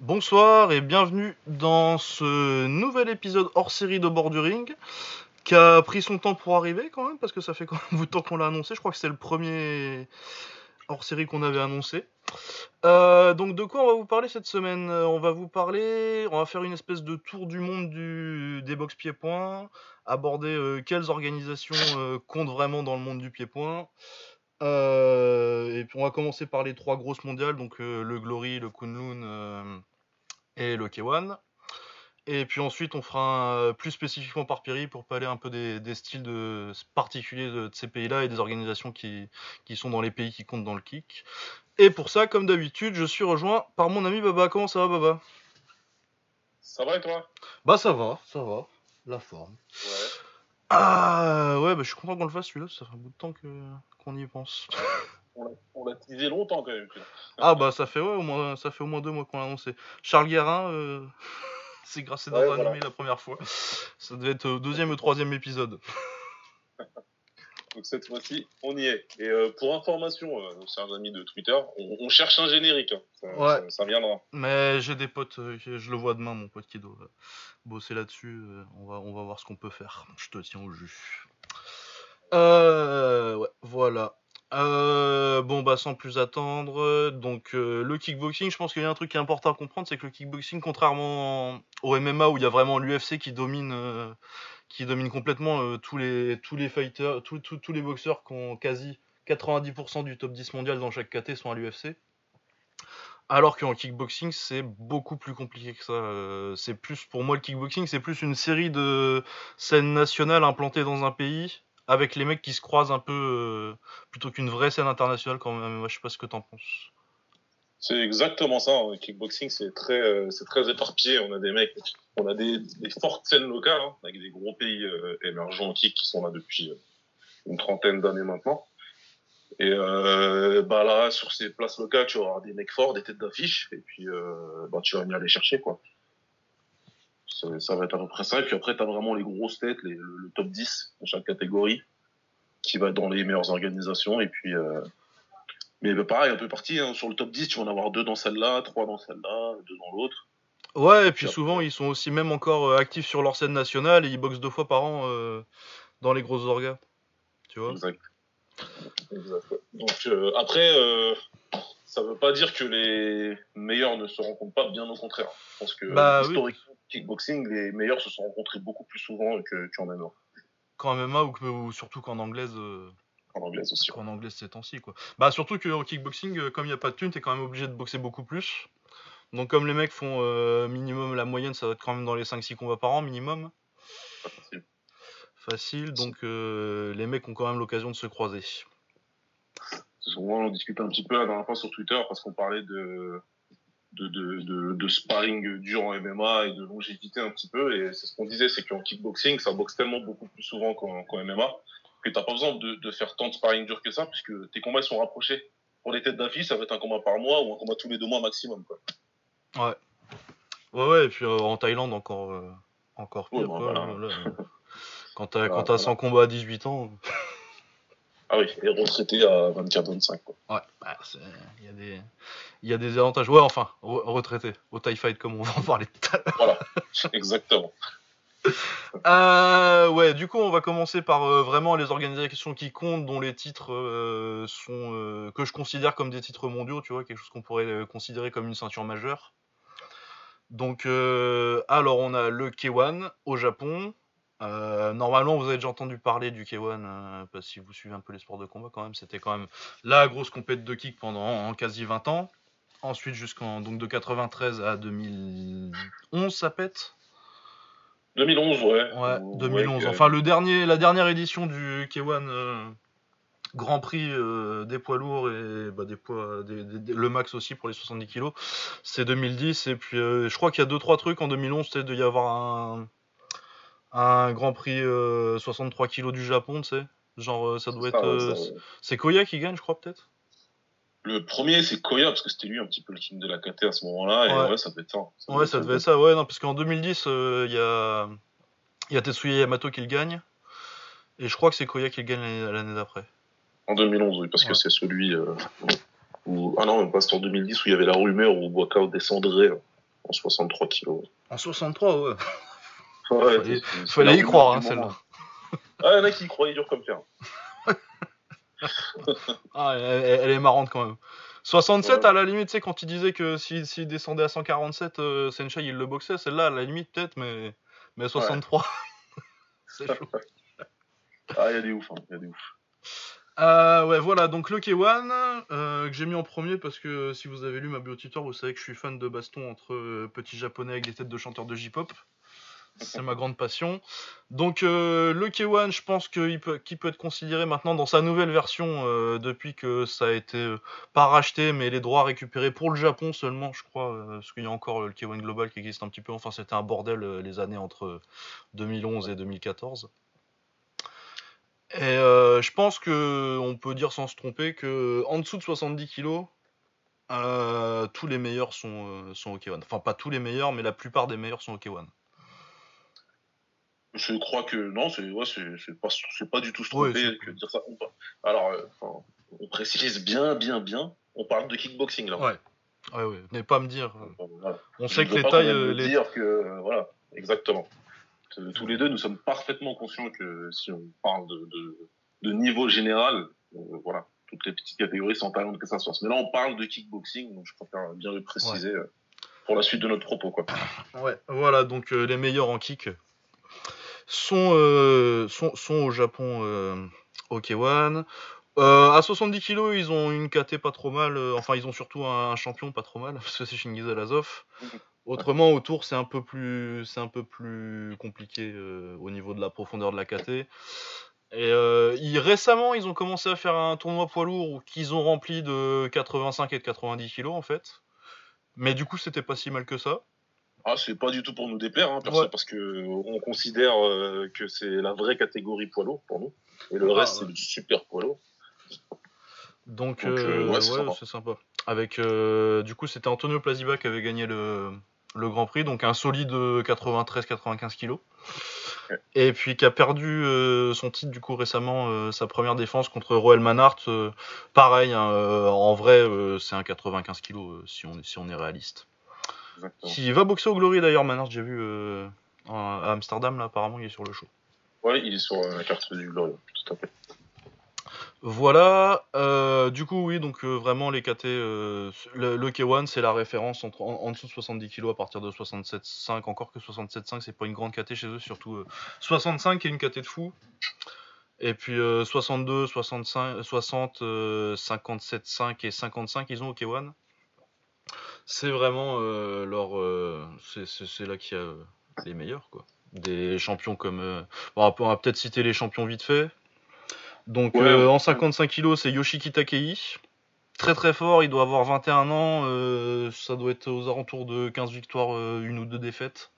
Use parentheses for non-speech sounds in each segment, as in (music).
Bonsoir et bienvenue dans ce nouvel épisode hors série de Borduring qui a pris son temps pour arriver quand même parce que ça fait quand même (laughs) temps qu'on l'a annoncé. Je crois que c'est le premier hors série qu'on avait annoncé. Euh, donc de quoi on va vous parler cette semaine? Euh, On va vous parler, on va faire une espèce de tour du monde du, des box pieds-points, aborder euh, quelles organisations comptent vraiment dans le monde du pied-point. Euh, et puis on va commencer par les trois grosses mondiales, donc euh, le Glory, le Kunlun euh, et le K1. Et puis ensuite on fera un, plus spécifiquement par pays pour parler un peu des, des styles de, particuliers de, de ces pays-là et des organisations qui, qui sont dans les pays qui comptent dans le kick. Et pour ça, comme d'habitude, je suis rejoint par mon ami Baba. Comment ça va Baba? Ça va et toi? Bah ça va, ça va. La forme. Ouais. Ah ouais, bah, je suis content qu'on le fasse celui-là, ça fait un bout de temps que qu'on y pense. On l'a- teasé longtemps quand même. Ah bah ça fait ouais, au moins ça fait au moins deux mois qu'on l'a annoncé. Charles Guérin, euh, (laughs) c'est grâce à Ouais, voilà. animé la première fois. Ça devait être au deuxième ou troisième épisode. Donc cette fois-ci, on y est. Et euh, pour information, euh, nos chers amis de Twitter, on, on cherche un générique. hein. Ça, Ouais. ça- ça viendra. Mais j'ai des potes, euh, je le vois demain, mon pote qui doit bosser là-dessus. on, va, on va voir ce qu'on peut faire. Je te tiens au jus. Ouais, voilà. Euh, bon, bah, sans plus attendre, donc euh, le kickboxing, je pense qu'il y a un truc qui est important à comprendre, c'est que le kickboxing, contrairement au MMA où il y a vraiment l'UFC qui domine, euh, qui domine complètement euh, tous les tous les fighters, tous les boxeurs qui ont quasi 90% du top 10 mondial dans chaque KT sont à l'UFC. Alors qu'en kickboxing, c'est beaucoup plus compliqué que ça. Euh, c'est plus, pour moi, le kickboxing, c'est plus une série de scènes nationales implantées dans un pays, avec les mecs qui se croisent un peu, euh, plutôt qu'une vraie scène internationale quand même. Moi, je sais pas ce que t'en penses. C'est exactement ça. hein. Le kickboxing, c'est très, euh, c'est très éparpillé. On a des mecs, on a des, des fortes scènes locales, hein, avec des gros pays euh, émergents au kick qui sont là depuis euh, une trentaine d'années maintenant. Et euh, bah là, sur ces places locales, tu vas avoir des mecs forts, des têtes d'affiche, et puis bah, tu vas venir les chercher, quoi. Ça, va être à peu près ça. Et puis après, tu as vraiment les grosses têtes, le, top 10 de chaque catégorie, qui va dans les meilleures organisations. Et puis, mais bah, pareil, un peu parti. Hein, sur le top 10, tu vas en avoir deux dans celle-là, trois dans celle-là, deux dans l'autre. Ouais, et puis souvent, ils sont aussi même encore euh, actifs sur leur scène nationale et ils boxent deux fois par an euh, dans les grosses orgas. Tu vois? Exact. Donc euh, après, euh, ça veut pas dire que les meilleurs ne se rencontrent pas, bien au contraire. Je pense que Bah, oui. historiquement, kickboxing, les meilleurs se sont rencontrés beaucoup plus souvent que qu'en MMA, Qu'en MMA ou, que- ou surtout qu'en anglaise. En anglaise aussi. qu'en anglais ces temps-ci quoi. Bah surtout qu'en kickboxing, euh, comme il n'y a pas de thune, t'es quand même obligé de boxer beaucoup plus. Donc comme les mecs font euh, minimum la moyenne, ça va être quand même dans les 5-6 combats par an minimum. Pas facile. Facile, donc euh, les mecs ont quand même l'occasion de se croiser. Souvent, on discutait un petit peu la dernière fois sur Twitter parce qu'on parlait de de, de, de, de sparring dur en MMA et de longévité un petit peu. Et c'est ce qu'on disait, c'est qu'en kickboxing, ça boxe tellement beaucoup plus souvent qu'en qu'en MMA que t'as pas besoin de, de faire tant de sparring dur que ça puisque tes combats ils sont rapprochés. Pour les têtes d'affiche, ça va être un combat par mois ou un combat tous les deux mois maximum. Quoi. Ouais. Ouais ouais, et puis euh, en Thaïlande encore euh, encore Ouais, pire. bah, quoi, voilà. là, euh, quand t'as t'as voilà. 100 combats à 18 ans, Ah oui, et retraité à 24-25. Quoi. ouais, bah, il y a des y a des avantages. Ouais, enfin, re- retraité au Thai fight comme on va en parler tout à l'heure. Voilà, (laughs) exactement. (laughs) Euh, ouais, du coup, on va commencer par euh, vraiment les organisations qui comptent, dont les titres euh, sont que je considère comme des titres mondiaux, tu vois, quelque chose qu'on pourrait considérer comme une ceinture majeure. Donc, alors on a le K1 au Japon. Normalement, vous avez déjà entendu parler du K1 euh, parce que si vous suivez un peu les sports de combat, quand même, c'était quand même la grosse compète de kick pendant en quasi 20 ans. Ensuite, jusqu'en donc de 93 à 2011, ça pète. 2011, ouais. Ouais, Ou- 2011. que- Enfin, le dernier, la dernière édition du K1 euh, Grand Prix euh, des poids lourds et bah, des poids, des- des- des- le max aussi pour les 70 kilos, c'est 2010. Et puis, euh, je crois qu'il y a deux trois trucs en 2011, c'était de y avoir un, un Grand Prix euh, 63 kilos du Japon, tu sais. Genre, ça doit être. c'est Koya qui gagne, je crois, peut-être Le premier, c'est Koya, parce que c'était lui un petit peu le king de la KT à ce moment-là, et Ouais. ouais, ça devait être ça. Ouais, ça devait être ça, ouais, non, parce qu'en 2010, euh, il y, a, il y a Tetsuya Yamato qui le gagne. Et je crois que c'est Koya qui le gagne l'année- d'après. En 2011, oui, parce Ouais. que c'est celui euh, où... Ah non, même pas, c'était en 2010 où il y avait la rumeur où Wakao descendrait. en 63 kilos. En 63, ouais. Ouais, Fallait- y croire, hein, celle-là. Ah, il y en a qui y croient, dur comme fer. (laughs) Ah, elle, est marrante quand même. 67, Ouais. à la limite, sais, quand il disait que s'il s'il descendait à 147, euh, Senshai il le boxait, celle-là, à la limite, peut-être, mais, mais 63. (laughs) C'est chaud. Ah, il y a des ouf, hein, il y a des ouf. Euh, ouais, voilà, donc le K1, euh, que j'ai mis en premier parce que si vous avez lu ma bio vous savez que je suis fan de baston entre euh, petits japonais avec des têtes de chanteurs de J-pop. C'est ma grande passion. Donc euh, le K1, je pense qu'il peut, être considéré maintenant dans sa nouvelle version euh, depuis que ça a été euh, pas racheté, mais les droits récupérés pour le Japon seulement, je crois, parce qu'il y a encore le K1 Global qui existe un petit peu. Enfin, c'était un bordel les années entre 2011 et 2014. Et je pense que on peut dire sans se tromper que en dessous de 70 kilos, euh, tous les meilleurs sont, sont au K1. Enfin, pas tous les meilleurs, mais la plupart des meilleurs sont au K1. Je crois que non, c'est ouais, pas, pas du tout se Ouais, tromper c'est- que de dire ça. Alors, euh, on précise bien, bien, bien. On parle de kickboxing là. Ouais. Ouais, ouais. Venez pas me dire. Voilà. On Je sait que les pas tailles. euh, les- dire que euh, voilà, exactement. Euh, Tous les deux, nous sommes parfaitement conscients que si on parle de, de, de niveau général, euh, voilà, toutes les petites catégories sont talentes que ça soit. Mais là, on parle de kickboxing, donc je préfère bien le préciser pour la suite de notre propos, quoi. Ouais, voilà, donc les meilleurs en kick sont, euh, sont, sont au Japon euh, au K1. Euh, à 70 kilos, ils ont une KT pas trop mal. enfin, ils ont surtout un, un champion pas trop mal, (laughs) parce que c'est Shingiz Alazov. Autrement, autour, c'est un peu plus, c'est un peu plus compliqué au niveau de la profondeur de la KT. Et euh, ils- récemment, ils ont commencé à faire un tournoi poids lourd qu'ils ont rempli de 85 et de 90 kilos en fait. Mais du coup, c'était pas si mal que ça. Ah, c'est pas du tout pour nous déplaire, hein, perso, Ouais. parce que on considère euh, que c'est la vraie catégorie poids lourd pour nous. Et le Ah, reste, ouais. c'est du super poids lourd. Donc, Donc, euh, euh, ouais, c'est sympa. Avec, euh, du coup, c'était Antonio Plaziba qui avait gagné le, le Grand Prix, donc un solide 93-95 kilos. Ouais. Et puis qui a perdu euh, son titre du coup récemment, euh, sa première défense contre Roel Manhart. euh, pareil, hein, euh, en vrai, euh, c'est un 95 kilos euh, si on est si on est réaliste. Exactement. Qui va boxer au Glory d'ailleurs, Manhart, j'ai vu euh, à Amsterdam là, apparemment il est sur le show. Ouais, il est sur euh, la carte du Glorieux, tout à fait. Voilà, euh, du coup oui, donc euh, vraiment les KT, euh, le, le K1 c'est la référence entre, en, en dessous de 70 kg à partir de 67,5, encore que 67,5 c'est pas une grande KT chez eux, surtout euh, 65 qui est une KT de fou, et puis euh, 62, 65, 60, euh, 57,5 et 55 ils ont au K1. C'est vraiment euh, leur, euh, c'est- c'est c'est là qu'il y a euh, les meilleurs quoi. Des champions comme, euh, bon, on va peut-être citer les champions vite fait. Donc Ouais, euh, en 55 kg, c'est Yoshiki Takei. Très très fort, il doit avoir 21 ans. euh, ça doit être aux alentours de 15 victoires, euh, une ou deux défaites.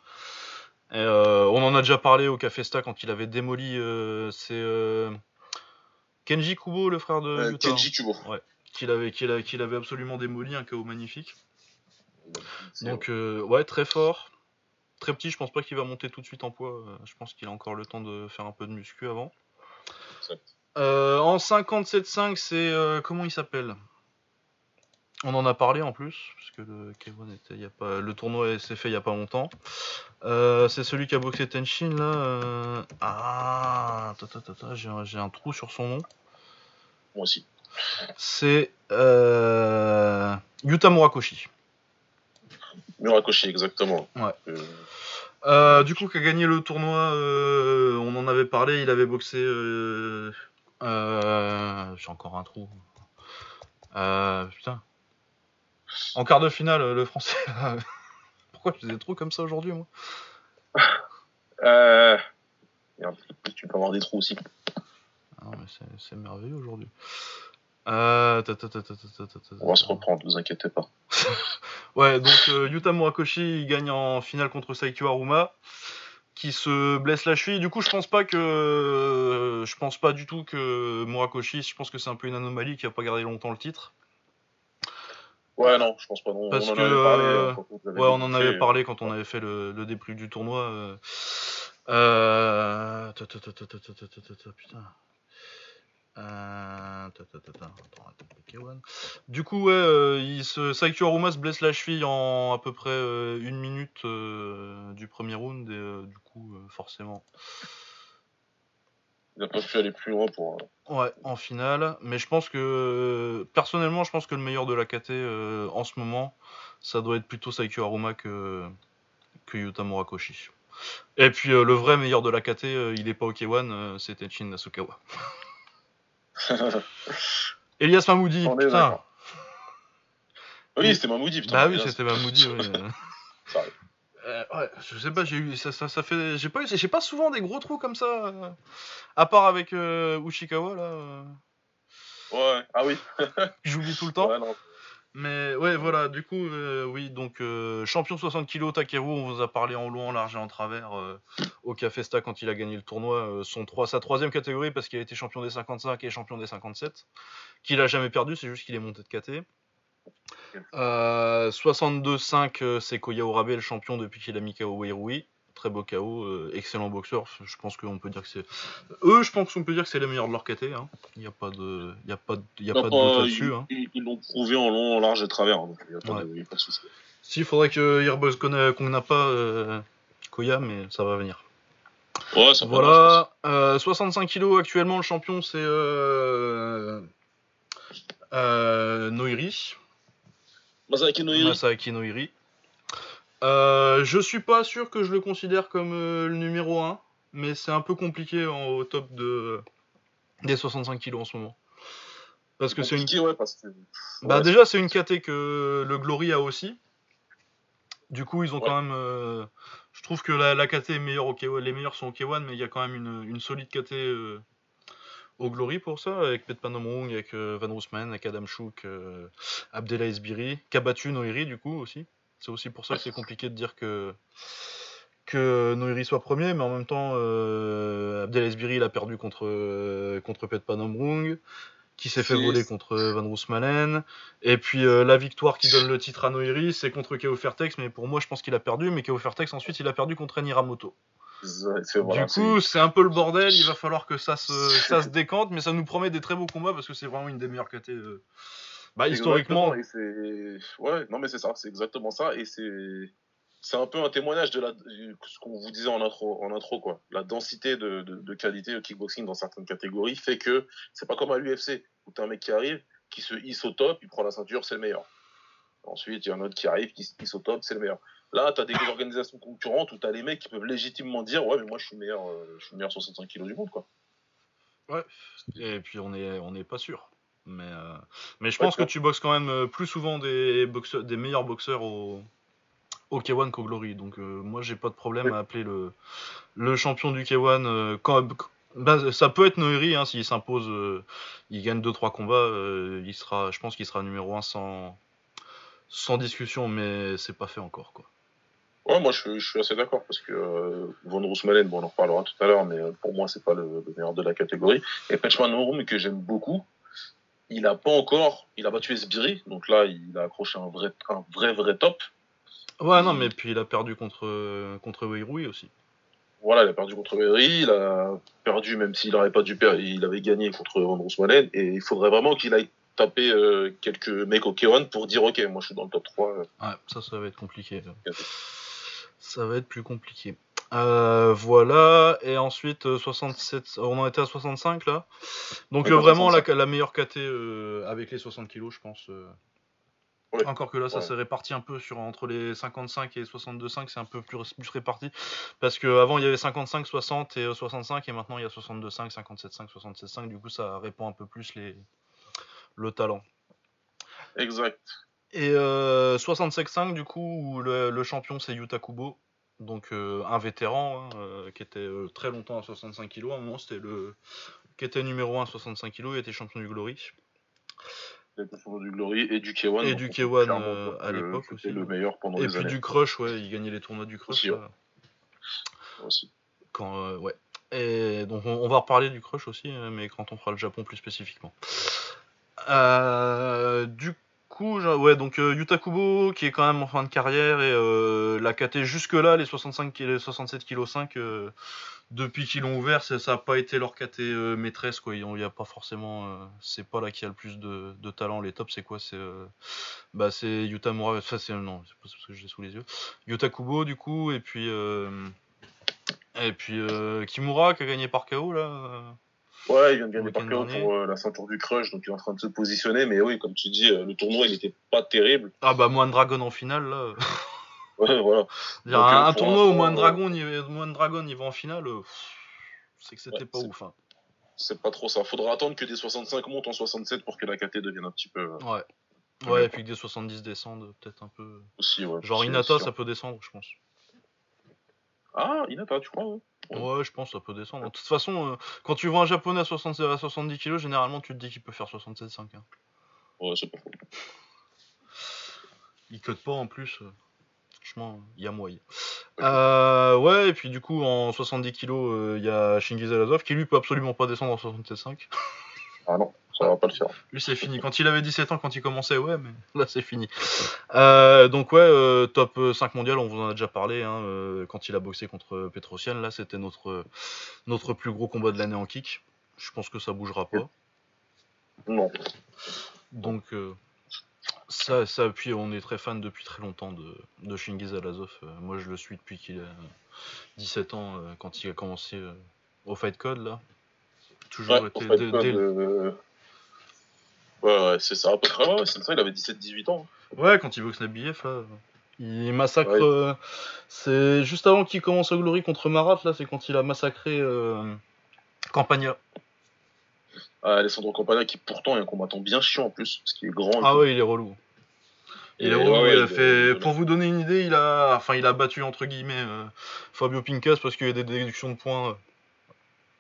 Et, euh, on en a déjà parlé au Café Sta quand il avait démoli. euh, c'est euh, Kenji Kubo, le frère de Euh, Yuta, Kenji Kubo. qu'il avait, qu'il a- qu'il avait absolument démoli, un KO magnifique. Donc euh, ouais, très fort. Très petit, je pense pas qu'il va monter tout de suite en poids. euh, Je pense qu'il a encore le temps de faire un peu de muscu avant. Euh, en 57.5, c'est euh, comment il s'appelle? On en a parlé en plus, parce que le K1 était, il y a pas, le tournoi s'est fait il y a pas longtemps. C'est celui qui a boxé Tenshin là. Ah, ta, ta, ta, ta, j'ai un- trou sur son nom. Moi aussi. C'est Yuta Murakoshi. Murakoshi, exactement. Ouais. Euh, Euh, du coup, qui a gagné le tournoi, euh, on en avait parlé, il avait boxé. J'ai encore un trou. Putain. En quart de finale, le français. (laughs) Pourquoi je fais des trous comme ça aujourd'hui, moi? Tu peux avoir des trous aussi. Ah non, mais c'est- c'est merveilleux aujourd'hui. On va se reprendre, ne vous inquiétez pas. ouais, donc euh, Yuta Murakoshi gagne en finale contre Saikyo Aruma, qui se blesse la cheville. Du coup, je pense pas que, je pense pas du tout que Murakoshi. Je pense que c'est un peu une anomalie qui a pas gardé longtemps le titre. Ouais, non, je pense pas. Non. Parce on en que, avait parlé, ouais, on en avait parlé quand on avait fait le, le déplus du tournoi. Putain. Euh, ta, ta, ta, ta. Attends, attends, K1. Du coup, ouais, euh, il se... Saikyo Aruma se blesse la cheville en à peu près euh, une minute euh, du premier round. Et euh, du coup, forcément, Il n'a pas pu aller plus loin pour. Ouais, en finale. Mais je pense que, personnellement, je pense que le meilleur de la KT en ce moment, ça doit être plutôt Saikyo Haruma que, que Yuta Murakoshi. Et puis le vrai meilleur de la KT, il est pas au K1, euh, c'était Chin Nasukawa. (laughs) (laughs) Elias est putain. oui, c'était Mamoudi, putain. Bah oui, c'était Mahmoudi. oui. (laughs) Euh, ouais, je sais pas, j'ai eu ça, ça, ça fait, j'ai pas, eu- j'ai pas souvent des gros trous comme ça, euh, à part avec euh, Ushikawa là, euh, Ouais, ah oui. (laughs) j'oublie tout le temps. Ouais, non. Mais ouais, voilà, du coup, euh, oui, donc euh, champion 60 kg Takeru, on vous a parlé en long, en large et en travers euh, au Cafesta quand il a gagné le tournoi, son 3, sa troisième catégorie parce qu'il a été champion des 55 et champion des 57, qu'il a jamais perdu, c'est juste qu'il est monté de KT. Euh, 62-5, euh, c'est Koya Orabe, le champion depuis qu'il a mis KO Wairui. Très beau KO, euh, excellent boxeur. Je pense qu'on peut dire que c'est. Eux, je pense qu'on peut dire que c'est les meilleurs de leur KT. hein. Il n'y a pas de, il y a pas de, il y a Non, pas de euh, doute là-dessus. ils- hein. Ils l'ont prouvé en long, en large et travers. hein, Donc, il n'y a, Ouais. de- a pas de souci. Si, il faudrait que connaît- qu'on n'a pas euh, Koya, mais ça va venir. Ouais, ça Voilà, euh, 65 kg actuellement, le champion c'est euh, euh, Noiri. Masaki Noiri. Masaaki Noiri. Euh, je suis pas sûr que je le considère comme euh, le numéro 1, mais c'est un peu compliqué en- au top de, des 65 kg en ce moment. Parce que c'est une ouais, parce que. Bah ouais, déjà c'est une KT que le Glory a aussi. Du coup ils ont Ouais. quand même. euh, je trouve que la, la KT est meilleure au K1, les meilleurs sont au K1, mais il y a quand même une, une solide KT euh, au Glory pour ça, avec Pet Panomrung, avec euh, Van Roosman, avec Adam Chouk, Abdelaziz Esbiri, qui a battu Noiri du coup aussi. C'est aussi pour ça que c'est compliqué de dire que que Noiri soit premier, mais en même temps euh, Abdelaziz Esbiri il a perdu contre euh, contre Pet Panomrung qui s'est fait voler contre Van Roosmalen. Et puis euh, la victoire qui donne le titre à Noiri, c'est contre Keo Fairtex, mais pour moi je pense qu'il a perdu, mais Keo Fairtex ensuite il a perdu contre Eniramoto. voilà, du coup c'est un peu le bordel, il va falloir que ça se, (laughs) ça se décante, mais ça nous promet des très beaux combats parce que c'est vraiment une des meilleures KT. Bah historiquement, Ouais, non, mais c'est ça, c'est exactement ça. Et c'est. C'est un peu un témoignage de la, ce qu'on vous disait en intro, en intro quoi. La densité de, de, de qualité au kickboxing dans certaines catégories fait que c'est pas comme à l'UFC où t'as un mec qui arrive, qui se hisse au top, il prend la ceinture, c'est le meilleur. Ensuite, il y a un autre qui arrive, qui se hisse au top, c'est le meilleur. Là, t'as des organisations concurrentes où t'as les mecs qui peuvent légitimement dire, ouais, mais moi je suis meilleur, euh, je suis le meilleur 65 kilos du monde, quoi. et puis on est on n'est pas sûr. Mais, euh, mais je Ouais, pense que tu boxes quand même euh, plus souvent des, boxeurs, des meilleurs boxeurs au, au K1 qu'au Glory. Donc euh, moi j'ai pas de problème Ouais. à appeler le, le champion du K1 euh, quand, bah, ça peut être Noiri hein, s'il s'impose, il gagne 2-3 combats, il sera, je pense qu'il sera numéro 1 sans, sans discussion, mais c'est pas fait encore quoi. Ouais, moi je, je suis assez d'accord parce que euh, Von Roosmalen, bon, on en reparlera tout à l'heure, mais euh, pour moi c'est pas le, le meilleur de la catégorie. Et Pechman Norum que j'aime beaucoup, il a pas encore, il a battu Esbiri, donc là il a accroché un vrai, un vrai vrai top. Ouais non mais puis il a perdu contre contre Weirui aussi. Voilà, il a perdu contre Berry, il a perdu même s'il n'aurait pas dû perdre, il avait gagné contre Von Roosmalen, et il faudrait vraiment qu'il aille taper euh, quelques mecs au K1 pour dire ok, moi je suis dans le top 3. euh, Ouais, ça, ça va être compliqué. Ça va être plus compliqué. Euh, voilà, et ensuite euh, 67, on en était à 65 là. Donc Ouais, euh, vraiment la, 65. la meilleure KT euh, avec les 60 kilos, je pense. euh. Ouais. Encore que là, ça Ouais. s'est réparti un peu sur entre les 55 et 62,5, c'est un peu plus, plus réparti. Parce qu'avant, il y avait 55, 60 et euh, 65, et maintenant il y a 62,5, 57,5, 67,5. Du coup, ça répond un peu plus les... le talent. Exact. Et euh, 65 du coup, le, le champion c'est Yuta Kubo, donc euh, un vétéran hein, euh, qui était euh, très longtemps à 65 kg. À un moment, c'était le qui était numéro 1 à 65 kg, il était champion du Glory. Il était sur du Glory et du K1. Et du on peut K1, clairement euh, dire à que l'époque c'était aussi. le meilleur pendant Et puis du Crush, ouais, il gagnait les tournois du Crush. Aussi, ouais. là, aussi. quand, euh, ouais. Et donc on, on va reparler du Crush aussi, euh, mais quand on fera le Japon plus spécifiquement. Euh, du ouais, donc Yuta Kubo qui est quand même en fin de carrière et la KT jusque-là, les 65 les 67 kg 5 depuis qu'ils l'ont ouvert, ça n'a pas été leur KT maîtresse quoi. Il n'y a pas forcément, c'est pas là qui a le plus de, talent. Les tops, c'est quoi? C'est bah c'est Yuta Mura, enfin c'est non, c'est parce que j'ai sous les yeux. Yuta Kubo du coup et puis et puis Kimura qui a gagné par KO là. Ouais, il vient de gagner par KO pour euh, la ceinture du Crush, donc il est en train de se positionner. Mais oui, comme tu dis, euh, le tournoi, il n'était pas terrible. Ah bah, moins de Dragon en finale, là. (laughs) ouais, voilà. (laughs) un, euh, tournoi où moins de Dragon, il, Dragon, il va en finale, c'est que c'était pas ouf. Hein. C'est pas trop ça. Faudra attendre que des 65 montent en 67 pour que la KT devienne un petit peu. Ouais. Ouais, et puis que des 70 descendent peut-être un peu. Aussi, ouais. Genre Inata, ça peut descendre, je pense. Ah, Inata, tu crois ouais. ouais. je pense que ça peut descendre. De toute façon, euh, quand tu vois un japonais à, 60, à 70 kg, généralement tu te dis qu'il peut faire 67,5. Hein. Ouais, c'est pas faux. Il cut pas en plus. Euh, franchement, il y a moyen. Euh, ouais, et puis du coup, en 70 kg, il y a Shingiz Alazov qui lui peut absolument pas descendre en 67,5. Ah non ça va pas le faire. Lui, c'est fini. Quand il avait 17 ans, quand il commençait, ouais, mais là, c'est fini. Euh, donc, ouais, euh, top 5 mondial, on vous en a déjà parlé. Hein, euh, quand il a boxé contre Petrosian, là, c'était notre, notre plus gros combat de l'année en kick. Je pense que ça bougera pas. Non. Donc, ça, ça, puis on est très fan depuis très longtemps de, de Shingiz Alazov. moi, je le suis depuis qu'il a 17 ans, quand il a commencé au Fight Code, là. Toujours été. Dès, Ouais, ouais c'est ça, à peu près. Ouais, c'est ça, il avait 17-18 ans. Ouais, quand il boxe BF là. Il massacre. Euh, c'est juste avant qu'il commence au Glory contre Marat, là, c'est quand il a massacré euh, Campagna. Ah, Alessandro Campagna, qui pourtant est un combattant bien chiant en plus, parce qu'il est grand. Ah ouais, il est relou. Il est relou, il a fait. Pour vous donner une idée, il a, enfin, il a battu entre guillemets euh, Fabio Pincas parce qu'il y a des déductions de points.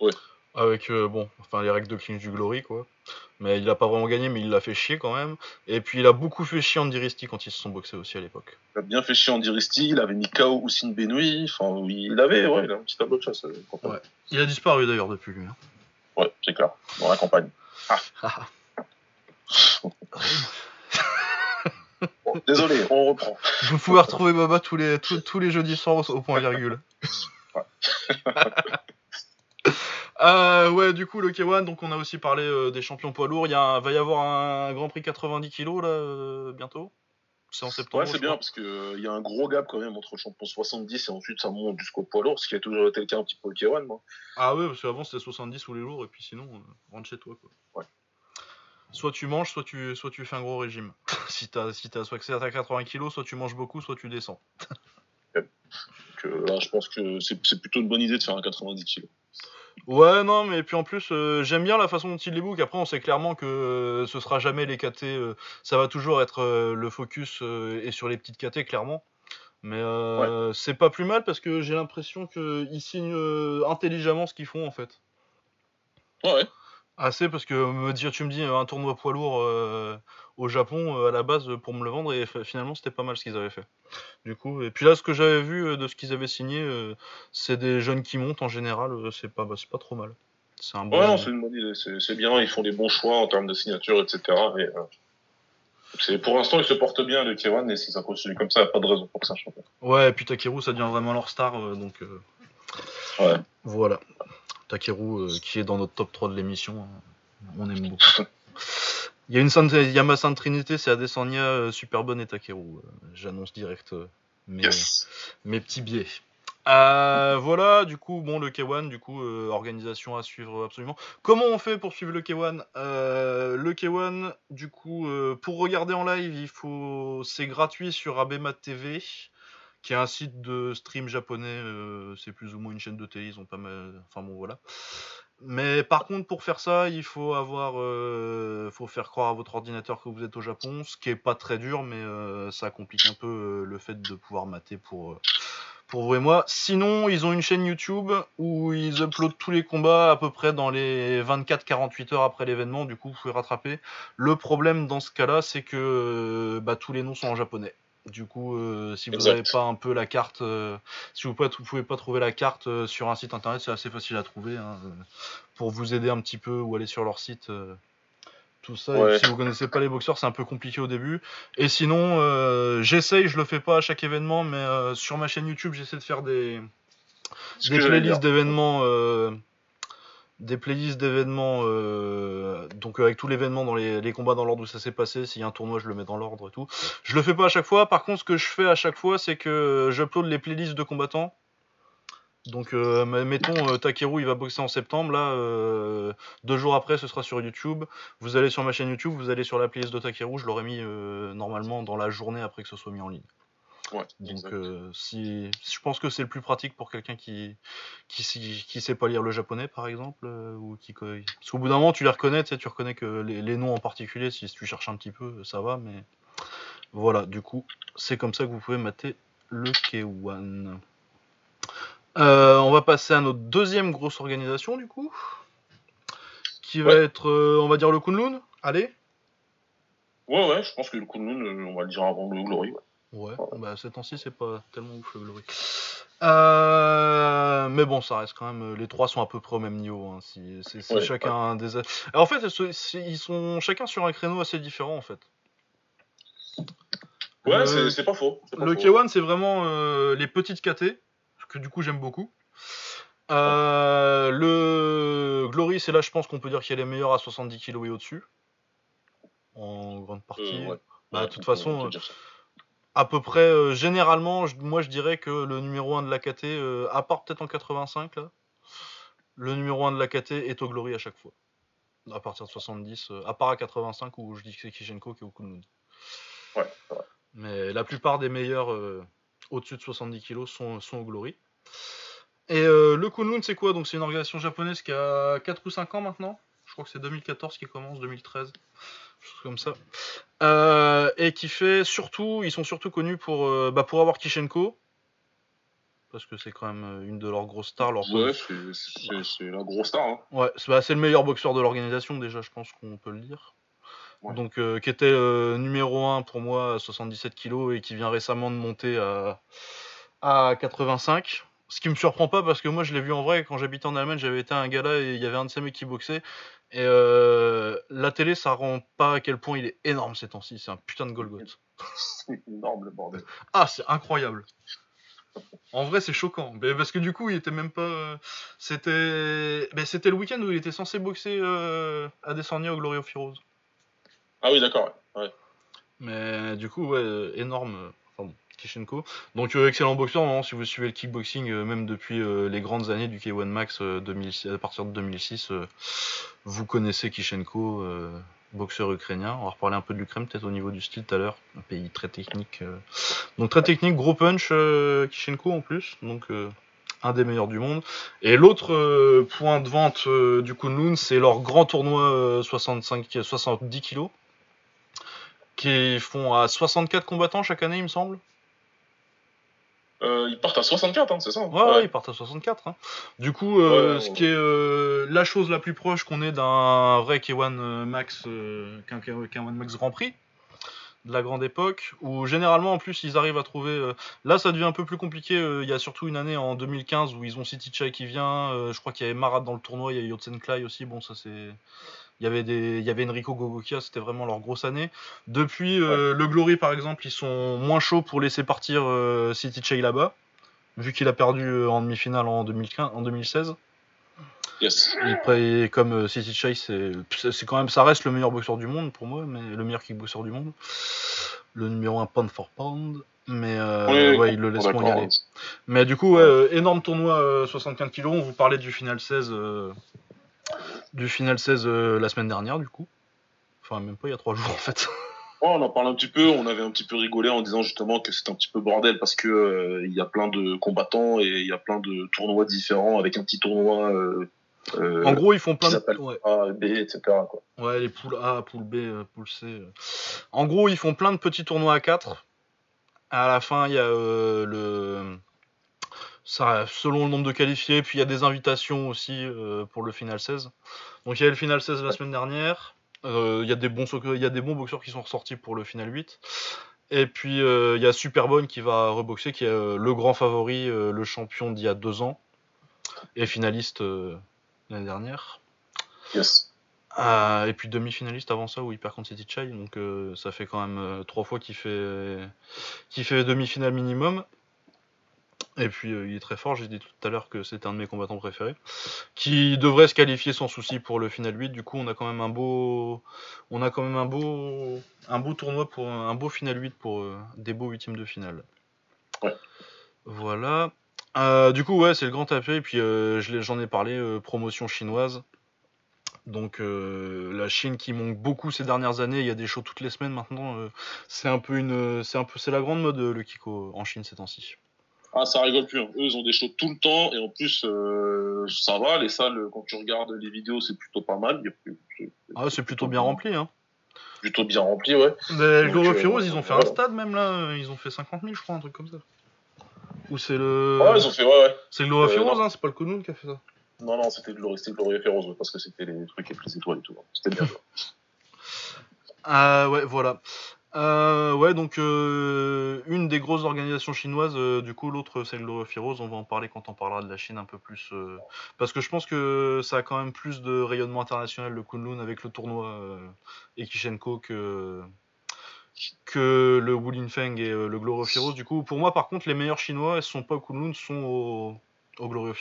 Ouais. Avec bon, enfin les règles de clinch du Glory quoi. Mais il a pas vraiment gagné, mais il l'a fait chier quand même. Et puis il a beaucoup fait chier Andiristi quand ils se sont boxés aussi à l'époque. Il a bien fait chier Andiristi, il avait mis KO Oussine Benoui, enfin il avait, ouais, il a un petit tableau de chasse. Euh, ouais. Il a disparu d'ailleurs depuis lui. Hein. Ouais, c'est clair, dans la campagne. Ah. (laughs) désolé, on reprend. Vous pouvez retrouver Baba tous les, tous, les jeudis soirs au, point virgule. Ouais. (laughs) (laughs) Euh, ouais, du coup, le K1, donc on a aussi parlé euh, des champions poids lourds. Il y a va y avoir un Grand Prix 90 kg là, euh, bientôt. C'est en septembre. Ouais, c'est bien parce qu'il y a un gros gap quand même entre le champion 70 et ensuite ça monte jusqu'au poids lourd, ce qui a toujours été le cas un petit peu au K1. Moi. Ah ouais, parce qu'avant c'était 70 tous les jours et puis sinon, rentre chez toi. Quoi. Ouais. Soit tu manges, soit tu, soit tu fais un gros régime. (laughs) si t'as si as, soit que c'est à 80 kg, soit tu manges beaucoup, soit tu descends. Là, je pense que c'est plutôt une bonne idée de faire un 90 kg. Ouais, non, mais puis en plus, euh, j'aime bien la façon dont il les book. Après, on sait clairement que euh, ce sera jamais les KT. Euh, ça va toujours être le focus et sur les petites KT, clairement. Mais c'est pas plus mal parce que j'ai l'impression qu'ils signent intelligemment ce qu'ils font en fait. Ouais. Assez parce que me dire, tu me dis un tournoi poids lourd euh, au Japon euh, à la base pour me le vendre et finalement c'était pas mal ce qu'ils avaient fait. Du coup, et puis là ce que j'avais vu euh, de ce qu'ils avaient signé, c'est des jeunes qui montent en général, c'est pas, bah, pas trop mal. C'est un bon. Ouais, c'est une bonne idée, c'est, bien, ils font des bons choix en termes de signature, etc. Et, c'est, pour l'instant, ils se portent bien le K1 et si ça continue comme ça, il a pas de raison pour que ça change. Ouais, et puis Takeru, ça devient vraiment leur star, donc. Ouais. Voilà. Takeru, euh, qui est dans notre top 3 de l'émission. Hein. On aime beaucoup. (laughs) Il y a une Sainte, ma Sainte Trinité, c'est Adesanya, euh, Superbonne et Takeru. Euh, j'annonce direct mes, mes petits biais. voilà, du coup, bon, le K1, du coup, organisation à suivre absolument. Comment on fait pour suivre le K1 Le K1, du coup, pour regarder en live, il faut, c'est gratuit sur Abema TV qui est un site de stream japonais. Euh, c'est plus ou moins une chaîne de télé. Ils ont pas mal. Enfin bon, voilà. Mais par contre, pour faire ça, il faut avoir, euh, faut faire croire à votre ordinateur que vous êtes au Japon, ce qui est pas très dur, mais euh, ça complique un peu le fait de pouvoir mater pour pour vous et moi. Sinon, ils ont une chaîne YouTube où ils uploadent tous les combats à peu près dans les 24-48 heures après l'événement. Du coup, vous pouvez rattraper. Le problème dans ce cas-là, c'est que bah, tous les noms sont en japonais. Du coup, euh, si vous n'avez pas un peu la carte, euh, si vous ne pouvez pas trouver la carte euh, sur un site internet, c'est assez facile à trouver. Hein, pour vous aider un petit peu ou aller sur leur site, tout ça. Et si vous connaissez pas les boxeurs, c'est un peu compliqué au début. Et sinon, j'essaye, je le fais pas à chaque événement, mais sur ma chaîne YouTube, j'essaie de faire des, des playlists d'événements. Euh, des playlists d'événements, donc avec tout l'événement dans les, combats dans l'ordre où ça s'est passé. S'il y a un tournoi, je le mets dans l'ordre et tout. Je le fais pas à chaque fois. Par contre, ce que je fais à chaque fois, c'est que j'upload les playlists de combattants donc, euh, mettons, euh, Takeru, il va boxer en septembre. Là, euh, deux jours après, ce sera sur YouTube. Vous allez sur ma chaîne YouTube, vous allez sur la playlist de Takeru. Je l'aurais mis normalement dans la journée après que ce soit mis en ligne. Ouais, Donc, si, je pense que c'est le plus pratique pour quelqu'un qui, qui, qui sait pas lire le japonais, par exemple, ou qui, parce qu'au bout d'un moment, tu les reconnais, tu, sais, tu reconnais que les, les, noms en particulier, si tu cherches un petit peu, ça va, mais voilà. Du coup, c'est comme ça que vous pouvez mater le K1. Euh, on va passer à notre deuxième grosse organisation du coup, qui va être, euh, on va dire le Kunlun. Allez. Ouais ouais, je pense que le Kunlun, euh, on va le dire avant le Glory. Ouais, bah ces temps-ci c'est pas tellement ouf le Glory. mais bon, ça reste quand même. Les trois sont à peu près au même niveau. Hein, c'est chacun des. en fait, ils sont chacun sur un créneau assez différent en fait. Ouais, c'est pas faux. le K1, c'est vraiment les petites KT que du coup j'aime beaucoup. Euh, le Glory, c'est là, je pense qu'on peut dire qu'il est meilleur à 70 kg et au-dessus. En grande partie. Euh, bah, de toute façon, euh, à peu près, généralement, moi je dirais que le numéro 1 de la KT, à part peut-être en 85, là, le numéro 1 de la KT est au Glory à chaque fois. À partir de 70, à part à 85 où je dis que c'est Kishenko qui est au Kunlun. Ouais, Mais la plupart des meilleurs au-dessus de 70 kg sont, sont au Glory. Et euh, le Kunlun, c'est quoi? Donc, c'est une organisation japonaise qui a 4 ou 5 ans maintenant. Je crois que c'est 2014 qui commence, 2013, chose comme ça. Euh, et qui fait surtout, ils sont surtout connus pour, euh, bah, pour avoir Kishenko, parce que c'est quand même une de leurs grosses stars. ouais, c'est la grosse star. Hein. Ouais, bah, c'est le meilleur boxeur de l'organisation déjà, je pense qu'on peut le dire. Donc, qui était numéro 1 pour moi à 77 kg et qui vient récemment de monter à, à 85. Ce qui me surprend pas parce que moi je l'ai vu en vrai quand j'habitais en Allemagne, j'avais été à un gala et il y avait un de ces mecs qui boxait. Et euh, la télé, ça rend pas à quel point il est énorme ces temps-ci. C'est un putain de Golgoth. (laughs) C'est énorme le bordel. Ah, c'est incroyable. En vrai, c'est choquant. Mais parce que du coup, il était même pas. C'était. Ben, c'était le week-end où il était censé boxer euh, à Descenia au Glory of Heroes. Ah oui, d'accord. Ouais. Mais du coup, ouais, énorme. Kishenko. Donc euh, excellent boxeur, si vous suivez le kickboxing, euh, même depuis euh, les grandes années du K1 Max à partir de 2006, vous connaissez Kishenko, boxeur ukrainien. On va reparler un peu de l'Ukraine peut-être au niveau du style tout à l'heure, un pays très technique. Donc très technique, gros punch Kishenko en plus, donc un des meilleurs du monde. Et l'autre point de vente du Kunlun, c'est leur grand tournoi 65, 70 kg qui font à 64 combattants chaque année, il me semble. Euh, ils partent à 64, hein, c'est ça ouais, ils partent à 64. Hein. Du coup, euh, ce qui est euh, la chose la plus proche qu'on ait d'un vrai K1 Max, qu'un K1 Max Grand Prix de la grande époque, où généralement en plus ils arrivent à trouver. là, ça devient un peu plus compliqué. Il y a surtout une année en 2015 où ils ont City Chai qui vient. je crois qu'il y avait Marat dans le tournoi, il y a Yotsen aussi. Bon, ça c'est il y avait des, il y avait Enrico Gogokia, c'était vraiment leur grosse année. Depuis euh, le Glory par exemple, ils sont moins chauds pour laisser partir euh, City Chey là-bas, vu qu'il a perdu euh, en demi-finale en 2015, en 2016. Yes. Et comme City Chey, c'est, c'est quand même, ça reste le meilleur boxeur du monde pour moi, mais le meilleur kickboxer du monde, le numéro 1 pound for pound. Mais ouais, il le laisse moins y aller. Mais du coup, énorme tournoi 75 kg. On vous parlait du final 16 du final 16 euh, la semaine dernière, du coup. Enfin, même pas il y a trois jours en fait. (laughs) on en parle un petit peu, on avait un petit peu rigolé en disant justement que c'était un petit peu bordel parce que euh, il y a plein de combattants et il y a plein de tournois différents avec un petit tournoi. Euh, en gros, ils font plein de ouais. A, B, etc. Quoi. Ouais, les poules A, poule B, poule C. En gros, ils font plein de petits tournois à 4. À la fin, il y a le ça, selon le nombre de qualifiés, puis il y a des invitations aussi euh, pour le final 16. Donc il y a le final 16 la semaine dernière. Euh, il, y a des bons, il y a des bons boxeurs qui sont ressortis pour le final 8. Et puis euh, il y a Superbone qui va reboxer, qui est le grand favori, le champion d'il y a deux ans, et finaliste l'année dernière. Yes. Et puis demi-finaliste avant ça où il perd contre City Chai, donc ça fait quand même trois fois qu'il fait, qu'il fait demi-finale minimum. Et puis il est très fort, j'ai dit tout à l'heure que c'était un de mes combattants préférés, qui devrait se qualifier sans souci pour le final 8. Du coup, on a quand même un beau, on a quand même un beau, un beau tournoi pour un beau final 8 pour des beaux huitièmes de finale. Ouais. Voilà. du coup, ouais, c'est le grand tapé. Et puis j'en ai parlé, promotion chinoise. Donc la Chine qui manque beaucoup ces dernières années, il y a des shows toutes les semaines maintenant. c'est un peu une, c'est un peu, c'est la grande mode le Kiko en Chine ces temps-ci. Ah, ça rigole plus. Hein. Eux, ils ont des shows tout le temps et en plus, euh, ça va. Les salles, quand tu regardes les vidéos, c'est plutôt pas mal. Ah, c'est plutôt bien rempli, hein. Plutôt bien rempli, ouais. Mais le euh, ils ont fait un stade même là. Ils ont fait 50 000, je crois, un truc comme ça. Ou c'est le. Ouais, ils ont fait, ouais, ouais. C'est le Gloro euh, hein, c'est pas le Kunun qui a fait ça. Non, non, c'était Glory, c'était Glory Rose, parce que c'était les trucs avec les étoiles et tout. Hein. C'était bien. (laughs) Ah ouais, voilà. Euh, ouais, donc euh, une des grosses organisations chinoises, euh, du coup l'autre c'est Rose, on va en parler quand on parlera de la Chine un peu plus. parce que je pense que ça a quand même plus de rayonnement international le Kunlun avec le tournoi Ekishenko que, que le Wulin Feng et le Glory Rose. Du coup, pour moi par contre, les meilleurs chinois, elles sont pas Kunlun, sont au, au Glory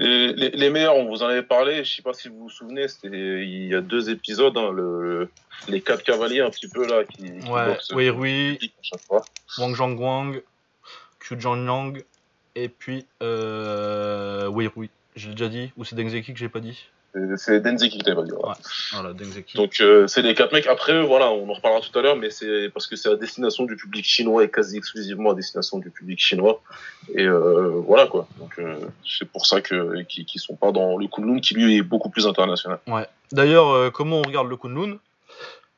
Les, meilleurs, on vous en avait parlé, je sais pas si vous vous souvenez, c'était il y a deux épisodes, hein, le, les quatre cavaliers un petit peu là qui. Ouais, Wei Rui, Wang Zhangguang, Qiu Zhanyang, et puis euh, Wei Rui. J'ai déjà dit, ou c'est Dengzeki que j'ai pas dit? C'est Denzeki qui t'avait dit. Voilà. voilà, Denzeki. Donc euh, c'est les quatre mecs. Après, voilà, on en reparlera tout à l'heure, mais c'est parce que c'est à destination du public chinois et quasi exclusivement à destination du public chinois. Et euh, voilà quoi. Donc euh, c'est pour ça que qui, qui sont pas dans le Kunlun qui lui est beaucoup plus international. Ouais. D'ailleurs, euh, comment on regarde le Kunlun?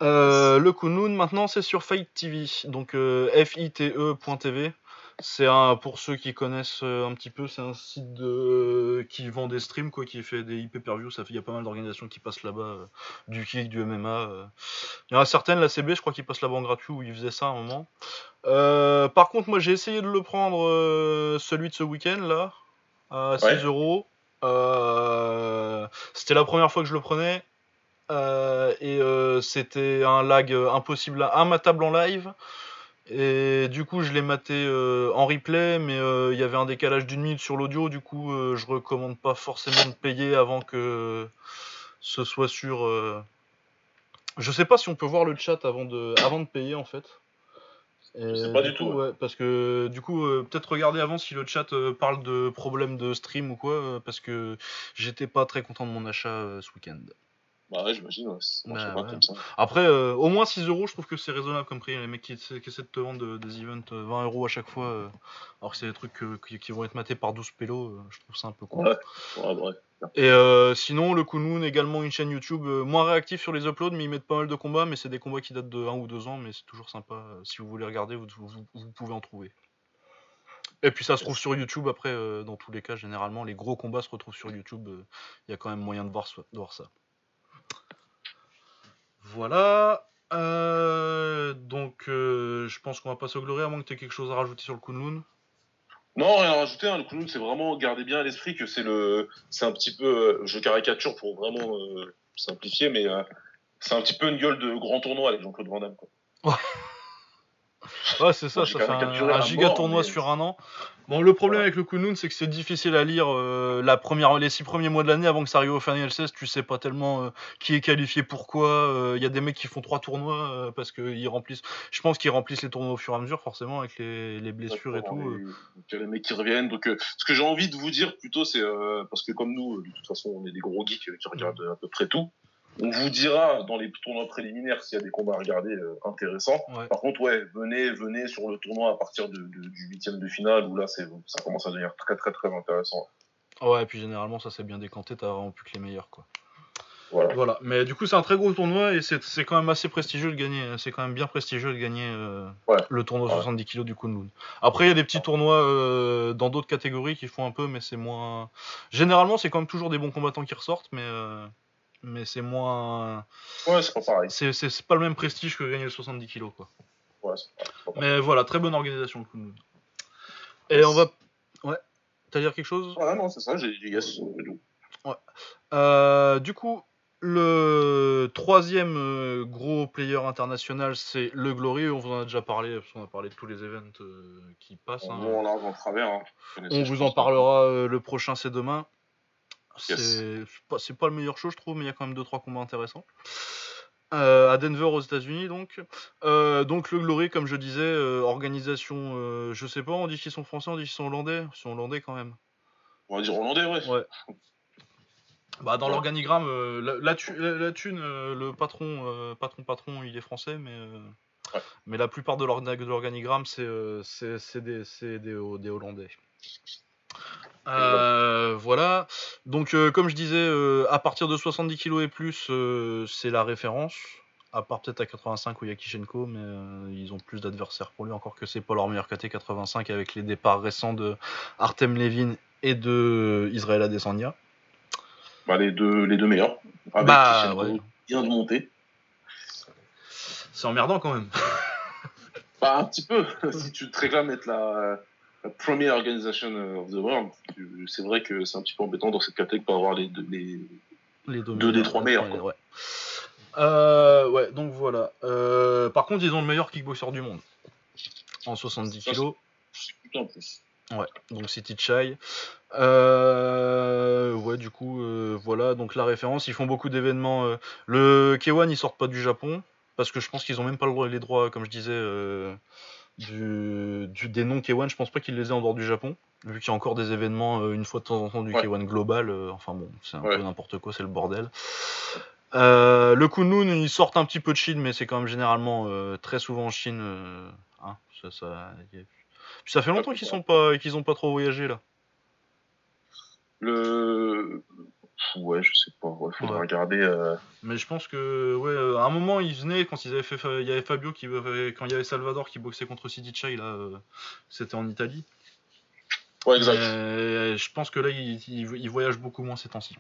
Le Kunlun maintenant c'est sur Fight TV, donc fite.tv. C'est un, pour ceux qui connaissent euh, un petit peu, c'est un site de, qui vend des streams, quoi, qui fait des IP per view. Ça fait, il y a pas mal d'organisations qui passent là-bas, euh, du kick, du MMA. Euh. Il y en a certaines, la CB, je crois qu'ils passent là-bas en gratuit où ils faisaient ça à un moment. par contre, moi, j'ai essayé de le prendre, celui de ce week-end là, à 6 euros. C'était la première fois que je le prenais. et c'était un lag impossible, immatable en live. Et du coup, je l'ai maté euh, en replay, mais euh, il y avait un décalage d'une minute sur l'audio. Du coup, euh, je recommande pas forcément de payer avant que ce soit sur. Je sais pas si on peut voir le chat avant de, avant de payer en fait. je sais pas du, tout. Ouais, parce que du coup, peut-être regarder avant si le chat parle de problèmes de stream ou quoi, parce que j'étais pas très content de mon achat ce week-end. Bah ouais, j'imagine, bah Après, euh, au moins 6 euros, je trouve que c'est raisonnable comme prix. Les mecs qui, essaient de te vendre des events 20 euh, euros à chaque fois, euh, alors que c'est des trucs qui, vont être matés par 12 pélos, je trouve ça un peu con. Ouais, Et sinon, le Kunun, également une chaîne YouTube moins réactive sur les uploads, mais ils mettent pas mal de combats, mais c'est des combats qui datent de 1 ou 2 ans, mais c'est toujours sympa. Si vous voulez regarder, vous, vous, pouvez en trouver. Et puis ça se trouve sur YouTube après, dans tous les cas, généralement, les gros combats se retrouvent sur YouTube. Il y a quand même moyen de voir, de voir ça. Voilà. Euh, donc, euh, je pense qu'on va passer au Glory, à moins que tu aies quelque chose à rajouter sur le Kunlun. Non, rien à rajouter. Hein. Le Kunlun, c'est vraiment garder bien à l'esprit que c'est le, c'est un petit peu, euh, je caricature pour vraiment simplifier, mais c'est un petit peu une gueule de grand tournoi avec Jean-Claude Van Damme. Quoi. (laughs) Ouais, c'est ça, ça fait un, giga tournoi sur un an. Bon, le problème avec le Kunun, c'est que c'est difficile à lire euh, la première, les six premiers mois de l'année avant que ça arrive au Final 16. Tu sais pas tellement euh, qui est qualifié pourquoi. Il euh, y a des mecs qui font trois tournois parce qu'ils remplissent. Je pense qu'ils remplissent les tournois au fur et à mesure, forcément, avec les, les blessures et tout. Il y a les mecs qui reviennent. Donc, ce que j'ai envie de vous dire plutôt, c'est parce que comme nous, de toute façon, on est des gros geeks qui regardent à peu près tout. On vous dira dans les tournois préliminaires s'il y a des combats à regarder euh, intéressants. Par contre, ouais, venez, venez sur le tournoi à partir de, du huitième de finale où là, c'est, ça commence à devenir très, très, très intéressant. Ouais, et puis généralement, ça s'est bien décanté, t'as vraiment plus que les meilleurs, quoi. Voilà. Mais du coup, c'est un très gros tournoi et c'est, quand même assez prestigieux de gagner. C'est quand même bien prestigieux de gagner euh, le tournoi 70 kg du Kunlun. Après, il y a des petits tournois euh, dans d'autres catégories qui font un peu, mais c'est moins. Généralement, c'est quand même toujours des bons combattants qui ressortent, mais mais c'est moins. Ouais, c'est pas pareil. C'est pas le même prestige que gagner le 70 kg, quoi. Ouais, pas mais voilà, très bonne organisation, le Et on va. Ouais. T'as dire quelque chose? Ouais, non, c'est ça, j'ai dit yes. Ouais. Euh, du coup, Le troisième euh, gros player international, c'est le Glory. On vous en a déjà parlé, parce qu'on a parlé de tous les events euh, qui passent. hein. On en travers. hein. Vous connaissez, On vous en parlera. euh, le prochain, c'est demain. Yes. C'est pas, le meilleur show, je trouve, mais il y a quand même 2-3 combats intéressants. Euh, à Denver, aux États-Unis, donc. Euh, donc, le Glory, comme je disais, euh, organisation, je sais pas, on dit qu'ils sont français, on dit qu'ils sont hollandais. Ils sont hollandais quand même. On va dire hollandais, ouais. Ouais. (laughs) Bah, dans Ouais. l'organigramme, la, la thu- la- la thune, le patron, patron, patron, il est français, mais, Ouais. mais la plupart de l'orga- de l'organigramme, c'est des, des Hollandais. Euh, voilà. Donc, euh, comme je disais, euh, à partir de 70 kg et plus, euh, c'est la référence. À part peut-être à 85 où il y a Kishenko, mais euh, ils ont plus d'adversaires pour lui, encore que c'est pas leur meilleur KT 85 avec les départs récents de Artem Levin et de Israël Adesanya. Bah, les, deux, les deux meilleurs. Avec Bah, Kishenko ouais. qui vient de monter. C'est emmerdant quand même. Bah, un petit peu. (laughs) si tu te réclames être la, la première organisation of the world, c'est vrai que c'est un petit peu embêtant dans cette catégorie pas avoir les deux. Les... Les deux, Deux des trois meilleurs, Ouais, quoi. ouais. Euh, ouais, donc voilà. Euh, par contre, ils ont le meilleur kickboxer du monde. En 70 Ça, kg. C'est plutôt en plus. Ouais, donc City Chai. Euh, ouais, du coup, euh, voilà, donc la référence, ils font beaucoup d'événements. euh, le K1, ils sortent pas du Japon, parce que je pense qu'ils ont même pas les droits, comme je disais, euh, du, du- des noms K1, je pense pas qu'ils les aient en dehors du Japon, vu qu'il y a encore des événements euh, une fois de temps en temps du Ouais. K1 global, euh, enfin bon, c'est un Ouais. peu n'importe quoi, c'est le bordel. Euh, le Kunlun, ils sortent un petit peu de Chine, mais c'est quand même généralement très souvent en Chine. hein, ça, ça, y a- Puis ça fait longtemps qu'ils sont pas, qu'ils ont pas trop voyagé là. Le. Ouais, je sais pas. Ouais, faudra Ouais. regarder. euh, Mais je pense que, ouais, euh, à un moment, ils venaient quand ils avaient fait, il y avait Fabio qui, avait- quand il y avait Salvador qui boxait contre City Chai là, euh, c'était en Italie. Ouais, exact. Je pense que là, ils il, il voyagent beaucoup moins ces temps-ci.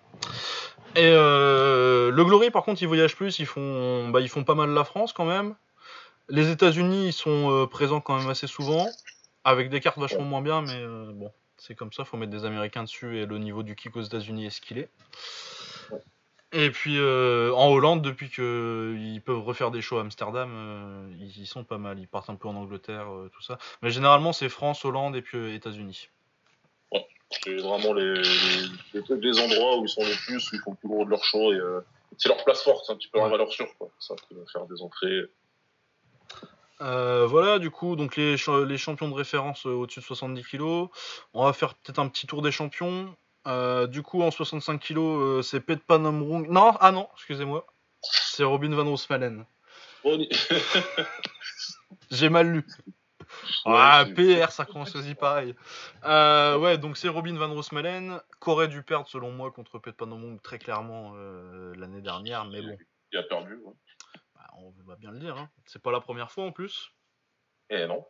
Et euh, le Glory, par contre, ils voyagent plus. Ils font, bah, ils font pas mal la France quand même. Les États-Unis, ils sont euh, présents quand même assez souvent, avec des cartes vachement moins bien, mais euh, bon, c'est comme ça. Faut mettre des Américains dessus et le niveau du kick aux États-Unis est ce qu'il est. Et puis euh, en Hollande, depuis qu'ils peuvent refaire des shows à Amsterdam, euh, ils y sont pas mal. Ils partent un peu en Angleterre, euh, tout ça. Mais généralement, c'est France, Hollande et puis États-Unis. C'est vraiment les, les, endroits où ils sont les plus, où ils font le plus gros de leur show. et C'est leur place forte, c'est un petit peu leur valeur sûre. Quoi. Ça va faire des entrées. Euh, voilà, du coup, donc les, cha- les champions de référence euh, au-dessus de 70 kg. On va faire peut-être un petit tour des champions. Euh, du coup, en 65 kg, euh, c'est Pet Panomrung. Non, ah non, excusez-moi. C'est Robin Van Roosmalen. Bon, (laughs) J'ai mal lu. (laughs) Ouais, ah, PR, ça commence aussi pareil. Euh, ouais, donc c'est Robin Van Roosmalen, qu'aurait dû perdre selon moi contre Pet Panomrung très clairement euh, l'année dernière, mais bon, Il a perdu. ouais. On va bien le dire. Hein. C'est pas la première fois en plus. Eh non.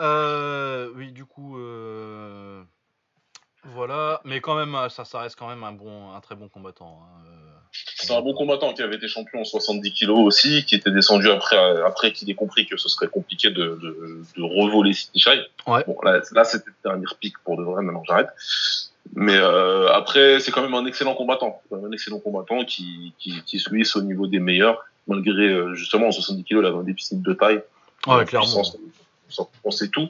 Euh, oui, du coup, euh, voilà, mais quand même, euh, ça, ça reste quand même un bon, un très bon combattant. hein. C'est un bon combattant qui avait été champion en 70 kilos aussi, qui était descendu après, après qu'il ait compris que ce serait compliqué de, de, de revoler City Shy. Ouais. Bon, là, là c'était le dernier pic pour de vrai, maintenant j'arrête. Mais euh, après, c'est quand même un excellent combattant. Un excellent combattant qui, qui, qui se glisse au niveau des meilleurs, malgré euh, justement en 70 kilos, il avait un déficit de taille. Ouais, En clairement. on- sait tout.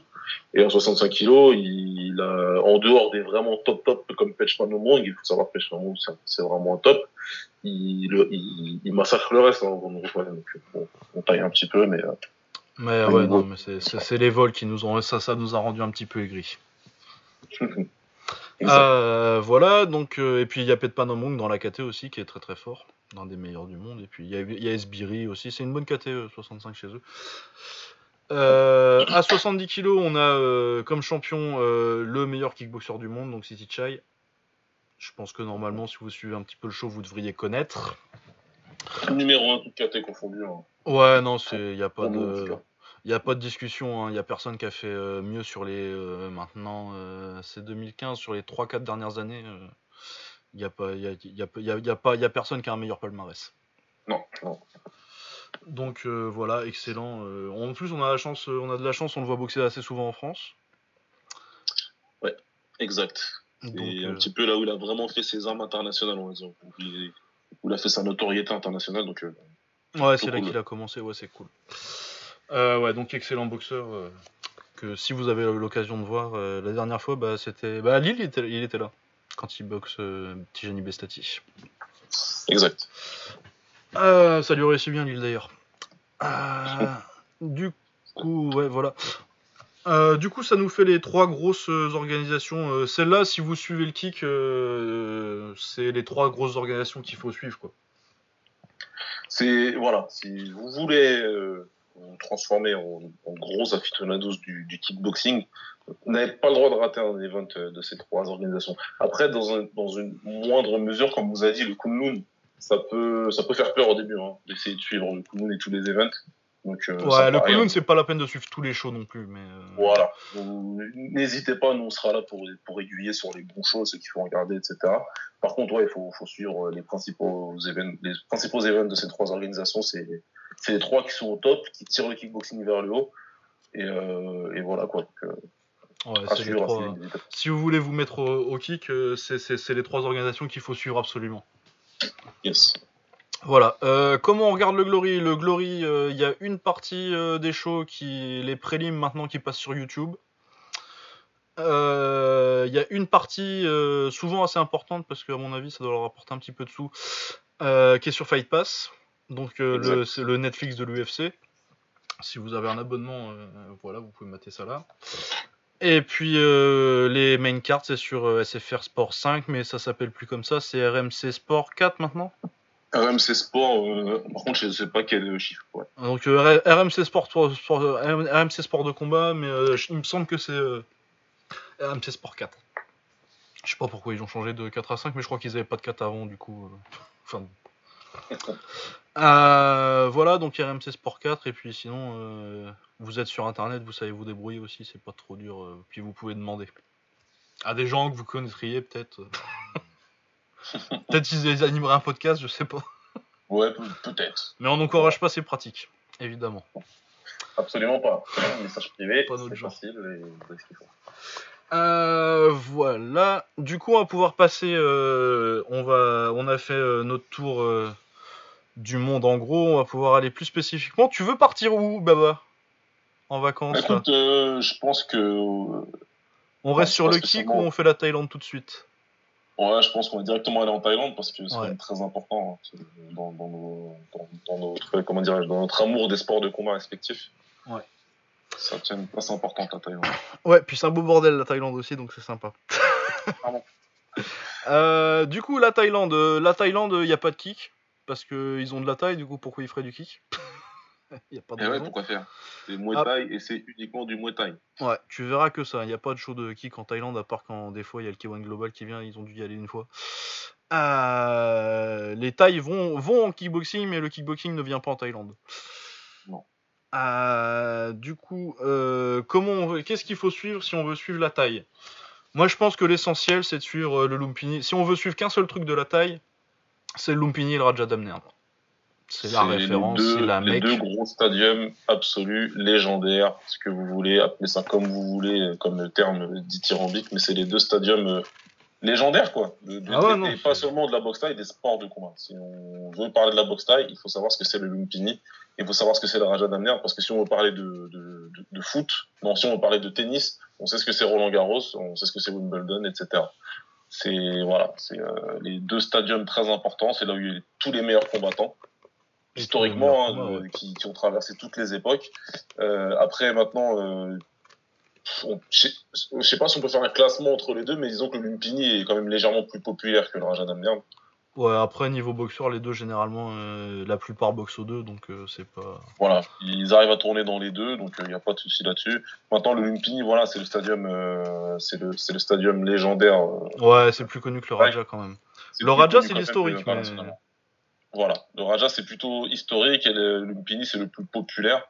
Et en 65 kilos, il a, en dehors des vraiment top top comme Pechman au monde, il faut savoir que Pechman au monde, c'est- vraiment un top. Il, il, il massacre le reste, hein, donc on taille un petit peu, mais euh, Mais ouais, non, mais c'est les vols qui nous ont, ça, ça nous a rendu un petit peu aigris. (laughs) Euh, voilà, donc, euh, et puis il y a Pet Panomong dans la KT aussi qui est très très fort, l'un des meilleurs du monde. Et puis il y a, il y a Esbiri aussi, c'est une bonne KT euh, 65 chez eux. Euh, à 70 kg, on a euh, comme champion euh, le meilleur kickboxer du monde, donc City Chai. Je pense que normalement, si vous suivez un petit peu le show, vous devriez connaître. numéro 1 tout KT confondu. Hein. Ouais, non, il n'y a pas de. Il n'y a pas de discussion, il n'y a personne qui a fait euh, mieux sur les. euh, maintenant, euh, c'est 2015, sur les 3-4 dernières années. Il n'y a, pas- y a, y a, y a- y a pas- y a personne qui a un meilleur palmarès. Non, non. Donc euh, voilà, excellent. Euh, en plus, on a, la chance, on a de la chance, on le voit boxer assez souvent en France. Exact. Donc, Et un petit peu là où il a vraiment fait ses armes internationales, on va dire. Il- où il a fait sa notoriété internationale. Donc, ouais, c'est là qu'il a commencé, ouais, c'est cool. Euh, ouais, donc excellent boxeur. que si vous avez l'occasion de voir, la dernière fois, bah, c'était. Bah, Lille, il était, il était là, quand il boxe Tijani Bestati. Exact. ça lui réussit bien, Lille d'ailleurs. (laughs) du coup, ouais, voilà. Euh, du coup, ça nous fait les trois grosses euh, organisations. Euh, celle-là, si vous suivez le kick, c'est les trois grosses organisations qu'il faut suivre, quoi. C'est voilà, si vous voulez vous transformer en, gros aficionados du, kickboxing, vous n'avez pas le droit de rater un event de ces trois organisations. Après, dans, dans une moindre mesure, comme vous a dit, le Kunlun, ça peut, ça peut faire peur au début, hein, d'essayer de suivre le Kunlun et tous les events. Donc, euh, ouais, le c'est pas la peine de suivre tous les shows non plus. Mais euh, Voilà. N'hésitez pas, nous on sera là pour, pour aiguiller sur les bons shows, ceux qu'il faut regarder, etc. Par contre, ouais, il faut, faut, suivre les principaux, événements, les principaux événements de ces trois organisations. C'est les trois qui sont au top, qui tirent le kickboxing vers le haut. Et, euh, et voilà quoi. Donc, ouais, les trois... Si vous voulez vous mettre au, au kick, c'est les trois organisations qu'il faut suivre absolument. Yes. Voilà. Euh, comment on regarde le Glory? Le Glory, euh, il y a une partie euh, des shows qui, les prélims maintenant qui passent sur YouTube. Il y a une partie souvent assez importante parce qu'à mon avis ça doit leur apporter un petit peu de sous, qui est sur Fight Pass, donc le, c'est le Netflix de l'UFC. Si vous avez un abonnement, voilà, vous pouvez mater ça là. Et puis les main cards c'est sur SFR Sport 5, mais ça s'appelle plus comme ça, c'est RMC Sport 4 maintenant? RMC Sport, euh, par contre, je ne sais pas quel chiffre. Ouais. Donc euh, RMC Sport, de combat, mais euh, il me semble que c'est RMC Sport 4. Je sais pas pourquoi ils ont changé de 4 à 5, mais je crois qu'ils avaient pas de 4 avant, du coup. (laughs) Enfin. voilà, donc RMC Sport 4, et puis sinon, vous êtes sur internet, vous savez vous débrouiller aussi, c'est pas trop dur, puis vous pouvez demander. À des gens que vous connaîtriez peut-être. (laughs) peut-être qu'ils animeraient un podcast, je sais pas. Ouais, peut-être. Mais on n'encourage pas ces pratiques, évidemment. Absolument pas. Un message privé, c'est facile et ce qu'il faut. Euh, voilà. Du coup, on va pouvoir passer. Euh, on va, on a fait euh, notre tour du monde en gros. On va pouvoir aller plus spécifiquement. Tu veux partir où, Baba? En vacances Écoute, je pense que. On reste sur le kick ou on fait la Thaïlande tout de suite? Ouais, je pense qu'on va directement aller en Thaïlande parce que c'est très important hein, dans, notre, comment dans notre amour des sports de combat respectifs. Ouais. Ça tient une place importante la Thaïlande. Ouais, puis c'est un beau bordel la Thaïlande aussi, donc c'est sympa. (laughs) euh, du coup, la Thaïlande, euh, la Thaïlande, il n'y a pas de kick parce qu'ils ont de la taille. Du coup, pourquoi ils feraient du kick? Il (laughs) y a pas de eh ouais, pourquoi faire? C'est Muay ah. Thai et c'est uniquement du Muay Thai. Ouais, tu verras que ça. Il n'y a pas de show de kick en Thaïlande, à part quand des fois il y a le K1 Global qui vient, ils ont dû y aller une fois. Euh, les Thaïs vont, vont en kickboxing, mais le kickboxing ne vient pas en Thaïlande. Non. Euh, du coup, euh, comment, qu'est-ce qu'il faut suivre si on veut suivre la taille Moi, je pense que l'essentiel, c'est de suivre le Lumpini. Si on veut suivre qu'un seul truc de la taille, c'est le Lumpini et le Raja Damner. C'est la référence, c'est la mec. Les deux gros stadiums absolus, légendaires, ce que vous voulez, appelez ça comme vous voulez, comme le terme dithyrambique, mais c'est les deux stadiums euh, légendaires, quoi. ah et pas seulement de la boxe taille, des sports de combat. Si on veut parler de la boxe taille, il faut savoir ce que c'est le Lumpini, il faut savoir ce que c'est le Raja Damner, parce que si on veut parler de, de, de, foot, non, si on veut parler de tennis, on sait ce que c'est Roland Garros, on sait ce que c'est Wimbledon, etc. C'est voilà, c'est euh, les deux stadiums très importants, c'est là où il y a tous les meilleurs combattants historiquement, hein, qui, qui, ont traversé toutes les époques. Euh, après, maintenant, euh, je sais pas si on peut faire un classement entre les deux, mais disons que le Lumpini est quand même légèrement plus populaire que le Raja Damnern. Ouais, après, niveau boxeur, les deux, généralement, euh, la plupart boxent aux deux, donc c'est pas. Voilà, ils arrivent à tourner dans les deux, donc il n'y a pas de souci là-dessus. Maintenant, le Lumpini, voilà, c'est le stadium, c'est le, le stadium légendaire. ouais, c'est plus connu que le Raja quand même. Le Raja, c'est l'historique, mais. Voilà, le Raja c'est plutôt historique et le Lumpini c'est le plus populaire.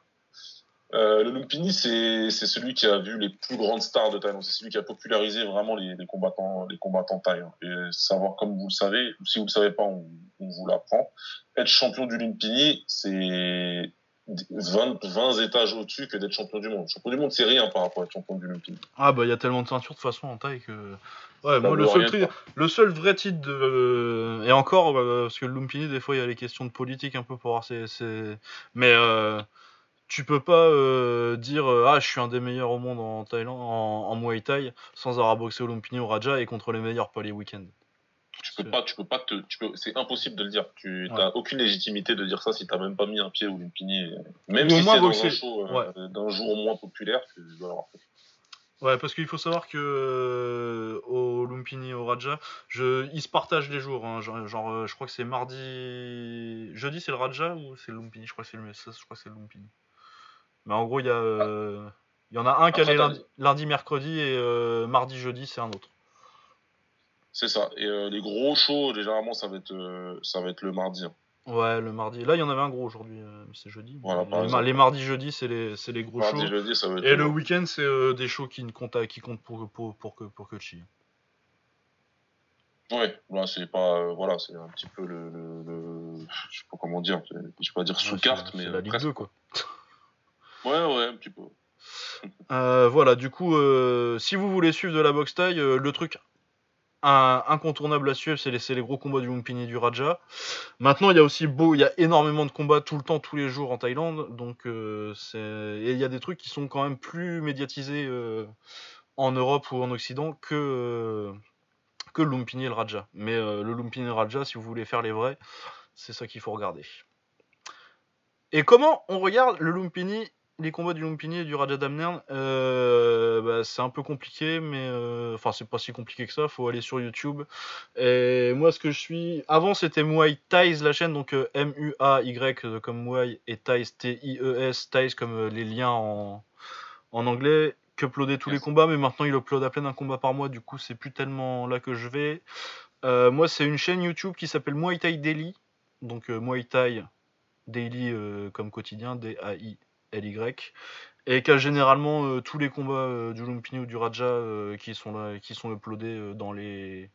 Euh, le Lumpini c'est celui qui a vu les plus grandes stars de Thaïlande, c'est celui qui a popularisé vraiment les, combattants les combattants thaï. Et savoir comme vous le savez, ou si vous le savez pas, on, vous l'apprend. Être champion du Lumpini, c'est 20, 20 étages au-dessus que d'être champion du monde. Champion du monde, c'est rien par rapport à être champion du Lumpini. Ah bah il y a tellement de ceintures de façon en taille que. Ouais, moi le seul, le seul vrai titre de. Et encore, euh, parce que le Lumpini, des fois il y a les questions de politique un peu pour voir c'est. Mais euh, tu peux pas euh, dire Ah, je suis un des meilleurs au monde en Thaïlande, en, en Muay Thai, sans avoir boxé au Lumpini au Raja et contre les meilleurs pas les week-ends tu peux pas, tu peux pas te, tu peux, c'est impossible de le dire. Tu n'as aucune légitimité de dire ça si tu n'as même pas mis un pied ou une pignée. Même si c'est dans un show euh, d'un jour moins populaire, tu dois l'avoir fait. Ouais, parce qu'il faut savoir que euh, au Lumpini, au Raja, je, ils se partagent les jours. Hein. genre, euh, je crois que c'est mardi, jeudi, c'est le Raja ou c'est le Lumpini? Je crois que c'est le, je crois c'est le Lumpini. Mais en gros, il y a, il y en a un qui est lundi, lundi, mercredi et mardi, jeudi, c'est un autre. C'est ça. Et euh, les gros shows, généralement, ça va être, euh, ça va être le mardi. Hein. Ouais, le mardi. Là, il y en avait un gros aujourd'hui, euh, c'est jeudi. les, mardis, jeudi, c'est les, les, gros shows. Jeudi, ça Et le week-end, c'est des shows qui, ne comptent, qui comptent pour, pour, pour, que, pour que chi. Ouais, là, c'est pas. voilà, c'est un petit peu le, le, Je sais pas comment dire. Je vais pas dire sous carte, mais. la Ligue 2, quoi. (laughs) ouais, ouais, un petit peu. voilà, du coup, si vous voulez suivre de la boxe taille, le truc un incontournable à suivre, c'est les, les, gros combats du Lumpini et du Raja. Maintenant, il y a aussi beau, il y a énormément de combats tout le temps, tous les jours en Thaïlande. Donc, euh, et il y a des trucs qui sont quand même plus médiatisés euh, en Europe ou en Occident que, euh, que le Lumpini et le Raja. Mais le Lumpini et le Raja, si vous voulez faire les vrais, c'est ça qu'il faut regarder. Et comment on regarde le Lumpini les combats du Lumpini et du Raja Damnern, euh, bah, c'est un peu compliqué, mais euh, enfin c'est pas si compliqué que ça. Faut aller sur YouTube. Et moi, ce que je suis, avant c'était Muay Thais la chaîne, donc euh, M U A Y comme Muay et Thais T I E S Thais comme les liens en, en anglais. Que uploadait tous les combats, mais maintenant il upload à peine un combat par mois. Du coup, c'est plus tellement là que je vais. moi, c'est une chaîne YouTube qui s'appelle Muay Thai Daily, donc Muay Thai Daily comme quotidien D A I LY, et qui a généralement euh, tous les combats euh, du Lumpini ou du Raja euh, qui sont là, qui sont uploadés dans les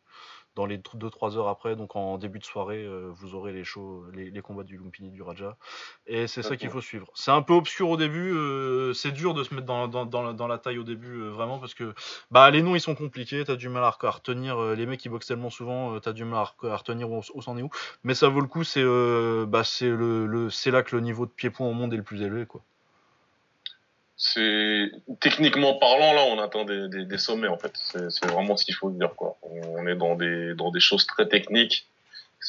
dans les 2-3 heures après, donc en début de soirée, vous aurez les shows, les, combats du Lumpini et du Raja. Et c'est ça qu'il faut suivre. C'est un peu obscur au début, c'est dur de se mettre dans, dans, dans, la, taille au début, vraiment, parce que bah, les noms ils sont compliqués, t'as du mal à, retenir, les mecs qui boxent tellement souvent, t'as du mal à, retenir où, où c'en est où. Mais ça vaut le coup, c'est bah, le, le, là que le niveau de pied-point au monde est le plus élevé. quoi c'est techniquement parlant là on atteint des, des, des sommets en fait. C'est vraiment ce qu'il faut dire quoi. On est dans des dans des choses très techniques.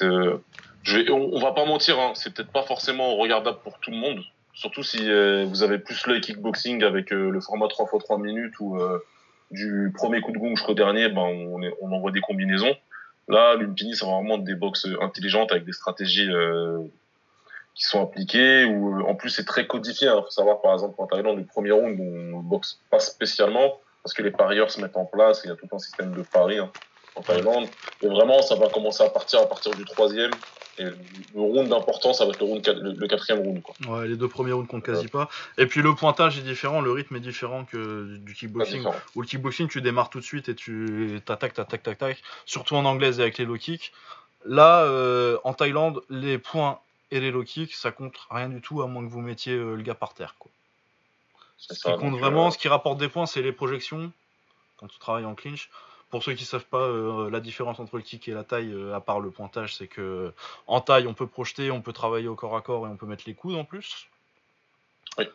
Je vais, on, va pas mentir hein, c'est peut-être pas forcément regardable pour tout le monde. Surtout si euh, vous avez plus le kickboxing avec euh, le format 3 x 3 minutes ou euh, du premier coup de gong jusqu'au dernier ben on, est, on envoie des combinaisons. Là l'Umpini c'est vraiment des box intelligentes avec des stratégies qui sont appliqués ou en plus c'est très codifié. Il hein. faut savoir par exemple en Thaïlande le premier round on boxe pas spécialement parce que les parieurs se mettent en place. Il y a tout un système de paris hein, en Thaïlande. Et vraiment ça va commencer à partir à partir du troisième. Et le round d'importance, ça va être le, round, le, quatrième round. Quoi. Ouais, les deux premiers rounds comptent quasi pas. Et puis le pointage est différent, le rythme est différent que du kickboxing. Où le kickboxing, tu démarres tout de suite et tu t'attaques, t'attaques, t'attaques. Surtout en anglaise et avec les low kicks. Là, euh, en Thaïlande, les points et les low kicks, ça compte rien du tout à moins que vous mettiez euh, le gars par terre. Quoi. Ce qui compte vraiment, euh, ce qui rapporte des points, c'est les projections quand tu travailles en clinch. Pour ceux qui savent pas euh, la différence entre le kick et la taille, à part le pointage, c'est que en taille on peut projeter, on peut travailler au corps à corps et on peut mettre les coudes en plus. Oui.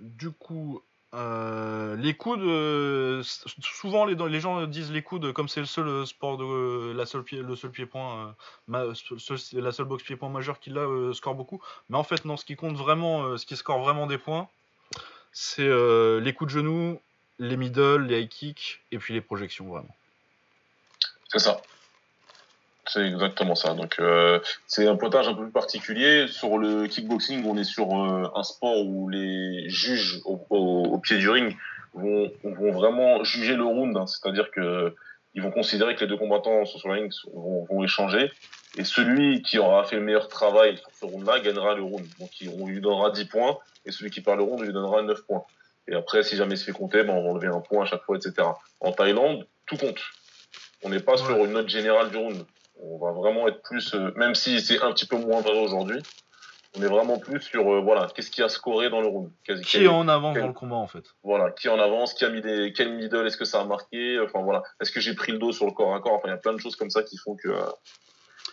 du coup, euh, les coudes, euh, souvent les, gens disent les coudes comme c'est le seul euh, sport de la seule pied, le seul pied-point, la seule boxe pied-point majeur qui là score beaucoup. Mais en fait non, ce qui compte vraiment, ce qui score vraiment des points, c'est les coups de genoux, les middle, les high kicks et puis les projections vraiment. C'est ça. C'est exactement ça. Donc euh, c'est un pointage un peu plus particulier. Sur le kickboxing, on est sur euh, un sport où les juges au, pied du ring vont, vont vraiment juger le round. Hein. C'est-à-dire que ils vont considérer que les deux combattants sur ring vont, vont, échanger. Et celui qui aura fait le meilleur travail sur ce round-là gagnera le round. Donc on lui donnera 10 points et celui qui perd le round lui donnera 9 points. Et après, si jamais il se fait compter, ben, on va enlever un point à chaque fois, etc. En Thaïlande, tout compte. On n'est pas sur une note générale du round. On va vraiment être plus, euh, même si c'est un petit peu moins vrai aujourd'hui, On est vraiment plus sur euh, voilà, qu'est-ce qui a scoré dans le round. Qui, qui est en avance dans le combat en fait. Voilà, qui en avance, qui a mis des, quel middle, est-ce que ça a marqué, enfin voilà, est-ce que j'ai pris le dos sur le corps à corps, enfin il y a plein de choses comme ça qui font que, euh,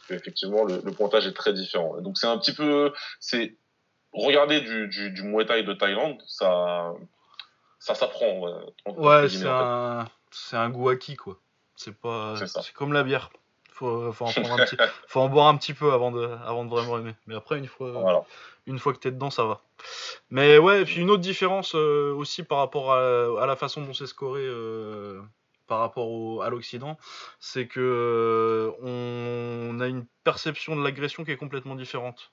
effectivement le, le, pointage est très différent. Donc c'est un petit peu, c'est regarder du, du, du Muay Thai de Thaïlande, ça, ça s'apprend. Ouais, c'est un, c'est un goût acquis quoi. C'est pas, c'est comme la bière. Faut, faut, en prendre un petit, (laughs) faut en boire un petit peu avant de, avant de vraiment aimer. Mais après, une fois, une fois que t'es dedans, ça va. Mais ouais, et puis une autre différence euh, aussi par rapport à, à, la façon dont c'est scoré euh, par rapport au, à l'Occident, c'est que euh, on a une perception de l'agression qui est complètement différente.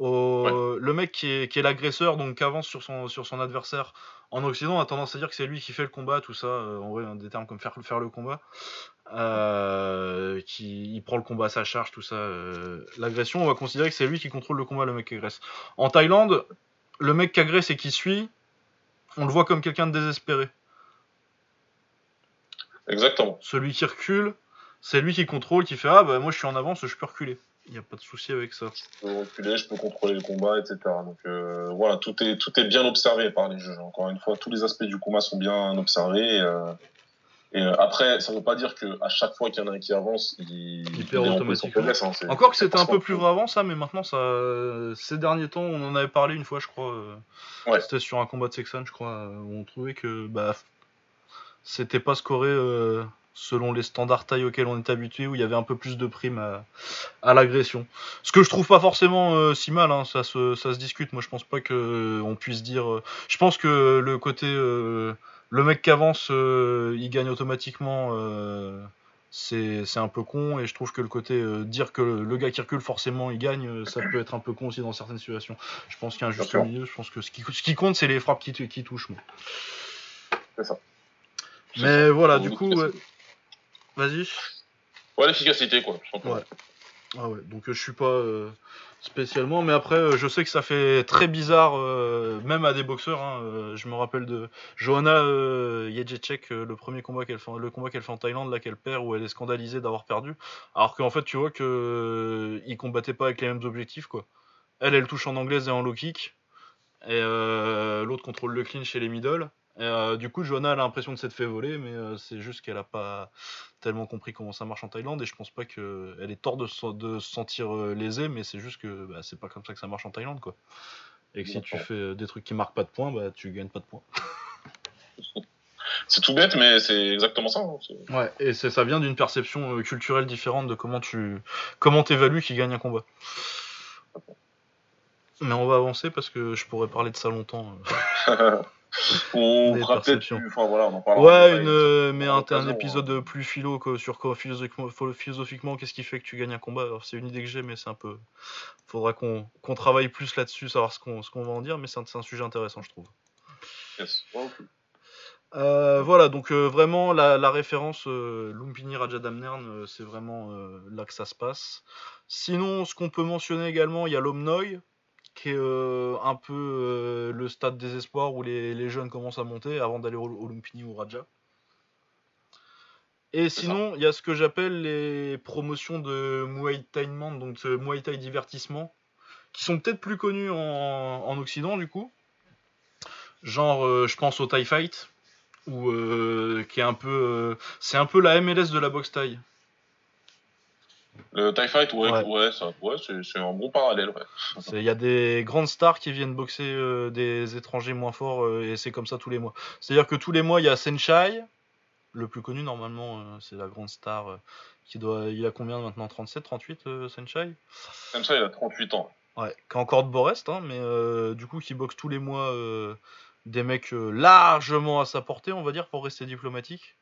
Au, Le mec qui est, qui est l'agresseur, donc qui avance sur son, sur son adversaire en Occident, on a tendance à dire que c'est lui qui fait le combat, tout ça, en vrai, des termes comme faire, faire le combat. Euh, qui il prend le combat à sa charge, tout ça. Euh, L'agression, on va considérer que c'est lui qui contrôle le combat, le mec qui agresse. En Thaïlande, le mec qui agresse et qui suit, on le voit comme quelqu'un de désespéré. Exactement. Celui qui recule, c'est lui qui contrôle, qui fait Ah, bah moi je suis en avance, je peux reculer. Il n'y a pas de souci avec ça. Je peux reculer, je peux contrôler le combat, etc. Donc euh, voilà, tout est, tout est bien observé par les juges. Encore une fois, tous les aspects du combat sont bien observés. Et, euh, et euh, après, ça ne veut pas dire qu'à chaque fois qu'il y en a un qui avance, il, il perd automatiquement. Hein, Encore que c'était un peu plus vrai avant ça, mais maintenant, ça, ces derniers temps, on en avait parlé une fois, je crois. Ouais. C'était sur un combat de Sexan, je crois, où on trouvait que bah, c'était pas scoré selon les standards taille auxquels on est habitué, où il y avait un peu plus de primes à, à l'agression. Ce que je trouve pas forcément euh, si mal, hein, ça, se, ça se discute. Moi, je pense pas que on puisse dire. je pense que le côté le mec qui avance, euh, il gagne automatiquement. Euh, c'est un peu con et je trouve que le côté euh, dire que le, gars qui recule forcément il gagne ça peut être un peu con aussi dans certaines situations je pense qu'il y a un juste milieu je pense que ce qui, ce qui compte c'est les frappes qui, qui touchent c'est ça mais voilà du coup vas-y ouais l'efficacité quoi ouais. ah ouais donc je suis pas spécialement, mais après, euh, je sais que ça fait très bizarre, euh, même à des boxeurs. Hein, euh, je me rappelle de Johanna Jędrzejczyk, le premier combat qu'elle fait, le combat qu'elle fait en Thaïlande, là qu'elle perd, où elle est scandalisée d'avoir perdu, alors qu'en fait, tu vois que ils combattaient pas avec les mêmes objectifs, quoi. Elle, elle touche en anglaise et en low kick, et l'autre contrôle le clinch et les middle. Et, du coup, Johanna a l'impression de s'être fait voler, mais c'est juste qu'elle a pas tellement compris comment ça marche en Thaïlande et je pense pas qu'elle ait tort de se, de sentir euh, lésée, mais c'est juste que bah, c'est pas comme ça que ça marche en Thaïlande quoi. Et que si tu fais euh, des trucs qui marquent pas de points, bah tu gagnes pas de points. (laughs) c'est tout bête, mais c'est exactement ça. Hein, ouais, et ça vient d'une perception euh, culturelle différente de comment tu comment t'évalues qui gagne un combat. Mais on va avancer parce que je pourrais parler de ça longtemps. (laughs) on fera peut-être enfin voilà on en parlera ouais une, euh, mais un, un, épisode plus philo que sur quoi philosophiquement, philosophiquement qu'est-ce qui fait que tu gagnes un combat? C'est une idée que j'ai mais c'est un peu faudra qu'on qu'on travaille plus là-dessus savoir ce qu'on ce qu'on va en dire mais c'est un, un, sujet intéressant je trouve. Yes. euh, voilà donc euh, vraiment la, la référence euh, Lumpini Raja Damnern euh, c'est vraiment euh, là que ça se passe. Sinon ce qu'on peut mentionner également il y a l'Omnoy qui est euh, un peu euh, le stade désespoir où les, les, jeunes commencent à monter avant d'aller au, au Lumpini ou Raja. Et sinon, il y a ce que j'appelle les promotions de Muay Thai donc ce Muay Thai divertissement, qui sont peut-être plus connus en, en, Occident du coup. Genre, euh, je pense au Thai Fight, ou qui est un peu, c'est un peu la MLS de la boxe Thai. Le TIE Fight, ouais, ouais. ouais, ouais c'est un bon parallèle. Il y a des grandes stars qui viennent boxer euh, des étrangers moins forts euh, et c'est comme ça tous les mois. C'est-à-dire que tous les mois, il y a Senshai, le plus connu normalement, euh, c'est la grande star qui doit. Il a combien maintenant 37, 38 Senshai? Senshai, il a 38 ans. Ouais, qui a encore de beau reste, hein, mais du coup, qui boxe tous les mois des mecs largement à sa portée, on va dire, pour rester diplomatique.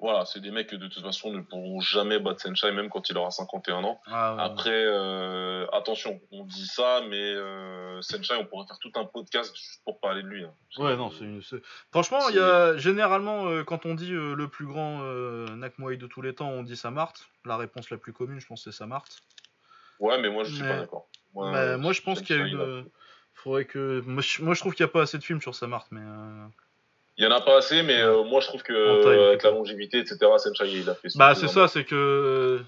Voilà, c'est des mecs que de toute façon ne pourront jamais battre Senshai, même quand il aura 51 ans. Ah, ouais, Après, euh, attention, on dit ça, mais euh, Senshai, on pourrait faire tout un podcast juste pour parler de lui. Hein. Ouais, non, c'est une... Franchement, il y a généralement, euh, quand on dit euh, le plus grand Nakmoai de tous les temps, on dit Samart. La réponse la plus commune, je pense, c'est Samart. Ouais, mais moi, je suis mais... pas d'accord. Moi, je pense qu'il y a une. Faudrait que. Moi, je, moi, je trouve qu'il n'y a pas assez de films sur Samart, mais. Il y en a pas assez, mais euh, moi je trouve que euh, avec la longévité, etc., Senchai, il a fait. Bah c'est ça, c'est que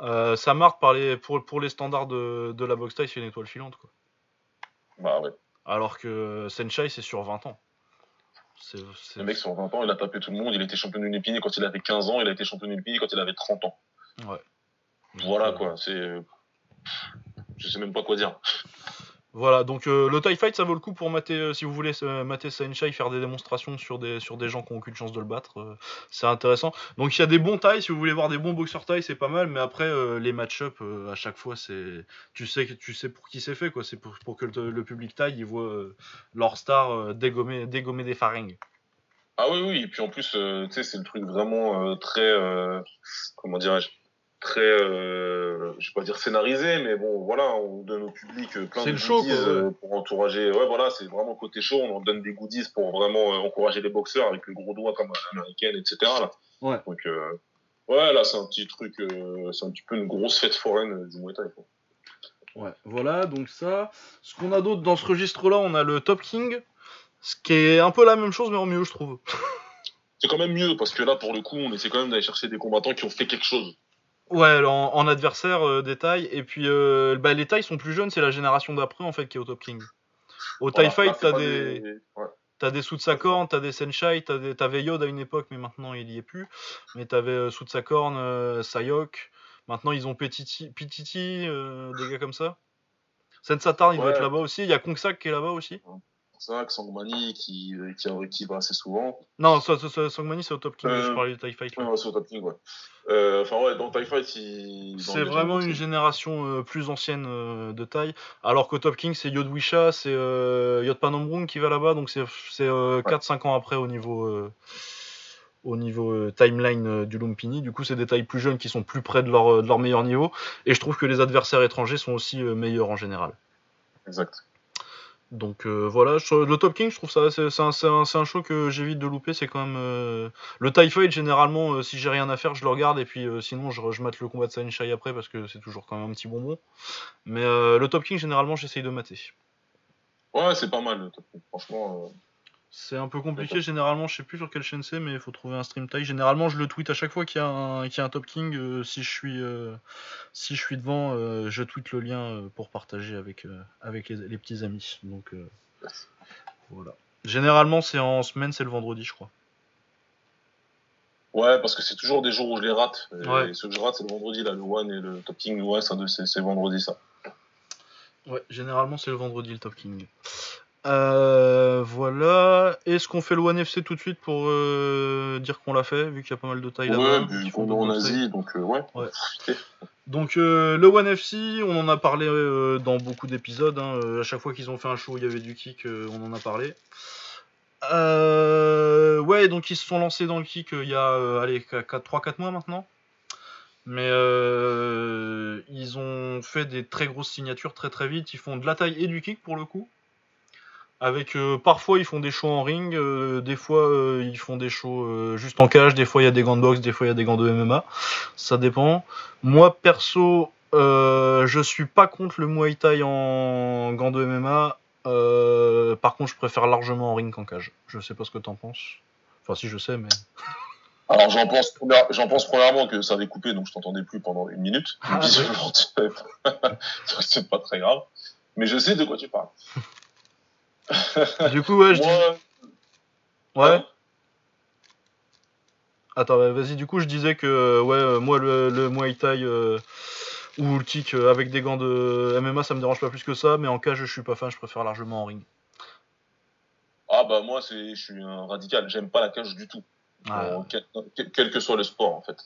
Euh, Samart, par les, pour, pour les standards de, de la boxe taille, c'est une étoile filante. Quoi. Bah ouais. Alors que Senchai, c'est sur 20 ans. C'est, Le mec, sur 20 ans, il a tapé tout le monde. Il était champion du Népini quand il avait 15 ans. Il a été champion du Népini quand il avait 30 ans. Ouais. Voilà, quoi. C'est. Je sais même pas quoi dire. Voilà, donc euh, le TIE Fight, ça vaut le coup pour mater, euh, si vous voulez euh, mater Senshai, faire des démonstrations sur des, sur des gens qui ont aucune chance de le battre. c'est intéressant. Donc il y a des bons tailles, si vous voulez voir des bons boxeurs taille, c'est pas mal, mais après, les match-up, à chaque fois, c'est. Tu sais, pour qui c'est fait, quoi. C'est pour, pour, que le, public taille, il voit leur star dégommer, dégommer des faringues. Ah oui, oui, et puis en plus, tu sais, c'est le truc vraiment très. comment dirais-je très, euh, je vais pas dire scénarisé, mais bon, voilà, on donne au public euh, plein de goodies euh, pour encourager. Ouais, voilà, c'est vraiment côté show. On donne des goodies pour vraiment euh, encourager les boxeurs avec le gros doigt comme l'américaine, etc. Là. Ouais. Donc, ouais, là, c'est un petit truc, c'est un petit peu une grosse fête foraine du Muay Thai. Ouais, voilà, donc ça. Ce qu'on a d'autre dans ce registre-là, on a le Top King, ce qui est un peu la même chose, mais en mieux, je trouve. (laughs) c'est quand même mieux, parce que là, pour le coup, on essaie quand même d'aller chercher des combattants qui ont fait quelque chose. Ouais, en, adversaire euh, des tailles. Et puis euh, bah, les tailles sont plus jeunes, c'est la génération d'après en fait qui est au Top King. Au TIE Fight, t'as des. des... T'as des Sutsakorn, t'as des Senshai, t'as des... t'avais Yod à une époque, mais maintenant il y est plus. Mais t'avais euh, Sutsakorn, euh, Sayok. Maintenant ils ont Petiti, Petiti des gars comme ça. Sensatarn, il doit être là-bas aussi. Il y a Kongsak qui est là-bas aussi. Sangmani qui, qui, qui va assez souvent. Non, Sangmani c'est au Top King, je parlais du TIE Fight. Ouais, c'est au Top King, ouais. Euh, enfin ouais, dans TIE Fight, c'est vraiment une génération euh, plus ancienne euh, de taille. Alors qu'au Top King, c'est Yod Wisha, c'est Yod Panombrung qui va là-bas, donc c'est 4-5 ans après au niveau au niveau timeline du Lumpini. Du coup, c'est des tailles plus jeunes qui sont plus près de leur, de leur meilleur niveau. Et je trouve que les adversaires étrangers sont aussi meilleurs en général. Exact. Donc euh, voilà, le Top King, je trouve ça, c'est un, un, show que j'évite de louper. C'est quand même euh, le Fight. Généralement, euh, si j'ai rien à faire, je le regarde et puis sinon, je, mate le combat de Sanishai après parce que c'est toujours quand même un petit bonbon. Mais le Top King, généralement, j'essaye de mater. Ouais, c'est pas mal le Top King. Franchement, c'est un peu compliqué, généralement, je sais plus sur quelle chaîne c'est, mais il faut trouver un stream taille. Généralement, je le tweet à chaque fois qu'il y, a un Top King. Euh, si, je suis, euh, si je suis devant, euh, je tweet le lien pour partager avec, avec les, petits amis. Donc voilà. Généralement, c'est en semaine, c'est le vendredi, je crois. Ouais, parce que c'est toujours des jours où je les rate. Et ceux que je rate, c'est le vendredi, là, le One et le Top King. Ouais, c'est vendredi, ça. Ouais, généralement, c'est le vendredi, le Top King. Euh, voilà. Est-ce qu'on fait le One FC tout de suite pour euh, dire qu'on l'a fait, vu qu'il y a pas mal de tailles là-bas Ouais, qu'on en Asie, donc euh, ouais. Donc le One FC, on en a parlé dans beaucoup d'épisodes. Hein. à chaque fois qu'ils ont fait un show, il y avait du kick, on en a parlé. ouais, donc ils se sont lancés dans le kick il y a allez, 3-4 mois maintenant. Mais ils ont fait des très grosses signatures très très vite. Ils font de la taille et du kick pour le coup. Avec euh, parfois ils font des shows en ring, euh, des fois euh, ils font des shows juste en cage, des fois il y a des gants de boxe, des fois il y a des gants de MMA, ça dépend. Moi perso, je suis pas contre le Muay Thai en gants de MMA. par contre, je préfère largement en ring qu'en cage. Je sais pas ce que t'en penses. Enfin, si je sais, mais. (laughs) Alors j'en pense, j'en pense premièrement que ça avait coupé, donc je t'entendais plus pendant une minute. Ah, (laughs) (laughs) c'est pas très grave. Mais je sais de quoi tu parles. (laughs) du coup, ouais, je dis. Ouais. Attends, vas-y, du coup, je disais que, euh, ouais, euh, moi, le, le Muay Thai euh, ou le kick avec des gants de MMA, ça me dérange pas plus que ça, mais en cage, je suis pas fan, je préfère largement en ring. Ah, bah, moi, je suis un radical, j'aime pas la cage du tout. Ah. quel, que soit le sport, en fait.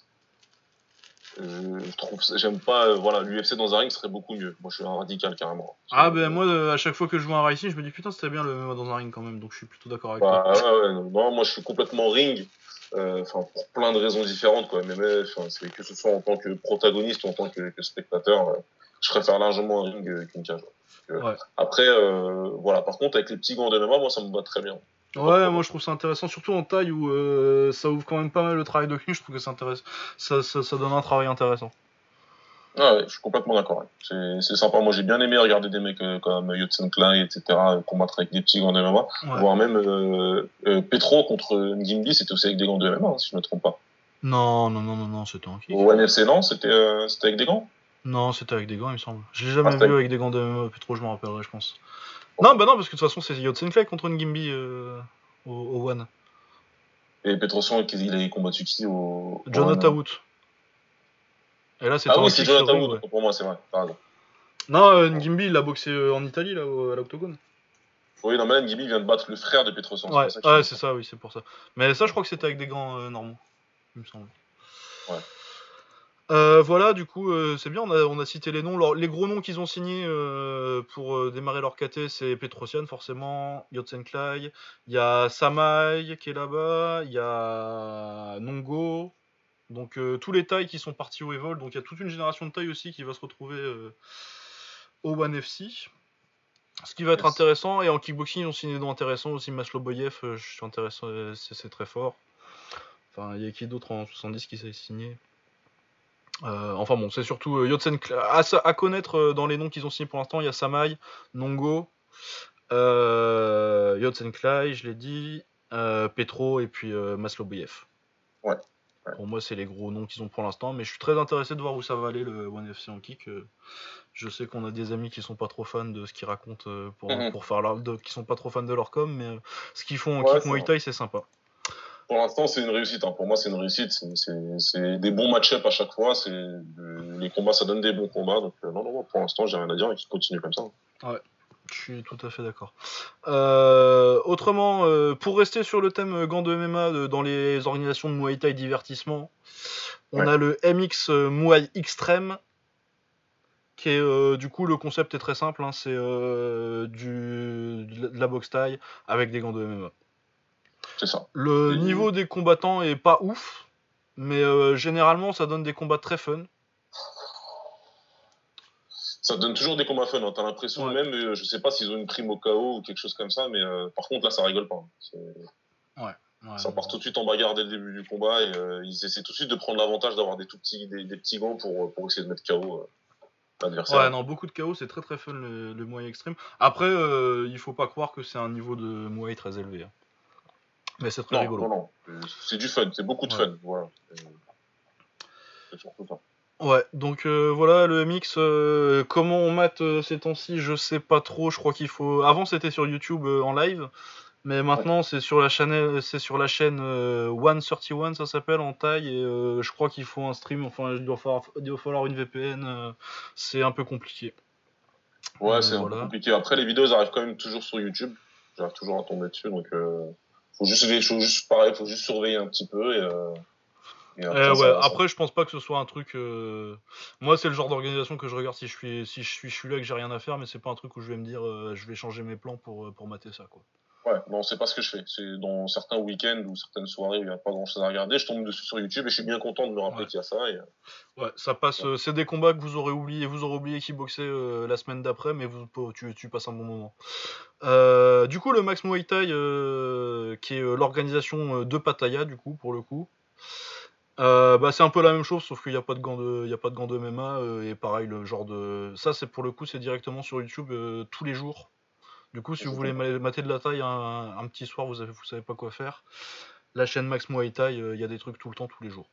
Euh, je trouve j'aime pas euh, voilà l'UFC dans un ring serait beaucoup mieux. Moi je suis un radical carrément. Ah ben moi euh, à chaque fois que je vois un racing je me dis putain c'était bien le MMA dans un ring quand même. Donc je suis plutôt d'accord avec bah, toi. ouais, ouais, non, moi je suis complètement ring enfin pour plein de raisons différentes quoi. MMA c'est que ce soit en tant que protagoniste ou en tant que, spectateur je préfère largement un ring qu'une cage après voilà. Par contre avec les petits gants de MMA moi ça me va très bien Ouais, moi je trouve ça intéressant, surtout en taille où euh, ça ouvre quand même pas mal le travail de cul. Je trouve que ça, intéresse, ça, ça, donne un travail intéressant. Ah ouais, je suis complètement d'accord. C'est sympa. Moi j'ai bien aimé regarder des mecs euh, comme Yotsen Klein, etc., combattre avec des petits gants de MMA. Voire même euh, Petro contre Ngimbi, c'était aussi avec des gants de MMA, hein, si je ne me trompe pas. Non, non, non, non, non, c'était en kick. Au NFC, non C'était euh, c'était avec des gants? Non, c'était avec des gants, il me semble. Je l'ai jamais Ah, vu avec des gants de MMA, plus trop, je m'en rappellerai, je pense. Non, bah non, parce que de toute façon, c'est Yotsen Clay contre Ngimbi euh, au, au One. Et Petrosyan, il a combattu qui au. Jonathan Wood. Et là, c'était Ah oui, c'est Jonathan Wood, ouais. pour moi, c'est vrai. raison. Non, euh, Ngimbi, il a boxé euh, en Italie, là, à l'octogone. Oui, non, mais là, Gibi vient de battre le frère de Petrosyan. Ouais, pour ça ouais, c'est ça, oui, c'est pour ça. Mais ça, je crois que c'était avec des euh, normaux, il me semble. Ouais. Euh, voilà, du coup, euh, c'est bien, on a, on a cité les noms. Les gros noms qu'ils ont signés euh, pour démarrer leur KT, c'est Petrosian, forcément, Yotsenklai, il y a Samai qui est là-bas, il y a Nongo, donc tous les tailles qui sont partis au Evol, donc il y a toute une génération de tailles aussi qui va se retrouver au One FC. Ce qui va être Yes. intéressant, et en kickboxing, ils ont signé des noms intéressants aussi. Masloboyev, je suis intéressant, c'est c'est très fort. Enfin, il y a qui d'autre en 70 qui s'est signé? Euh, Enfin bon, c'est surtout euh, Yotsen à, à connaître euh, dans les noms qu'ils ont signés pour l'instant, il y a Samai, Nongo, Yotsen Klai, je l'ai dit, Petro et puis Masloboyev. Ouais, ouais. Pour moi, c'est les gros noms qu'ils ont pour l'instant, mais je suis très intéressé de voir où ça va aller le One FC en kick. Je sais qu'on a des amis qui sont pas trop fans de ce qu'ils racontent pour, pour faire leur, de- qui sont pas trop fans de leur com, mais ce qu'ils font en Ouais, kick Muay. Thai, c'est sympa. Pour l'instant, c'est une réussite. hein. Pour moi, c'est une réussite. C'est- des bons match-up à chaque fois. C'est Les combats, ça donne des bons combats. Donc, euh, non, non, pour l'instant, j'ai rien à dire et qu'ils continuent comme ça. Je suis tout à fait d'accord. Euh, autrement, euh, pour rester sur le thème gants de MMA dans les organisations de Muay Thai divertissement, on Ouais. a le MX Muay Extreme, qui est euh, du coup le concept est très simple, hein, c'est du de la boxe taille avec des gants de MMA. C'est ça. Le niveau des combattants est pas ouf, mais euh, généralement ça donne des combats très fun. Ça donne toujours des combats fun. Hein. T'as l'impression Ouais. même, euh, je sais pas s'ils ont une prime au KO ou quelque chose comme ça, mais euh, par contre, là, ça rigole pas. hein. Ouais, Ça part tout de suite en bagarre dès le début du combat et ils essaient tout de suite de prendre l'avantage d'avoir des tout petits, des, des petits gants pour, pour essayer de mettre KO l'adversaire. Ouais, non, beaucoup de chaos, c'est très très fun le, le Muay extrême. Après, euh, il faut pas croire que c'est un niveau de Muay très élevé. hein. Mais c'est très non, rigolo. non, non. C'est du fun, c'est beaucoup de Ouais. fun. Voilà. C'est- surtout ça. Ouais, donc euh, voilà le MX. euh, comment on mate euh, ces temps-ci, je sais pas trop. Je crois qu'il faut. Avant c'était sur YouTube en live, mais maintenant c'est sur la chaîne, c'est sur la chaîne euh, 131, ça s'appelle en taille. Et je crois qu'il faut un stream. Enfin, il doit falloir, il doit falloir une VPN. c'est un peu compliqué. Ouais, c'est un peu compliqué. Après, les vidéos elles arrivent quand même toujours sur YouTube. J'arrive toujours à tomber dessus, donc euh, faut juste, faut juste pareil, faut juste surveiller un petit peu et. Euh, et Euh, ça ouais, ça- après, je pense pas que ce soit un truc. euh, Moi, c'est le genre d'organisation que je regarde si je suis, si je suis, je suis là et que j'ai rien à faire, mais c'est pas un truc où je vais me dire, je vais changer mes plans pour, pour mater ça, quoi. Ouais, non, c'est pas ce que je fais. C'est dans certains week-ends ou certaines soirées où il n'y a pas grand-chose à regarder, je tombe dessus sur YouTube et je suis bien content de me rappeler Ouais. qu'il y a ça. Et, euh, Ouais, ça passe. euh, c'est des combats que vous aurez oublié, vous aurez oublié qui boxait euh, la semaine d'après, mais vous, tu, tu passes un bon moment. Euh, du coup, le Max Muay Thai, qui est l'organisation de Pattaya, du coup, pour le coup. Bah, c'est un peu la même chose, sauf qu'il n'y a pas de gants de, il y a pas de gants de MMA et pareil le genre de, ça c'est pour le coup c'est directement sur YouTube tous les jours. Du coup, si vous voulez ma- mater de la taille un, un petit soir, vous avez, vous savez pas quoi faire. La chaîne Max Muay Thai, euh, il y a des trucs tout le temps, tous les jours.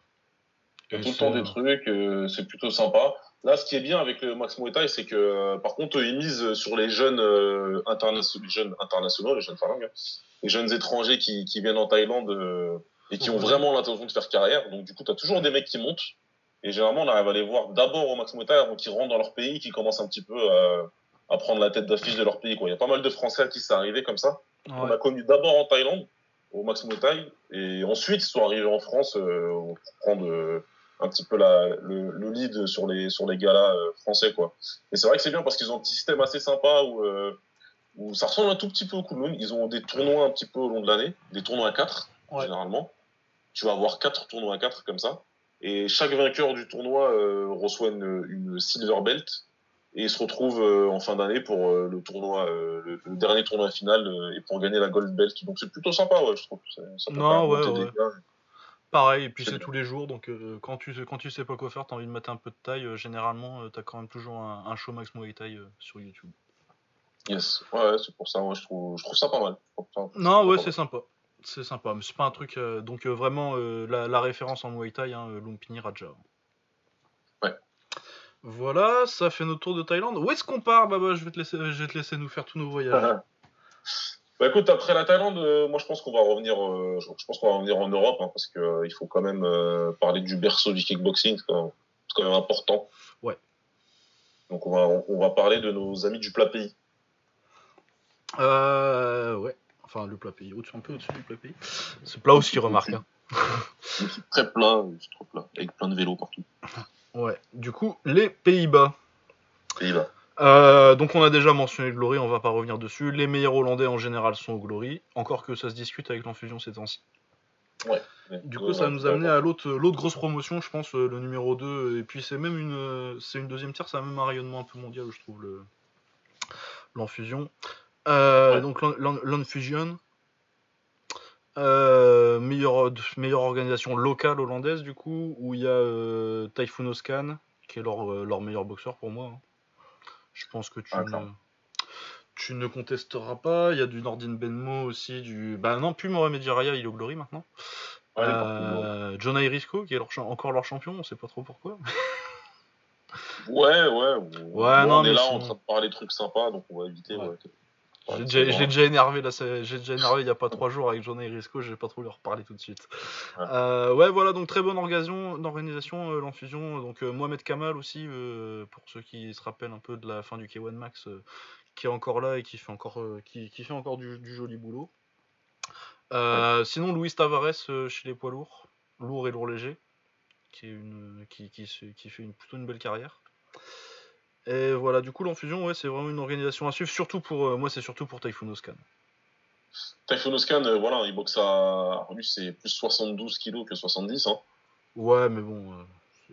Il y a Et tout le temps euh, des trucs, euh, c'est plutôt sympa. Là, ce qui est bien avec le Max Muay Thai, c'est que, euh, par contre, ils misent sur les jeunes, euh, internationaux, les jeunes internationaux, les jeunes les jeunes étrangers qui, qui viennent en Thaïlande euh, et qui ont vraiment l'intention de faire carrière. Donc, du coup, tu as toujours des mecs qui montent. Et généralement, on arrive à les voir d'abord au Max Muay Thai avant qu'ils rentrent dans leur pays, qui commencent un petit peu à, à prendre la tête d'affiche de leur pays. Quoi. Il y a pas mal de Français à qui c'est arrivé comme ça. On a connu d'abord en Thaïlande, au Max Muay Thai, et ensuite ils sont arrivés en France euh, pour prendre euh, un petit peu la, le, le lead sur les, sur les galas euh, français. Quoi. Et c'est vrai que c'est bien parce qu'ils ont un petit système assez sympa où, euh, où ça ressemble un tout petit peu au Kunlun. Ils ont des tournois un petit peu au long de l'année, des tournois à 4 Ouais. généralement. Tu vas avoir quatre tournois à 4 comme ça. Et chaque vainqueur du tournoi euh, reçoit une, une silver belt et se retrouve euh, en fin d'année pour euh, le tournoi, euh, le, le dernier tournoi final et pour gagner la gold belt. Donc c'est plutôt sympa, ouais, je trouve. Ça, peut Non, ouais, des ouais. gars. Pareil, et puis C'est tous les jours, donc euh, quand, tu, quand tu sais pas quoi faire, t'as envie de mettre un peu de taille, euh, généralement euh, t'as quand même toujours un, un show Max Muay Thai sur YouTube. Yes. Ouais, c'est pour ça, ouais, je trouve, je trouve ça pas mal. Non, ouais, c'est sympa. c'est sympa, mais c'est pas un truc. donc vraiment la, la référence en Muay Thai, hein, Lumpini Raja. Ouais. Voilà, ça fait notre tour de Thaïlande. Où est-ce qu'on part Baba? Je vais, te laisser, je vais te laisser nous faire tous nos voyages. (laughs) Bah écoute, après la Thaïlande, euh, moi je pense qu'on va revenir, euh, je je pense qu'on va revenir en Europe hein, parce que euh, faut quand même euh, parler du berceau du kickboxing, c'est quand, même- c'est quand même important. Ouais. Donc on va, on, on va parler de nos amis du plat pays. Euh, ouais. Enfin, le plat pays, un peu au-dessus du plat pays. C'est plat aussi, remarque. hein. C'est (laughs) très plat, c'est trop plat, avec plein de vélos partout. (laughs) Ouais. Du coup, les Pays-Bas. Pays-Bas. Euh, donc on a déjà mentionné Glory, on va pas revenir dessus. Les meilleurs Hollandais en général sont au Glory, encore que ça se discute avec l'infusion ces temps-ci. Du coup, ça nous a amené à l'autre l'autre grosse promotion, je pense, euh, le numéro 2. Et puis c'est même une euh, c'est une deuxième tiers, ça a même un rayonnement un peu mondial, je trouve, le l'enfusion. Euh, Ouais. Donc l'en- l'en- l'Enfusion. Euh, meilleure, meilleure organisation locale hollandaise, du coup, où il y a euh, Typhoon Oscan, qui est leur, euh, leur meilleur boxeur pour moi. hein. Je pense que tu, ne, tu ne contesteras pas. Il y a du Nordin Benmo aussi, du. Bah non, plus Mohamed Jaraya, il est au Glory maintenant. Ouais, Euh, Irisco, qui est leur encore leur champion, on sait pas trop pourquoi. Ouais, ouais. Ouais, non, on est mais là en train de parler de trucs sympas, donc on va éviter. Ouais. ouais. Je l'ai déjà, énervé là, j'ai déjà énervé il y a pas trois jours avec John Irisco, j'ai pas trop lui reparler tout de suite. Ouais. Euh, ouais, voilà, donc très bonne organisation, euh, l'enfusion. Donc euh, Mohamed Kamal aussi, pour ceux qui se rappellent un peu de la fin du K1 Max, qui est encore là et qui fait encore, qui, qui fait encore du, du joli boulot. Sinon, Luis Tavares chez les poids lourds, lourd et lourd léger, qui, est une, qui, qui, se- qui fait une, plutôt une belle carrière. Et voilà, du coup, l'enfusion, ouais, c'est vraiment une organisation à suivre, surtout pour, euh, moi, c'est surtout pour Typhoon Oscan. Typhoon Oscan, euh, voilà, il boxe à. Lui, c'est plus 72 kilos que 70. Hein. Ouais, mais bon. euh,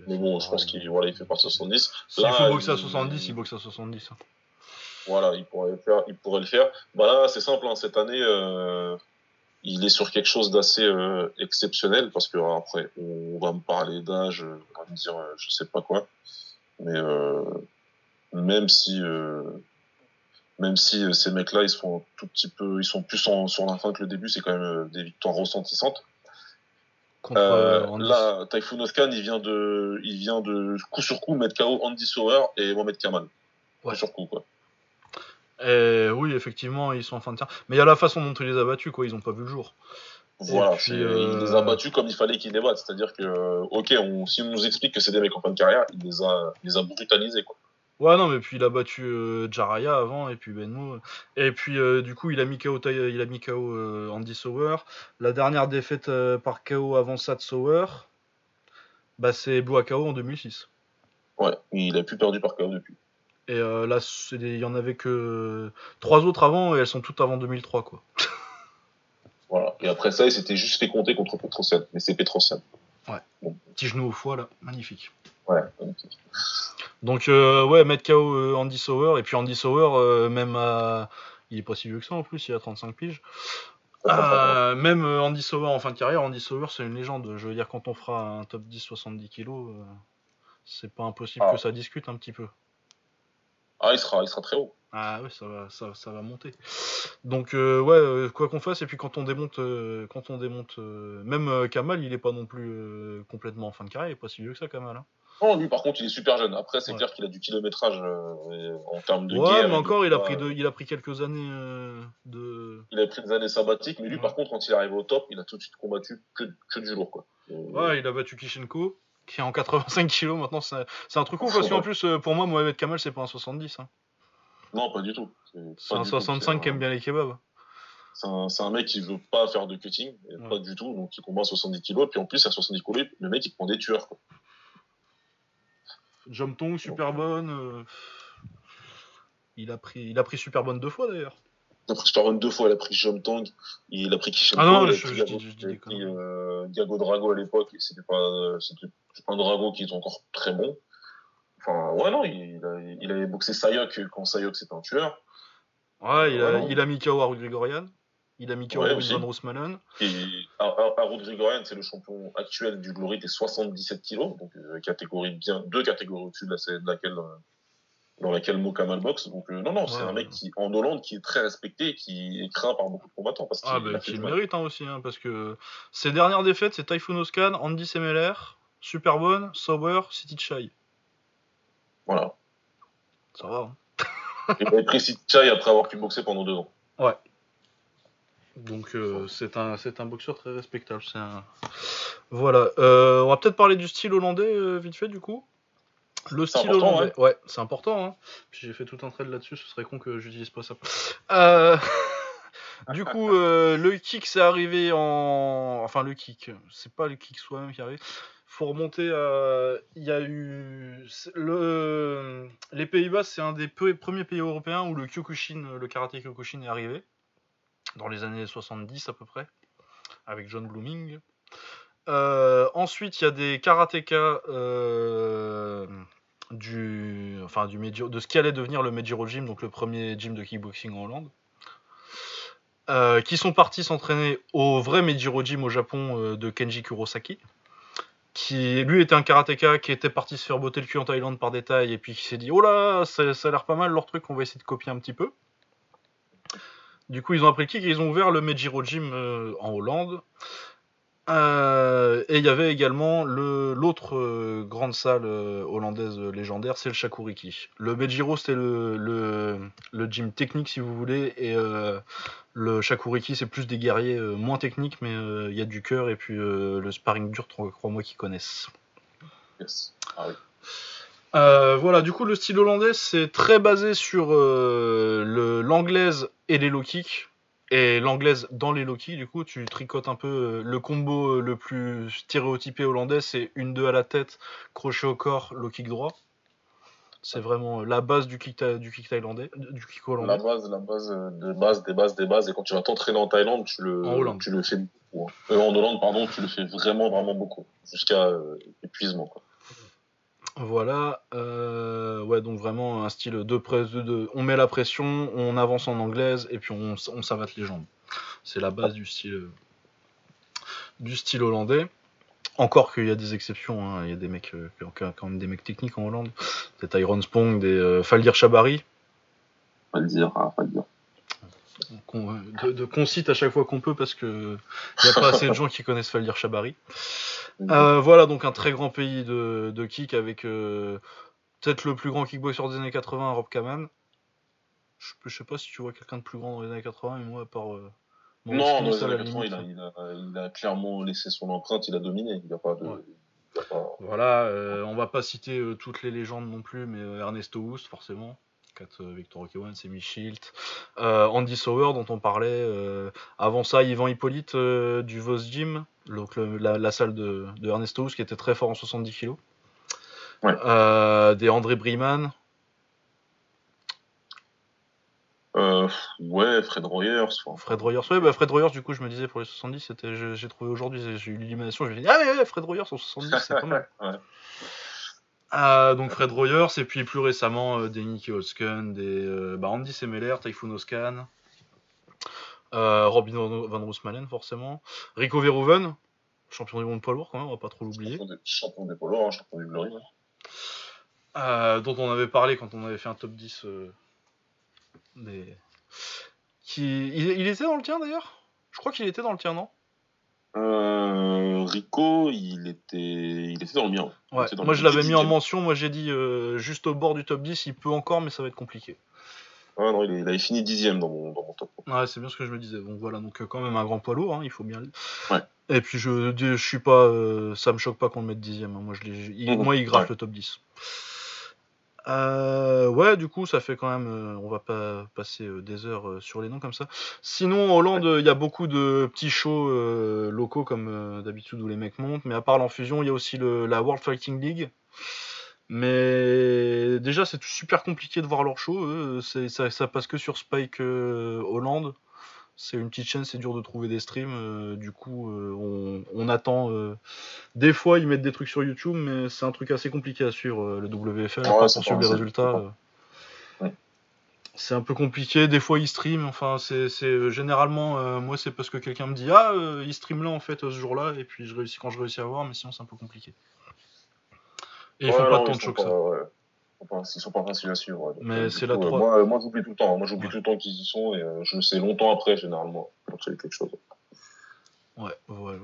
Mais bon, je pense qu'il voilà, il fait de 70. S'il Là, faut boxer à il- 70, il boxe à 70. hein. Voilà, il pourrait le faire. Il pourrait le faire. Bah là, c'est simple. Hein, cette année, il est sur quelque chose d'assez exceptionnel parce que après, on va me parler d'âge, on va me dire, je sais pas quoi. Mais même si, euh, même si euh, ces mecs-là, ils sont un tout petit peu, ils sont plus en, sur la fin que le début, c'est quand même euh, des victoires ressentissantes. Contre Euh, Andy. là, Typhoon Oscan, il vient de, il vient de coup sur coup mettre KO Andy Sauer et Mohamed Kamal. Ouais. Coup sur coup, quoi. Et oui, effectivement, ils sont en fin de tiers. Mais il y a la façon dont il les a battus, quoi. Ils ont pas vu le jour. Voilà, puis, euh, il les a battus comme il fallait qu'il les batte. C'est-à-dire que, ok, on, si on nous explique que c'est des mecs en fin de carrière, il les a, il les a brutalisés, quoi. Ouais, non, mais puis il a battu euh, Jaraya avant, et puis Benmo. Et puis, euh, du coup, il a mis KO, il a mis KO euh, Andy Sauer. La dernière défaite par KO avant ça de Sauer, bah, c'est Blue KO en 2006. Ouais, il a plus perdu par KO depuis. Et là, il y en avait que trois autres avant, et elles sont toutes avant 2003, quoi. (laughs) Voilà. Et après ça, il s'était juste fait compter contre Petrosian. Mais c'est Petrosian. Petit genou au foie, là, magnifique. Ouais. magnifique. Donc, euh, ouais, mettre KO euh, Andy Sauer, et puis Andy Sauer, euh, même à. Il est pas si vieux que ça en plus, il a 35 piges. Euh, même Andy Sauer en fin de carrière, Andy Sauer c'est une légende. Je veux dire, quand on fera un top 10 70 kilos, c'est pas impossible Ah. que ça discute un petit peu. Ah, il sera, il sera très haut. Ah ouais, ça va, ça, ça va monter. Donc euh, ouais, euh, quoi qu'on fasse, et puis quand on démonte, euh, quand on démonte, même Kamal, il est pas non plus complètement en fin de carrière, il est pas si vieux que ça, Kamal. hein. Non, lui, par contre, il est super jeune. Après, c'est Ouais. clair qu'il a du kilométrage euh, en termes de Ouais, guerre. mais encore, il a pris, de, il a pris quelques années euh, de. Il a pris des années sabbatiques, mais lui, Ouais. par contre, quand il arrive au top, il a tout de suite combattu que, que du lourd, quoi. Euh, Ouais, il a battu Kishenko, qui est en 85 kilos maintenant. C'est un truc ouf parce qu'en plus, euh, pour moi, Mohamed Kamal, c'est pas un 70. hein. Non, pas du tout. C'est un du tout. 65 qui aime bien les kebabs. C'est un, mec qui veut pas faire de cutting, Ouais. pas du tout, donc il combat à 70 kilos, puis en plus, à 70 kilos, le mec, il prend des tueurs, quoi. Jomtong, super bonne. euh, Il a pris, il a pris super bonne deux fois d'ailleurs. Il a pris Superman deux fois, il a pris Jom Tong, il a pris Kishenko, Ah non, il a je- pris, Gago, je euh, Gago Drago à l'époque, c'était pas, c'était un Drago qui est encore très bon. Enfin, ouais, non, il, a, il avait boxé Sayok quand Sayok c'était un tueur. Ouais, il a, Ouais, il a mis KO Grigorian. Il a mis KO Ouais. Van Roosmalen. Et Har- Har- Harold Grigorian, c'est le champion actuel du Glory des 77 kilos, donc euh, catégorie bien, deux catégories au-dessus de, la, de laquelle euh, dans laquelle Mokamal boxe. Donc non, non, c'est Ouais, un mec ouais. qui en Hollande qui est très respecté, qui est craint par beaucoup de combattants parce qu'il Ah, a bah, fait qui mérite hein, aussi, hein, parce que ses dernières défaites, c'est Typhoon Oscan, Andy Semeler, Superbone, Sauber, City Chai. Voilà. Ça va. hein. Il avait pris Chai après avoir kickboxé pendant deux ans. Donc euh, c'est un, c'est un boxeur très respectable. C'est un... Voilà. Euh, on va peut-être parler du style hollandais euh, vite fait du coup. Le style important, hollandais. Ouais, c'est important. Hein. J'ai fait tout un trade là-dessus. Ce serait con que j'utilise pas ça. (laughs) Du coup, le kick c'est arrivé en, enfin le kick. C'est pas le kick soi-même qui arrive. Faut remonter à. Il y a eu le. Les Pays-Bas, c'est un des peu- premiers pays européens où le Kyokushin, le karaté Kyokushin est arrivé dans les années 70 à peu près, avec John Blooming. Euh, ensuite, il y a des karatékas euh, du, enfin, du de ce qui allait devenir le Meijiro Gym, donc le premier gym de kickboxing en Hollande, euh, qui sont partis s'entraîner au vrai Meijiro Gym au Japon de Kenji Kurosaki, qui lui était un karatéka qui était parti se faire botter le cul en Thaïlande par détail et puis qui s'est dit oh là ça a l'air pas mal leur truc, on va essayer de copier un petit peu. Du coup, ils ont appris le ils ont ouvert le Meijiro Gym euh, en Hollande. Euh, et il y avait également le- l'autre euh, grande salle hollandaise légendaire, c'est le Shakuriki. Le Meijiro, c'était le, le, le gym technique, si vous voulez, et le Shakuriki, c'est plus des guerriers moins techniques, mais il y a du cœur et puis le sparring dur, crois-moi qu'ils connaissent. Yes. Ah oui. Euh, voilà, du coup, le style hollandais, c'est très basé sur euh, le- l'anglaise et les low kicks. Et l'anglaise dans les low kicks, du coup, tu tricotes un peu euh, le combo le plus stéréotypé hollandais, c'est une 2 à la tête, crochet au corps, low kick droit. C'est vraiment la base du kick, tha- du kick thaïlandais, du kick La hollandais. base, la base euh, de base, des bases, des bases. Et quand tu vas t'entraîner en Thaïlande, tu le, En tu le fais beaucoup. hein. En Hollande, pardon, tu le fais vraiment, vraiment beaucoup. Jusqu'à épuisement. Quoi. Voilà, euh, ouais, donc vraiment un style de presse, de, on met la pression, on avance en anglaise et puis on, on savate les jambes. C'est la base du style, du style hollandais. Encore qu'il y a des exceptions, hein, il y a des mecs, euh, quand même des mecs techniques en Hollande, des Tyron Spong, des euh, Faldir Chabari, Pas le dire, hein, pas le dire. qu'on de, de- qu'on cite à chaque fois qu'on peut parce que il n'y a pas assez de gens qui connaissent Faldir Chabari. Euh, voilà, donc un très grand pays de, de kick avec euh, peut-être le plus grand kickboxer des années 80, Rob Kaman. Je, je sais pas si tu vois quelqu'un de plus grand dans les années 80, mais moi, à part. euh, non, dans les années 80, il a, limite. il, a, il a clairement laissé son empreinte, il a dominé. Il n'y a pas de. Ouais. il y a pas- Voilà, euh, on va pas citer euh, toutes les légendes non plus, mais euh, Ernesto Houst, forcément. 4 euh, Victor Okewan, Semi Schilt. Euh, Andy Sauer, dont on parlait. euh, avant ça, Yvan Hippolyte du Vos Gym, donc le- la, la salle de, de Ernesto qui était très fort en 70 kg. Ouais. Des André Briman. Euh, ouais, Fred Royers. enfin, Fred Royers, ouais, bah Fred Royers, du coup, je me disais pour les 70, c'était, j'ai trouvé aujourd'hui, j'ai eu l'illumination, je me dit, ah ouais, ouais, Fred Royers en 70, c'est pas mal. (laughs) Ouais. Euh, donc Fred Royers, et puis plus récemment, euh, des Nicky Holsken, des euh, bah, Andy Semeler, Typhoon Oscan, euh, Robin Van, Roosmalen, forcément, Rico Verhoeven, champion du monde poids lourd, quand même, on va pas trop l'oublier, Champion des, des polos, hein, champion du Glory. hein. euh, dont on avait parlé quand on avait fait un top 10 euh, des. Qui... Il, il était dans le tien d'ailleurs? Je crois qu'il était dans le tien, non? Euh, Rico, il était, il était dans le mien. Ouais, dans moi le je l'avais mis en mention, moi j'ai dit euh, juste au bord du top 10, il peut encore, mais ça va être compliqué. Ah non, il, avait fini dixième dans mon, dans mon top. Ouais, c'est bien ce que je me disais. Bon voilà, donc euh, quand même un grand poids lourd, hein, il faut bien Ouais. Et puis je, je suis pas, euh, ça me choque pas qu'on le mette dixième. hein. Moi, je il, Mhm. moi, il graffe Ouais. le top 10. Euh, ouais, du coup, ça fait quand même. euh, on va pas passer euh, des heures euh, sur les noms comme ça. Sinon, en Hollande, il y a beaucoup de petits shows locaux comme d'habitude où les mecs montent. Mais à part l'enfusion, il y a aussi le, la World Fighting League. Mais déjà, c'est super compliqué de voir leur show. eux. C'est- ça, ça passe que sur Spike Hollande. C'est une petite chaîne, c'est dur de trouver des streams. euh, du coup, euh, on, on attend. euh, Des fois, ils mettent des trucs sur YouTube, mais c'est un truc assez compliqué à suivre, le WFL, Ouais, pour c'est suivre les résultats. c'est. Ouais. Un peu compliqué. Des fois, ils streament. Enfin, c'est généralement, euh, moi, c'est parce que quelqu'un me dit Ah, euh, il stream là, en fait, ce jour-là, et puis je réussis quand je réussis à voir, mais sinon, c'est un peu compliqué. Et ils Ouais, font pas tant de shows que ça. Ils sont pas faciles à suivre. Donc, Mais euh, c'est la euh, Moi, moi j'oublie tout le temps. Moi, j'oublie Ouais. tout le temps qu'ils y sont et euh, je sais longtemps après, généralement, quand il y a quelque chose. Ouais, voilà.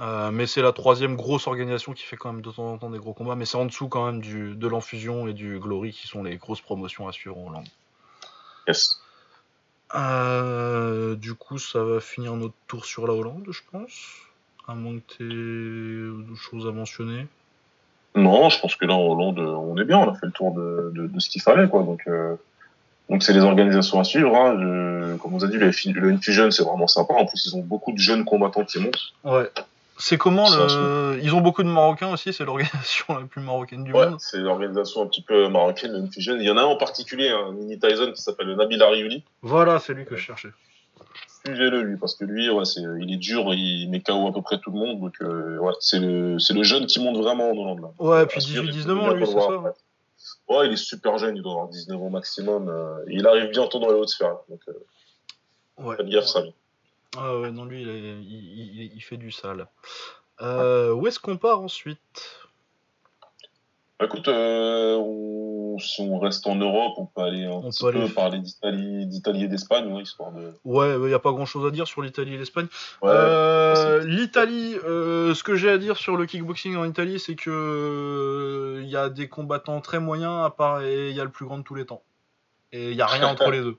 Euh, mais c'est la troisième grosse organisation qui fait quand même de temps en temps des gros combats, mais c'est en dessous quand même du, de l'Enfusion et du Glory qui sont les grosses promotions à suivre en Hollande. Yes. Euh, du coup, ça va finir notre tour sur la Hollande, je pense. À moins que tu aies d'autres choses à mentionner. Non, je pense que là, en Hollande, euh, on est bien. On a fait le tour de, de, de ce qu'il fallait, quoi. Donc, euh, donc c'est les organisations à suivre. Hein. Comme on vous a dit, le, le Infusion, c'est vraiment sympa. En plus, ils ont beaucoup de jeunes combattants qui montent. Ouais. C'est comment le. Ils ont beaucoup de Marocains aussi, c'est l'organisation (laughs) la plus marocaine du Ouais, monde. c'est l'organisation un petit peu marocaine, le Infusion. Il y en a un en particulier, un mini Tyson qui s'appelle Nabil Ariouli. Voilà, c'est lui que je cherchais. Suivez-le, lui, parce que lui, ouais, c'est, il est dur, il met KO à peu près tout le monde. Donc, euh, ouais, c'est le, c'est le jeune qui monte vraiment en Hollande, là. Ouais, puis À suivre, 18-19 il faut ans, lui, c'est voir ça. Ouais, il est super jeune, il doit avoir 19 ans maximum. euh, et il arrive bientôt dans les hautes sphères. Donc, euh, Ouais. faites gaffe, ça. lui. Ah ouais, non, lui, il, est- il- il- il fait du sale. Euh, où est-ce qu'on part ensuite? Bah, écoute, euh, on- si on reste en Europe, on peut aller un On petit peut peu aller- parler d'Italie, d'Italie et d'Espagne, ouais, histoire de. Ouais, il n'y a pas grand-chose à dire sur l'Italie et l'Espagne. Ouais, Euh, L'Italie, euh, ce que j'ai à dire sur le kickboxing en Italie, c'est que euh, il y a des combattants très moyens, à part et il y a le plus grand de tous les temps. Et il y a rien (laughs) entre les deux.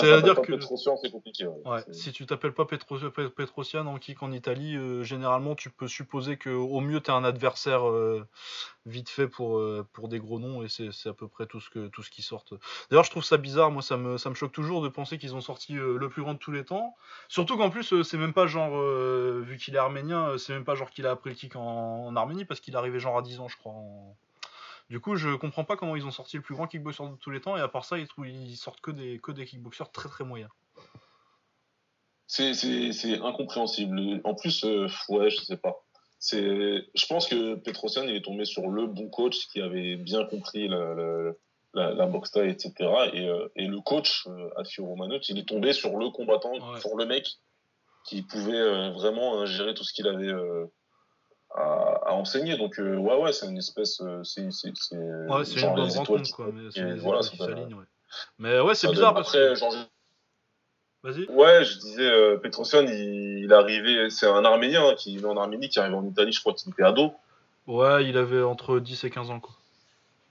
C'est-à-dire que c'est compliqué. Ouais. ouais, si tu t'appelles pas Petro Pe- Petrosian en kick en Italie, euh, généralement tu peux supposer que au mieux tu es un adversaire euh, vite fait pour, euh, pour des gros noms et c'est à peu près tout ce, que, tout ce qui sort. D'ailleurs, je trouve ça bizarre, moi ça me, ça me choque toujours de penser qu'ils ont sorti le plus grand de tous les temps. Surtout qu'en plus, c'est même pas genre, vu qu'il est arménien, c'est même pas genre qu'il a appris le kick en, en Arménie parce qu'il est arrivé genre à 10 ans, je crois. en- Du coup, je comprends pas comment ils ont sorti le plus grand kickboxer de tous les temps et à part ça, ils, ils sortent que des, que des kickboxers très très moyens. C'est, c'est, c'est incompréhensible. En plus, euh, ouais, je sais pas. C'est, je pense que Petrosian, il est tombé sur le bon coach qui avait bien compris la, la, la, la boxe taille, etc. Et, euh, et le coach, euh, Romanot, il est tombé sur le combattant, Ouais. sur le mec qui pouvait euh, vraiment gérer tout ce qu'il avait à, à enseigner. Donc, euh, ouais, ouais, c'est une espèce, euh, c'est, Ouais, une genre bonne les étoiles quoi. Mais c'est et les voilà, étoiles qui ouais. Mais ouais, c'est bizarre parce Après, que. genre, Vas-y. Ouais, je disais, euh, Petrosian, il, il arrivé, c'est un Arménien hein, qui est né en Arménie, qui arrive en Italie, je crois qu'il était ado. Ouais, il avait entre 10 et 15 ans quoi.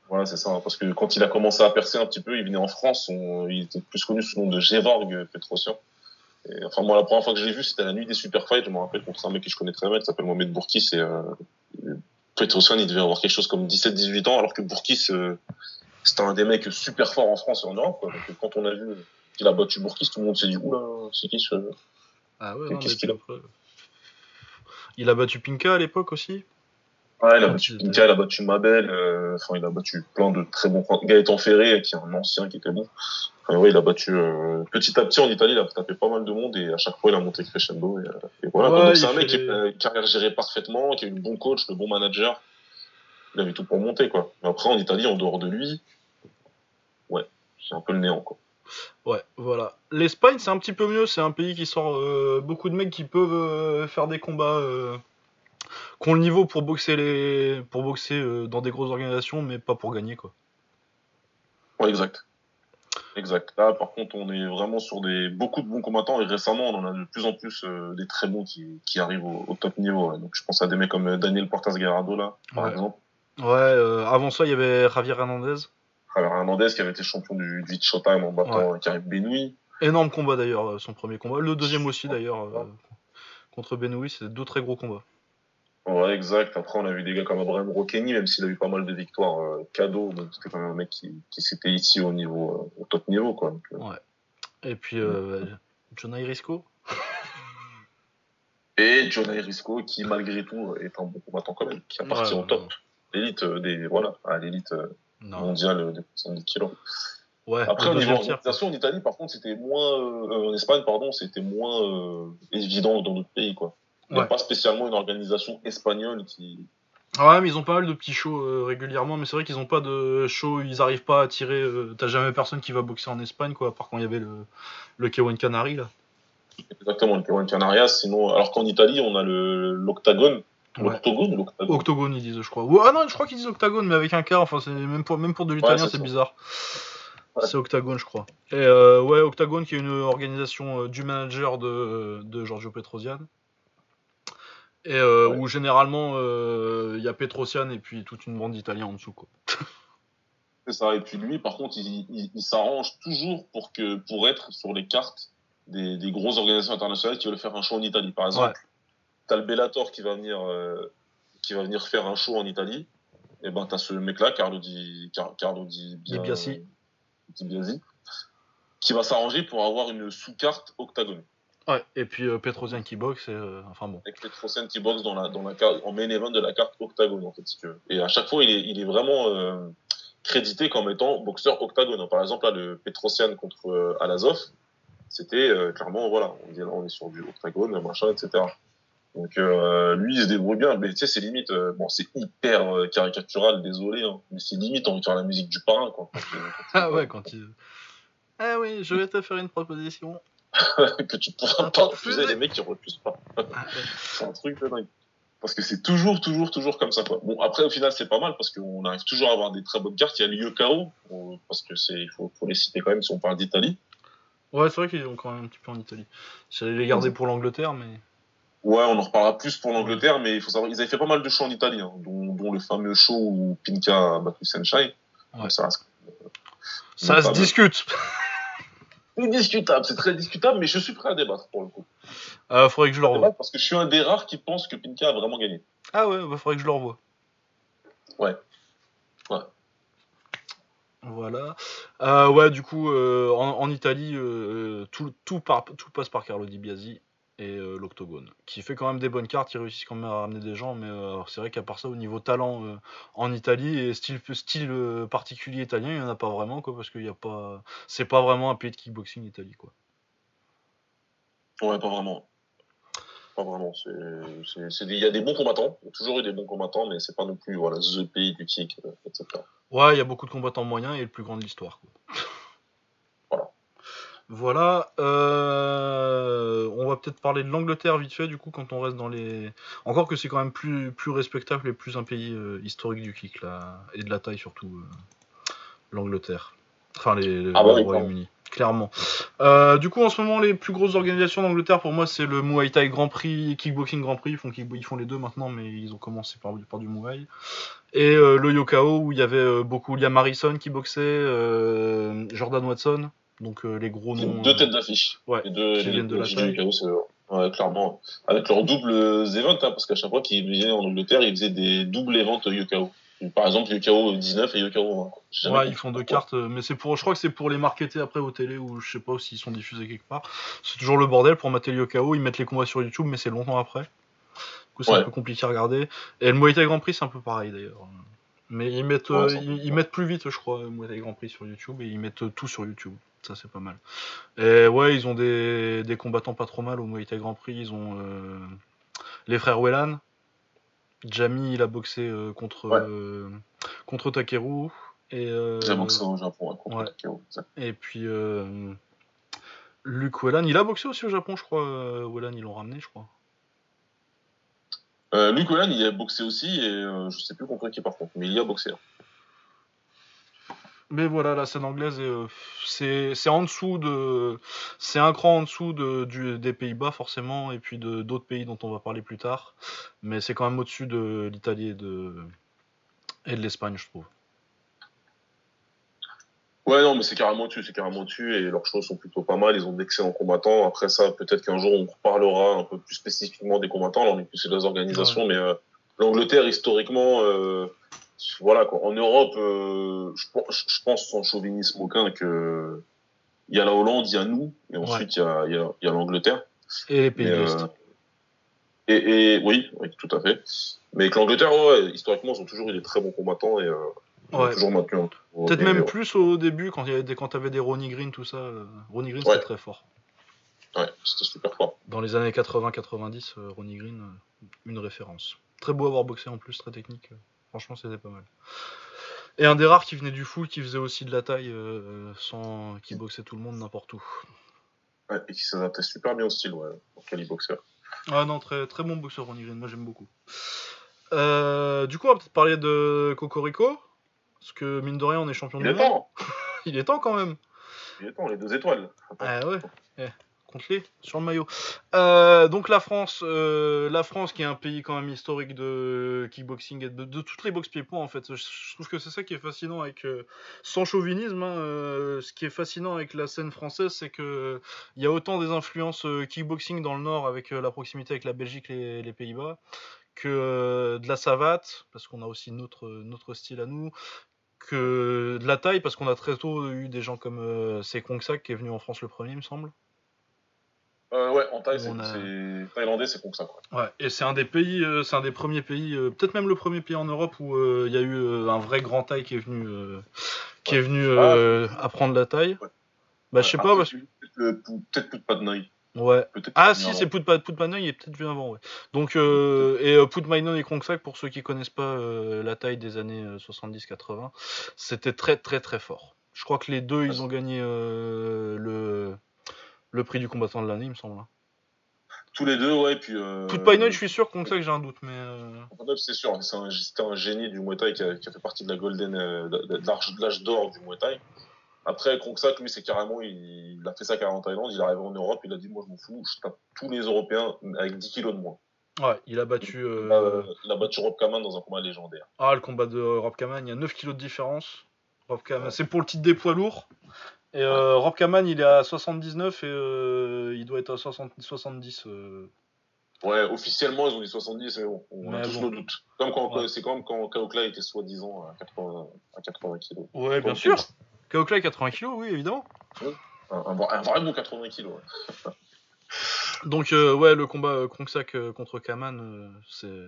Voilà, c'est ça, hein, parce que quand il a commencé à percer un petit peu, il venait en France, on- il était plus connu sous le nom de Gevorg Petrosian. Et, enfin, moi, la première fois que je l'ai vu, c'était à la nuit des Super Fights, je me rappelle, contre un mec que je connais très bien, qui s'appelle Mohamed Bourkis, et euh, Petrosian, il devait avoir quelque chose comme 17-18 ans, alors que Bourkis, euh, c'était un des mecs super forts en France et en Europe, quoi. Donc, euh, quand on a vu qu'il a battu Bourkis, tout le monde s'est dit, oula, c'est qui ce... Ah ouais, qu'est-ce qu'il a Il a battu Pinka à l'époque aussi? Ouais, il a Ah, battu Pinka, il a battu Mabel, euh, enfin, il a battu plein de très bons. Gaëtan Ferré, qui est un ancien qui était bon. Enfin, ouais, il a battu euh, petit à petit en Italie, il a tapé pas mal de monde et à chaque fois il a monté crescendo. Et, euh, et voilà. Ouais. Donc c'est un mec qui a une carrière gérée parfaitement, qui a eu le bon coach, le bon manager. Il avait tout pour monter, quoi. Mais après, en Italie, en dehors de lui, ouais, c'est un peu le néant, quoi. Ouais, voilà. L'Espagne, c'est un petit peu mieux. C'est un pays qui sort euh, beaucoup de mecs qui peuvent euh, faire des combats, euh, qui ont le niveau pour boxer les, pour boxer euh, dans des grosses organisations, mais pas pour gagner quoi. Ouais, exact. Exact. Là, par contre, on est vraiment sur des beaucoup de bons combattants et récemment, on en a de plus en plus euh, des très bons qui, qui arrivent au, au top niveau. ouais. Donc, je pense à des mecs comme euh, Daniel Portas Garado là, par Ouais. exemple. Ouais. euh, avant ça, il y avait Javier Hernandez. Alors Hernandez qui avait été champion du, du Showtime en battant Karim Benoui. Énorme combat d'ailleurs, son premier combat. Le deuxième aussi d'ailleurs euh, contre Benoît. C'est deux très gros combats. Ouais, exact. Après, on a vu des gars comme Abraham Rokeni, même s'il a eu pas mal de victoires euh, cadeaux. C'était quand même un mec qui, qui s'était ici au niveau, euh, au top niveau, quoi. Donc, euh, Et puis euh, Jonah Risco. Et John Risco, qui malgré tout est un bon combattant quand même, qui appartient Ouais, au top. L'élite euh, des, voilà, à l'élite mondiale des 70 kilos. Ouais. Après, au niveau organisation, en Italie, par contre, c'était moins, euh, en Espagne, pardon, c'était moins euh, évident que dans d'autres pays, quoi. Ouais. pas spécialement une organisation espagnole qui, Ouais, mais ils ont pas mal de petits shows euh, régulièrement, mais c'est vrai qu'ils ont pas de show, ils arrivent pas à tirer. euh, T'as jamais personne qui va boxer en Espagne, quoi, à part quand il y avait le, le K1 Canary, là. exactement, le K1 Canarias. Sinon, alors qu'en Italie, on a l'Octagone, L'octogone ou l'octagone Octogone, ils disent, je crois. Ah non, je crois qu'ils disent octagone, mais avec un K. Enfin, même pour, même pour de l'italien, c'est bizarre. Ouais. C'est octagone, je crois. Et euh, ouais, octagone, qui est une organisation euh, du manager de, de Giorgio Petrosian. Et euh, Ouais. où généralement euh, il y a Petrosian et puis toute une bande d'Italiens en dessous, quoi. (laughs) C'est ça. Et puis lui, par contre, il, il- il s'arrange toujours pour que pour être sur les cartes des, des grosses organisations internationales qui veulent faire un show en Italie. Par exemple, t'as le Bellator qui va venir euh, qui va venir faire un show en Italie. Et ben t'as ce mec-là, Carlo Di Car- Carlo Di, Di Biasi. Di Biasi, qui va s'arranger pour avoir une sous-carte octagone. Ouais. Et puis euh, Petrosian qui boxe, et, euh, enfin bon. avec Petrosian qui boxe dans la, dans la carte, en main event de la carte octagone, en fait, si tu veux. Et à chaque fois, il est, il est vraiment euh, crédité comme étant boxeur octagone. Par exemple, là, le Petrosian contre euh, Alazov, c'était clairement, voilà, on dit là, on est sur du octagone, machin, etc. Donc, lui, il se débrouille bien, mais tu sais, c'est limite, bon, c'est hyper caricatural, désolé, hein, mais c'est limite, on faire la musique du parrain, quoi. (laughs) Quand quand Ah ouais, quand il. Ah oui, je vais te faire une proposition. (laughs) que tu pourras pas refuser les mecs qui refusent pas. Ah, ouais. (laughs) C'est un truc de dingue. Parce que c'est toujours, toujours, toujours comme ça, quoi. Bon, après, au final, c'est pas mal parce qu'on arrive toujours à avoir des très bonnes cartes. Il y a le Yokao, euh, parce que c'est, il faut, faut les citer quand même si on parle d'Italie. Ouais, c'est vrai qu'ils ont quand même un petit peu en Italie. J'allais les garder pour l'Angleterre, mais. Ouais, on en reparlera plus pour l'Angleterre, mais il faut savoir, ils avaient fait pas mal de shows en Italie, hein, dont, dont le fameux show où Pinka a battu Senshai. Ouais. Ça reste Ça Non, se discute c'est discutable, c'est très discutable, mais je suis prêt à débattre pour le coup. euh, Faudrait que je le revoie. Parce que je suis un des rares qui pense que Pinka a vraiment gagné. Ah ouais, bah faudrait que je le revoie. Ouais. Ouais. Voilà. Euh, ouais, du coup, euh, en, en Italie, euh, tout, tout, par- tout passe par Carlo Di Biasi et euh, l'Octogone, qui fait quand même des bonnes cartes, il réussit quand même à ramener des gens, mais euh, c'est vrai qu'à part ça, au niveau talent euh, en Italie et style, style particulier italien, il n'y en a pas vraiment, quoi, parce qu'il y a pas, c'est pas vraiment un pays de kickboxing l'Italie, quoi. Ouais, pas vraiment. Pas vraiment. Il y a des bons combattants. Il y a toujours eu des bons combattants, mais c'est pas non plus, voilà, the pays du kick, etc. Ouais, il y a beaucoup de combattants moyens et le plus grand de l'histoire. quoi. (laughs) Voilà. Euh, on va peut-être parler de l'Angleterre vite fait, du coup, quand on reste dans les. Encore que c'est quand même plus, plus respectable et plus un pays euh, historique du kick, là. Et de la taille surtout. euh, L'Angleterre. Enfin, les, les- Ah bah oui, Royaume-Uni. Clairement. Du coup, en ce moment, les plus grosses organisations d'Angleterre, pour moi, c'est le Muay Thai Grand Prix, Kickboxing Grand Prix. Ils font, kick- ils font les deux maintenant, mais ils ont commencé par, par du Muay. Et euh, le Yokao, où il y avait euh, beaucoup Liam Harrison qui boxait, euh, Jordan Watson, donc euh, les gros noms. deux euh, têtes d'affiche. ouais, Les deux, qui les viennent de la taille. chaos, ouais, clairement. Avec leurs doubles events, hein, parce qu'à chaque fois qu'ils venaient en Angleterre, ils faisaient des doubles events Yokao. Par exemple, Yokao 19 et Yokao 20. quoi. J'ai jamais Ouais, ils font deux cartes, euh, mais c'est pour, je crois que c'est pour les marketer après aux télé ou je sais pas s'ils sont diffusés quelque part. C'est toujours le bordel pour mater le Yokao, ils mettent les combats sur YouTube, mais c'est longtemps après. Du coup, c'est un peu compliqué à regarder. Et le Muay Thai Grand Prix, c'est un peu pareil d'ailleurs. Mais ils mettent, Ouais, euh, ils, mettent plus vite, je crois, Muay Thai Grand Prix sur YouTube et ils mettent tout sur YouTube. Ça, c'est pas mal. Et ouais, ils ont des, des combattants pas trop mal au Muay Thai Grand Prix. Ils ont euh, les frères Wellan. Jamie, il a boxé euh, contre, Ouais. euh, contre Takeru. Et, boxé au Japon contre ouais. Et puis Luke Wellan, il a boxé aussi au Japon, je crois. Wellan, ils l'ont ramené, je crois. Luke Holland, il a boxé aussi, et je sais plus contre qui par contre, mais il y a boxé. hein. Mais voilà, la scène anglaise, euh, c'est en dessous de. C'est un cran en dessous de, du, des Pays-Bas, forcément, et puis d'autres pays dont on va parler plus tard. Mais c'est quand même au-dessus de l'Italie et de, et de l'Espagne, je trouve. Ouais, non, mais c'est carrément dessus, c'est carrément dessus, et leurs choses sont plutôt pas mal, ils ont d'excellents combattants. Après ça, peut-être qu'un jour on reparlera un peu plus spécifiquement des combattants, là on est plus sur les organisations, mais euh, l'Angleterre, historiquement, euh, voilà quoi. En Europe, euh, je, pense- je pense sans chauvinisme aucun que il y a la Hollande, il y a nous, et ensuite il y a, y a, il y a l'Angleterre. Et les pays de euh, l'Est. et, et oui, oui, tout à fait. Mais que l'Angleterre, ouais, historiquement, ils ont toujours eu des très bons combattants et euh, Ouais. toujours maintenu Peut-être même plus au début, quand il y avait des, quand t'avais des Ronnie Green, tout ça. Ronnie Green, c'était très fort. Ouais, c'était super fort. Dans les années 80-90, euh, Ronnie Green, une référence. Très beau à avoir boxé en plus, très technique. Franchement, c'était pas mal. Et un des rares qui venait du full, qui faisait aussi de la taille, euh, sans, qui boxait tout le monde n'importe où. Ouais, et qui s'adaptait super bien au style, ouais, pour Boxer. Ah non, très, très bon boxeur Ronnie Green, moi j'aime beaucoup. Euh, du coup, on va peut-être parler de Cocorico. Parce que, mine de rien, on est champion Il du est monde. temps. (laughs) Il est temps quand même. Il est temps, les deux étoiles. Ah ouais. Eh, compte-les sur le maillot. Euh, donc la France, euh, la France qui est un pays quand même historique de kickboxing et de, toutes les boxe pieds-points en fait. Je, trouve que c'est ça qui est fascinant avec, euh, sans chauvinisme, hein, ce qui est fascinant avec la scène française, c'est que il y a autant des influences kickboxing dans le Nord avec la proximité avec la Belgique, les, les Pays-Bas, que de la savate parce qu'on a aussi notre notre style à nous. Que de la taille, parce qu'on a très tôt eu des gens comme euh, c'est Kongsak qui est venu en France le premier, me semble. Euh, ouais, en Thaï, c'est On a- thaïlandais, c'est ça. Quoi. Ouais, et c'est un des pays, euh, c'est un des premiers pays, euh, peut-être même le premier pays en Europe où il y a eu un vrai grand taille qui est venu, qui est venu euh, apprendre la taille. Ouais. Bah je sais Ah, pas, parce que peut-être Noï. ouais. Ah si, c'est Put Putmanoy, il est peut-être venu avant, ouais. Donc euh, et euh, Putmanoy et Krongsak, pour ceux qui connaissent pas euh, la taille des années euh, 70-80, c'était très très très fort. Je crois que les deux, ils ont gagné le le prix du combattant de l'année, il me semble. hein. Tous les deux, ouais. Puis, euh, Putmanoy, je suis sûr, Krongsak, j'ai un doute, mais euh, c'est sûr. c'est un- génie du Muay Thai qui a, qui a fait partie de la Golden, euh, de, de l'âge- d'or du Muay Thai. Après, Krongsak, lui, c'est carrément, il, il a fait sa carrière en Thaïlande, il est arrivé en Europe, il a dit, moi, je m'en fous, je tape tous les Européens avec 10 kilos de moins. ouais, il a battu. euh, Euh, il a battu Rob Kaman dans un combat légendaire. Ah, le combat de Rob Kaman, il y a 9 kilos de différence. Rob Kaman, c'est pour le titre des poids lourds. Et euh, Rob Kaman, il est à 79 et euh, il doit être à 60, 70. euh. Ouais, officiellement, ils ont dit 70, mais bon, on Mais a tous bon. nos doutes. Comme quand, Ouais. c'est comme quand Kaokla était soi-disant à 80, à 80 kilos. Ouais, bien Donc, sûr. Kaokla, 80 kilos, oui, évidemment. Un, un, vrai- un vrai bon 80 kilos. ouais. Donc, ouais, le combat Krongsak euh, contre Kaman, c'est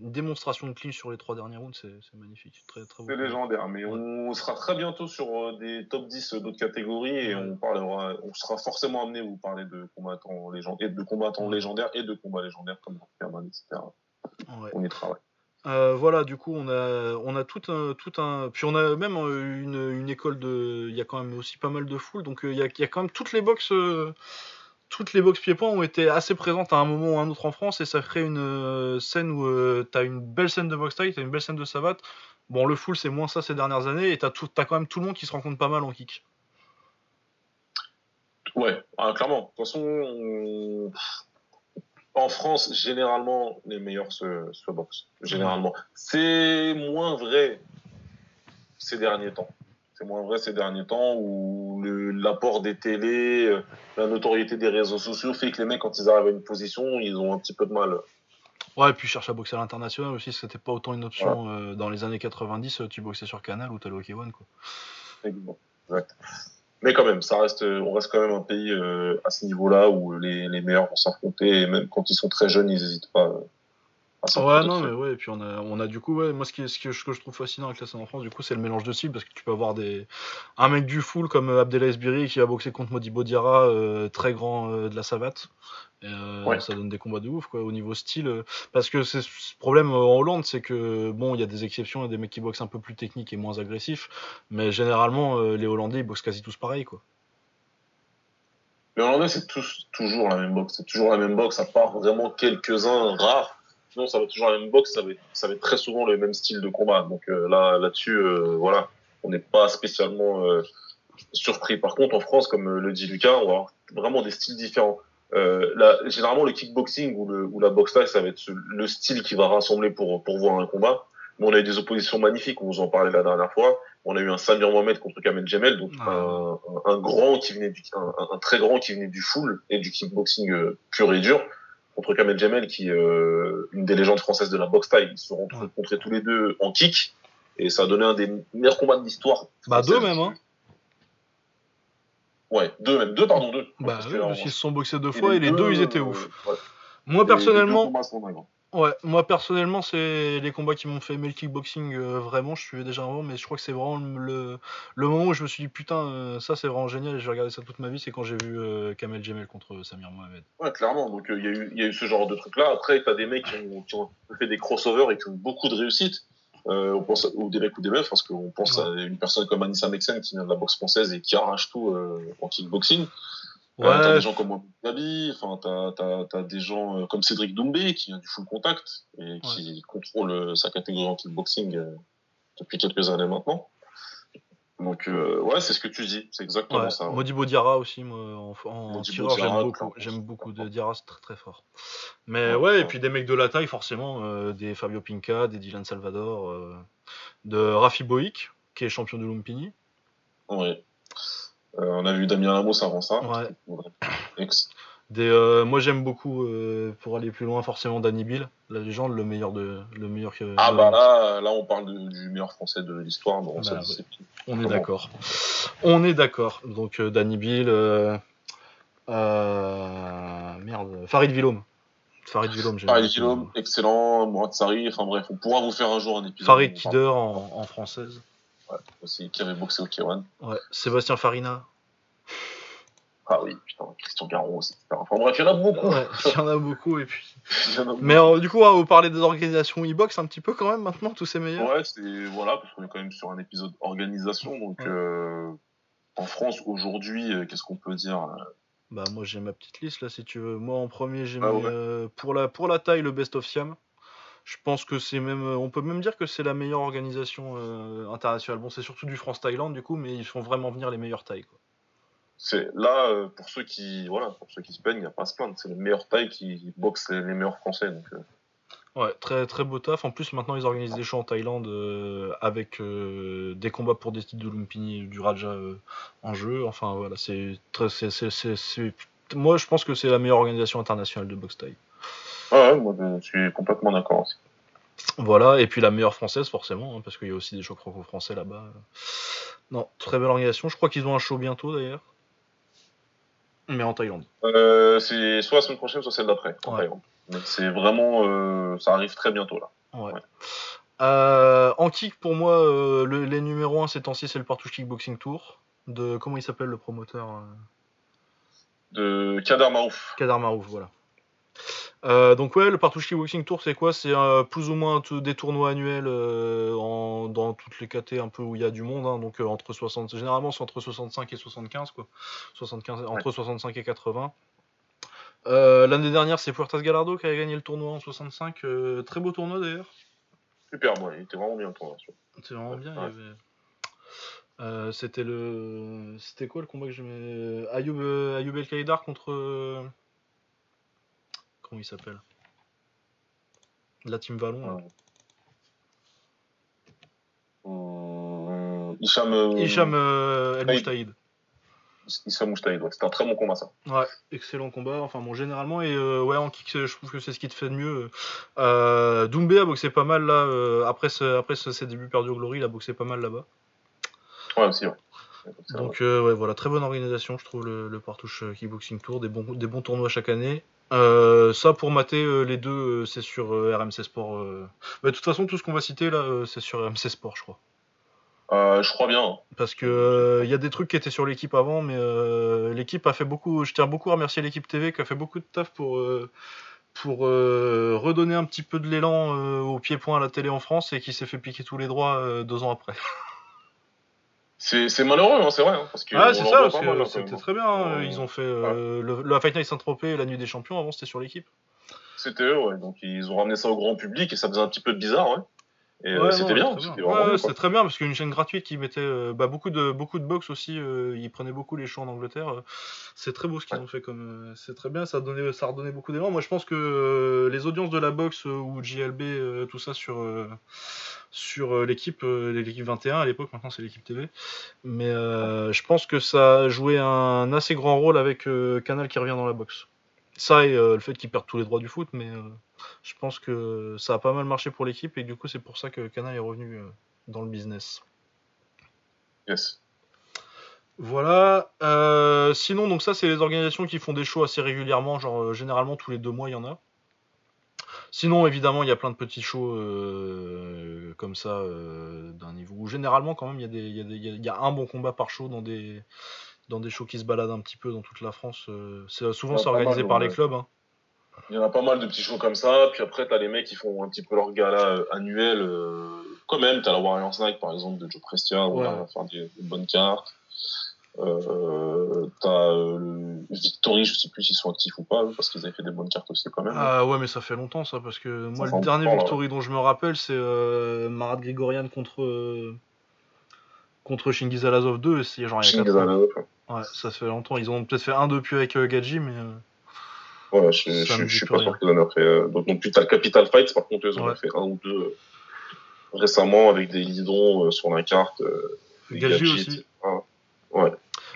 une démonstration de clinch sur les trois derniers rounds, c'est magnifique. Très, très C'est légendaire, mais Ouais. on sera très bientôt sur euh, des top 10 d'autres catégories et Ouais. on parlera, on sera forcément amené à vous parler de combattants légendaires, et de combattants légendaires et de combats légendaires comme Superman, etc. Ouais. On y travaille. Euh, voilà, du coup, on a, on a tout un, tout un, puis on a même euh, une, une école de, il y a quand même aussi pas mal de foule, donc euh, il y, a, il y a quand même toutes les box, euh, toutes les box pieds-points ont été assez présentes à un moment ou à un autre en France, et ça crée une euh, scène où euh, t'as une belle scène de boxe taille, t'as une belle scène de savate. Bon, le full c'est moins ça ces dernières années, et t'as tout, t'as quand même tout le monde qui se rencontre pas mal en kick. Ouais, ah, clairement. De toute façon, on- en France, généralement, les meilleurs se, se boxent. Généralement. C'est moins vrai ces derniers temps. C'est moins vrai ces derniers temps où l'apport des télés, euh, la notoriété des réseaux sociaux fait que les mecs, quand ils arrivent à une position, ils ont un petit peu de mal. Ouais, et puis cherche à boxer à l'international aussi, c'était pas autant une option euh, dans les années 90, euh, tu boxais sur Canal ou t'allais au K1 quoi. Exact. Mais quand même, ça reste, on reste quand même un pays euh, à ce niveau-là où les, les meilleurs vont s'affronter et même quand ils sont très jeunes, ils n'hésitent pas. Ouais, non, mais ouais, et puis on a, on a du coup, ouais, moi ce, qui ce, que, je trouve fascinant avec la scène en France, du coup, c'est le mélange de styles, parce que tu peux avoir des, un mec du full comme euh, Abdelaziz Biri qui a boxé contre Modibo Diarra, euh, très grand euh, de la savate. Et, euh, Ouais. Ça donne des combats de ouf, quoi, au niveau style. euh, parce que c'est ce problème euh, en Hollande, c'est que, bon, il y a des exceptions, il y a des mecs qui boxent un peu plus techniques et moins agressifs, mais généralement, euh, les Hollandais, ils boxent quasi tous pareil, quoi. Les Hollandais, c'est tous, toujours la même boxe. C'est toujours la même boxe, à part vraiment quelques-uns rares. Sinon, ça va être toujours la même boxe. Ça va être, ça va être très souvent le même style de combat. Donc euh, là, là-dessus, euh, voilà, on n'est pas spécialement euh, surpris. Par contre, en France, comme euh, le dit Lucas, on va avoir vraiment des styles différents. Euh, là, généralement, le kickboxing ou, le, ou la boxe taille, ça va être le style qui va rassembler pour, pour voir un combat. Mais on a eu des oppositions magnifiques, on vous en parlait la dernière fois. On a eu un Samir Mohamed contre Kamel Jemel, donc Ah. un, un- un grand qui venait du, un, un très grand qui venait du full et du kickboxing euh, pur et dur, contre Kamel Jemel, qui est euh, une des légendes françaises de la boxe taille. Ils se sont rencontrés tous les deux en kick et ça a donné un des meilleurs combats de l'histoire. Bah, deux même, hein. Ouais, deux même, deux pardon, deux. Bah, alors, parce qu'ils se sont boxés deux fois et les deux, ils étaient euh, ouf. ouais. Moi, personnellement. Ouais, moi personnellement, c'est les combats qui m'ont fait aimer le kickboxing euh, vraiment. Je suivais déjà avant, mais je crois que c'est vraiment le, le moment où je me suis dit putain, euh, ça c'est vraiment génial et je vais regarder ça toute ma vie. C'est quand j'ai vu euh, Kamel Jemel contre Samir Mohamed. Ouais, clairement. Donc, il y, a eu- y a eu ce genre de truc-là. Après, t'as des mecs qui ont, qui ont fait des crossovers et qui ont beaucoup de réussite. On pense, ou des mecs ou des meufs, parce qu'on pense à une personne comme Anissa Mexen qui vient de la boxe française et qui arrache tout en kickboxing. Ouais. t'as des gens comme Gabi, enfin, t'as, as, des gens comme Cédric Doumbé qui a du full contact et qui contrôle sa catégorie en kickboxing depuis quelques années maintenant. Donc, euh, ouais, c'est ce que tu dis, c'est exactement ça. Modibo Diarra aussi, moi, en, en tireur, j'aime beaucoup. J'aime beaucoup de Diarra, c'est très très fort. Mais ouais, et puis des mecs de la taille, forcément, euh, des Fabio Pinca, des Dylan Salvador, euh, de Rafi Boik, qui est champion de Lumpini. Ouais. On a vu Damien Lamos avant ça. Ouais. Euh, moi j'aime beaucoup euh, pour aller plus loin forcément Danny Bill, la légende, le meilleur de le meilleur que. Ah bah là là on parle du meilleur français de l'histoire bah, on est d'accord. On est d'accord. Donc euh, Danny Bill, merde, Farid Villom. Farid Villom, Farid Villom, excellent. Mourad Sari, enfin bref, on pourra vous faire un jour un épisode. Farid Tider en, en, française. Ouais, aussi qui avait boxé au Kiwan. Ouais, Sébastien Farina. (laughs) Ah oui, putain, Christian Garon, etc. Enfin bref, il y en a beaucoup. il y en a beaucoup, et puis. (laughs) Mais euh, du coup, on va vous parler des organisations e-box un petit peu quand même maintenant, tous ces meilleurs. Ouais, c'est. Voilà, parce qu'on est quand même sur un épisode organisation, donc. Euh, en France, aujourd'hui, euh, qu'est-ce qu'on peut dire Bah, moi, j'ai ma petite liste là, si tu veux. Moi, en premier, j'ai ah mis. pour, la, pour la taille, le Best of Siam. Je pense que c'est même. On peut même dire que c'est la meilleure organisation internationale. Bon, c'est surtout du France-Thaïlande, du coup, mais ils font vraiment venir les quoi c'est là euh, pour ceux qui voilà pour ceux qui se peignent il n'y a pas à se plaindre c'est les meilleures tailles qui boxent les, meilleurs français donc euh. ouais très très beau taf en plus maintenant ils organisent des shows en Thaïlande euh, avec des combats pour des titres de Lumpini du Raja en jeu enfin voilà c'est très c'est, moi je pense que c'est la meilleure organisation internationale de boxe thaï ouais moi je suis complètement d'accord aussi voilà, et puis la meilleure française, forcément, hein, parce qu'il y a aussi des shows franco-français là-bas. Non, très belle organisation. Je crois qu'ils ont un show bientôt d'ailleurs. Mais en Thaïlande. Euh, c'est soit la semaine prochaine, soit celle d'après, en Thaïlande. c'est vraiment. Euh, ça arrive très bientôt là. Ouais. Euh, en kick, pour moi, les numéros 1 ces temps-ci, c'est le Partouche Kickboxing Tour. De, comment il s'appelle le promoteur De Kadar Marouf. Kadar Marouf, voilà. Euh, donc ouais, le Partouche Kickboxing Tour, c'est quoi? C'est euh, plus ou moins des tournois annuels euh, dans toutes les KT un peu où il y a du monde. Hein. donc entre 60, généralement c'est entre 65 et 75 quoi. 75, entre 65 et 80. L'année dernière, c'est Puertas Galardo qui a gagné le tournoi en 65. très beau tournoi d'ailleurs. Super, il était vraiment bien le tournoi. C'était vraiment bien. c'était le, c'était quoi le combat que j'aimais? Ayoub, Ayoub El Kaïdar contre Comment il s'appelle? La team Vallon. Euh, Hicham, euh, Hicham euh, El Moustaïd. Hicham Moustaïd, ouais. c'était un très bon combat ça. Ouais, excellent combat. Enfin bon, généralement, et ouais, en kick, je trouve que c'est ce qui te fait de mieux. Euh, Doumbé a boxé pas mal là, après, après ses débuts perdus au Glory, il a boxé pas mal là-bas. Ouais, aussi, ouais. Donc ouais, voilà, très bonne organisation, je trouve, le, le Partouche Kickboxing Tour, des bons, des bons tournois chaque année. Euh, ça, pour mater euh, les deux, euh, c'est sur RMC Sport. Bah, de toute façon, tout ce qu'on va citer là, c'est sur RMC Sport, je crois. je crois bien. Parce que il y a des trucs qui étaient sur l'équipe avant, mais l'équipe a fait beaucoup. Je tiens beaucoup à remercier l'équipe TV qui a fait beaucoup de taf pour pour redonner un petit peu de l'élan au pied-point à la télé en France et qui s'est fait piquer tous les droits deux ans après. (laughs) C'est malheureux, hein, c'est vrai. Hein, parce que ah, c'est ça, c'était très bien. Hein, ils ont fait euh, le, la Fight Night Saint-Tropez la Nuit des Champions, avant c'était sur l'équipe. C'était eux, ouais. Donc ils ont ramené ça au grand public et ça faisait un petit peu bizarre, ouais. Et euh, c'était bien. C'était très bien parce qu'une chaîne gratuite qui mettait euh, bah, beaucoup de beaucoup de box aussi, ils prenaient beaucoup les shows en Angleterre. c'est très beau ce qu'ils ont fait comme. c'est très bien, ça a donné, ça a redonné beaucoup d'élan. Moi je pense que les audiences de la boxe ou JLB, tout ça sur sur euh, l'équipe euh, l'équipe 21 à l'époque maintenant c'est l'équipe TV mais euh, je pense que ça a joué un assez grand rôle avec Canal qui revient dans la boxe ça et le fait qu'ils perdent tous les droits du foot mais je pense que ça a pas mal marché pour l'équipe et du coup c'est pour ça que Canal est revenu dans le business yes voilà. sinon, donc ça, c'est les organisations qui font des shows assez régulièrement, genre généralement tous les deux mois, il y en a. Sinon, évidemment, il y a plein de petits shows euh, comme ça d'un niveau. Généralement, quand même, il y, a un bon combat par show dans des, dans des shows qui se baladent un petit peu dans toute la France. Euh, souvent, c'est organisé par les clubs. Hein. Il y en a pas mal de petits shows comme ça. Puis après, tu as les mecs qui font un petit peu leur gala annuel. quand même, tu as la Warriors Night, par exemple, de Joe Prestia, où on va faire des, bonnes cartes. Euh, T'as euh, Victory, je sais plus s'ils sont actifs ou pas, parce qu'ils avaient fait des bonnes cartes aussi quand même. Ah ouais, mais ça fait longtemps ça, parce que moi, le dernier là. Victory dont je me rappelle, c'est euh, Marat Grigorian contre, euh, contre Shingiz Alazov 2, et c'est genre il y a Shinji 4 ans. Ouais, ça fait longtemps. Ils ont peut-être fait un depuis avec euh, Gadji, mais. euh, Ouais, je, je, suis pas sûr qu'ils en aient fait. euh, donc, non plus, t'as Capital Fight, par contre, ils en Ouais. ont fait un ou deux euh, récemment avec des lidons euh, sur la carte. Euh, Gadji aussi. ah, ouais.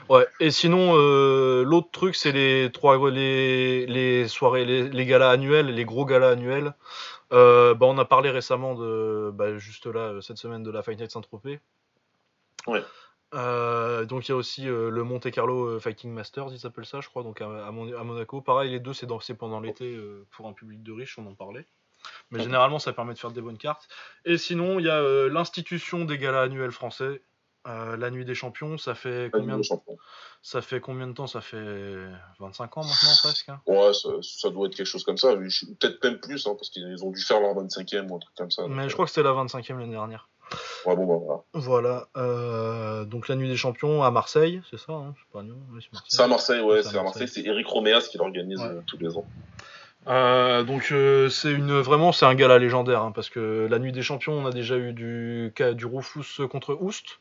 Ouais, et sinon, euh, l'autre truc, c'est les trois, les, les soirées, les, les galas annuels, les gros galas annuels. Euh, bah, on a parlé récemment de, bah, juste là, euh, cette semaine, de la Fight Night Saint-Tropez. Ouais. Euh, donc il y a aussi euh, le Monte Carlo euh, Fighting Masters, ils s'appellent ça, je crois, donc à, à Mon- à Monaco. Pareil, les deux, c'est pendant l'été euh, pour un public de riches, on en parlait. Mais généralement, ça permet de faire des bonnes cartes. Et sinon, il y a euh, l'institution des galas annuels français, euh, la Nuit des Champions. Ça fait combien de ça fait combien de temps? Ça fait 25 ans maintenant presque hein Ouais, ça, ça doit être quelque chose comme ça. Peut-être même plus, hein, parce qu'ils ont dû faire leur 25e ou un truc comme ça. Mais je crois que c'était la 25e l'année dernière. Ouais, bon, bah voilà. Voilà. euh, donc la nuit des champions à Marseille, c'est ça hein C'est oui, Marseille. À Marseille, ouais, C'est à Marseille. C'est Eric Roméas qui l'organise Ouais. euh, tous les ans. Euh, donc euh, c'est une vraiment c'est un gala légendaire hein, parce que la nuit des champions on a déjà eu du du Rufus contre Oust.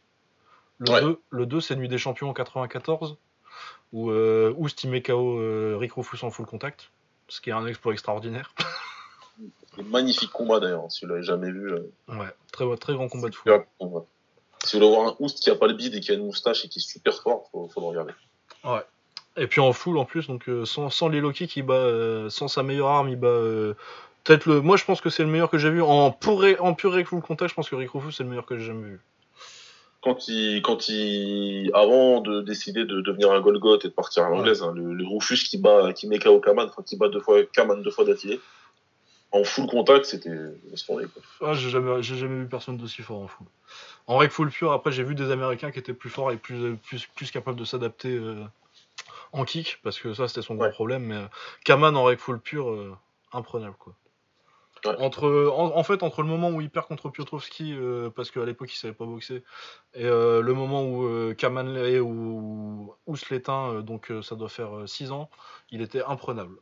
Le Ouais. 2, le 2 c'est nuit des champions en 94 où euh, Oust il met KO euh, Rick Rufus en full contact, ce qui est un exploit extraordinaire. (laughs) Magnifique combat d'ailleurs, hein, si vous l'avez jamais vu. euh, Ouais, très très grand combat de fou. combat. Si vous voulez voir un Oust qui a pas le bide et qui a une moustache et qui est super fort, faut, faut le regarder. Et puis en full en plus, donc euh, sans, sans les Loki qui bat, euh, sans sa meilleure arme, il bat euh, peut-être le. Moi je pense que c'est le meilleur que j'ai vu en pur en pur Rick full contact. Je pense que Rick Rufus c'est le meilleur que j'ai jamais vu. Quand il, quand il, avant de décider de devenir un Golgoth et de partir à l'anglaise, hein, le, le Rufus qui bat, qui met KO Kaman, enfin qui bat deux fois Kaman deux fois d'affilée, en full contact, c'était quoi. Ah, j'ai jamais, jamais vu personne d'aussi fort en full. En Rick full pur, après j'ai vu des Américains qui étaient plus forts et plus plus plus capables de s'adapter euh, en kick parce que ça c'était son gros Ouais. problème. Mais euh, Kaman en Rick full pur, euh, imprenable quoi. Ouais. Entre, en, en fait, entre le moment où il perd contre Piotrowski, euh, parce qu'à l'époque il savait pas boxer, et euh, le moment où euh, Kaman et où Ous l'éteint, donc ça doit faire 6 ans, il était imprenable.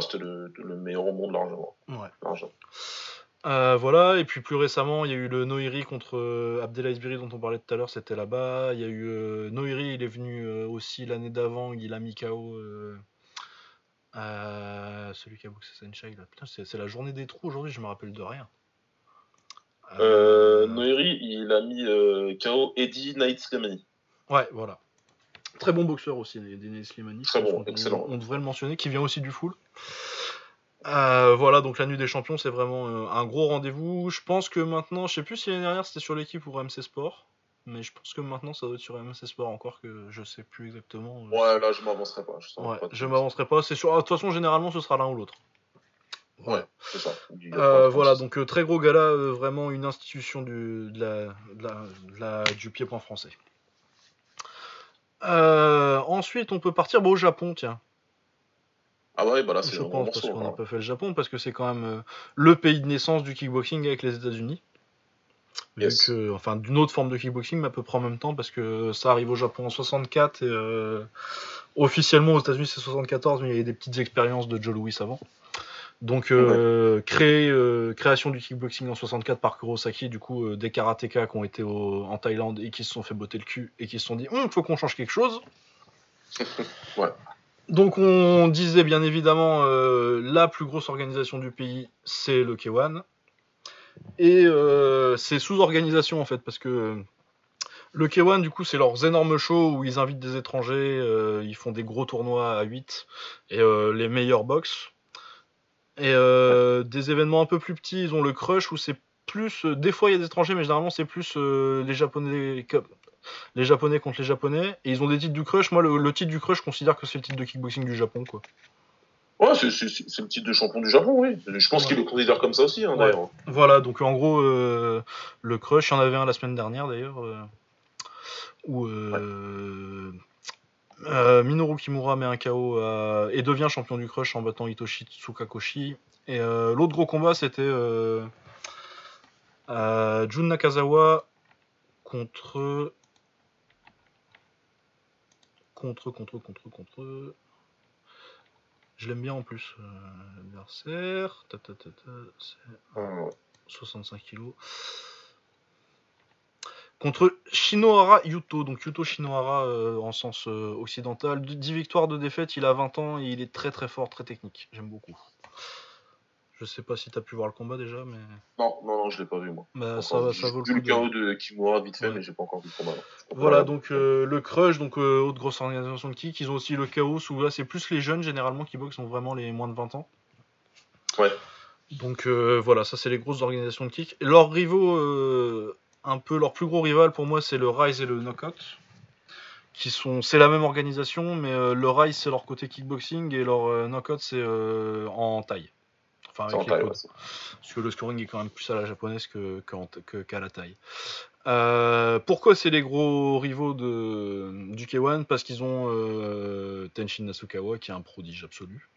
C'était le, le meilleur au monde largement. Ouais. largement. Euh, voilà, et puis plus récemment, il y a eu le Noiri contre euh, Abdelaziz Biri dont on parlait tout à l'heure, c'était là-bas. Il y a eu euh, Noiri, il est venu euh, aussi l'année d'avant, il a mis KO celui qui a boxé. Putain, c'est c'est la journée des trous aujourd'hui, je me rappelle de rien. Noiri, il a mis KO Eddie Knight Slimani. Ouais, voilà. Très bon boxeur aussi, Denis Slimani. Très bon, qu'on- excellent. On, devrait le mentionner, qui vient aussi du full. Euh, voilà, donc la nuit des champions, c'est vraiment euh, un gros rendez-vous. Je pense que maintenant, je sais plus si l'année dernière c'était sur l'équipe ou MC Sport, mais je pense que maintenant ça doit être sur MC Sport encore que je sais plus exactement. euh. Ouais, là, je m'avancerai pas. Je, Ouais, pas je m'avancerai pas. C'est sûr. ah, De toute façon, généralement, ce sera l'un ou l'autre. Ouais, c'est ça. Euh, voilà, donc euh, très gros gala, euh, vraiment une institution du, de la, de la- de la- du pied-point français. Euh, ensuite, on peut partir bon, au Japon, tiens. Ah ouais, bah là, c'est Je pense, parce qu'on n'a hein. pas fait le Japon, parce que c'est quand même euh, le pays de naissance du kickboxing avec les États-Unis. Vu Yes. que, enfin, d'une autre forme de kickboxing, mais à peu près en même temps, parce que ça arrive au Japon en 64 et euh, officiellement aux États-Unis c'est 74, mais il y a eu des petites expériences de Joe Louis avant. Donc, euh, créé, euh, création du kickboxing en 64 par Kurosaki, du coup, euh, des karatékas qui ont été au- en Thaïlande et qui se sont fait botter le cul et qui se sont dit, il faut qu'on change quelque chose. (laughs) Ouais. Donc, on disait bien évidemment, la plus grosse organisation du pays, c'est le K1. Et c'est sous-organisation en fait, parce que le K1, du coup, c'est leurs énormes shows où ils invitent des étrangers, euh, ils font des gros tournois à 8 et euh, les meilleurs box. Et euh, des événements un peu plus petits, ils ont le Crush où c'est plus. euh, des fois, il y a des étrangers, mais généralement, c'est plus euh, les Japonais. Les Japonais contre les Japonais, et ils ont des titres du Crush. Moi, le, le titre du Crush, je considère que c'est le titre de kickboxing du Japon, quoi. Ouais, c'est- le titre de champion du Japon, oui. Je pense Ouais. qu'il le considère comme ça aussi, hein, Ouais. d'ailleurs. Voilà, donc en gros, le crush, il y en avait un la semaine dernière d'ailleurs, où euh, euh, Minoru Kimura met un KO à- et devient champion du crush en battant Hitoshi Tsukakoshi. Et euh, l'autre gros combat, c'était euh, euh, Jun Nakazawa contre. contre, contre, contre, contre. Je l'aime bien en plus. euh, L'adversaire. Ta, ta, ta, ta, c'est Euh, 65 kilos. Contre Shinohara Yuto. Donc Yuto Shinohara euh, en sens euh, occidental. 10 victoires de défaite. Il a 20 ans et il est très très fort, très technique. J'aime beaucoup. Je sais pas si t'as pu voir le combat déjà, mais Non, non, non, je l'ai pas vu moi. bah, ça, va- ça vaut le j'ai coup. vu le KO de Kimura vite fait, Ouais. mais j'ai pas encore vu le combat. Voilà, donc euh, le Crush, donc autre grosse organisation de kick. Ils ont aussi le Chaos, où là c'est plus les jeunes généralement qui boxent, sont vraiment les moins de 20 ans. Ouais. Donc euh, voilà, ça c'est les grosses organisations de kick. Leurs rivaux, euh, un peu leur plus gros rival pour moi, c'est le Rise et le Knockout. Qui sont, c'est la même organisation, mais euh, le Rise c'est leur côté kickboxing et leur euh, Knockout c'est euh, en taille. Enfin, avec en taille, ouais, Parce que le scoring est quand même plus à la japonaise que, qu'en- que- qu'à la taille. Pourquoi c'est les gros rivaux de, du K1 Parce qu'ils ont Tenshin Nasukawa qui est un prodige absolu.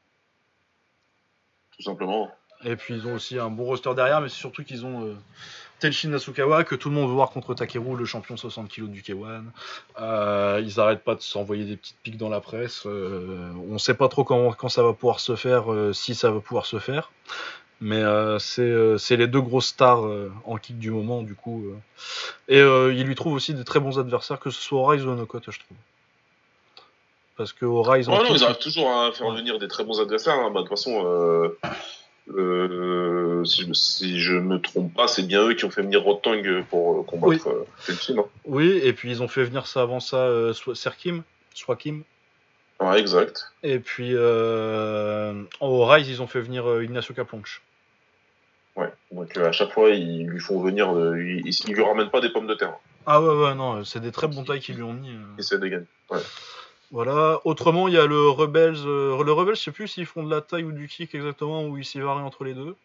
tout simplement. Et puis ils ont aussi un bon roster derrière, mais c'est surtout qu'ils ont Tenshin Nasukawa que tout le monde veut voir contre Takeru, le champion 60 kg du K1. Euh, ils arrêtent pas de s'envoyer des petites piques dans la presse. euh, on sait pas trop quand, quand ça va pouvoir se faire, euh, si ça va pouvoir se faire. Mais c'est les deux grosses stars en kick du moment, du coup. Et il lui trouve aussi des très bons adversaires, que ce soit Rise ou au Knockout, je trouve. Parce que au Rise, non, kick, ils arrivent toujours à faire venir des très bons adversaires. hein. Bah, de toute façon, euh, euh, si, je, si je me trompe pas, c'est bien eux qui ont fait venir Rotang pour euh, combattre euh, Tenshin. hein. oui, et puis ils ont fait venir ça avant ça, euh, Serkim, soit Kim. Ouais, exact. Et puis euh, au Rise, ils ont fait venir euh, Ignacio Caponche. Ouais. Donc euh, à chaque fois, ils lui font venir, euh, ils, ils, lui ramènent pas des pommes de terre. Ah ouais, ouais, non, c'est des très bons tailles qu'ils lui ont mis. euh. Ils essaient de gagner. Voilà. Autrement, il y a le Rebels. euh, le Rebels, je sais plus s'ils font de la taille ou du kick exactement, ou ils s'y varient entre les deux.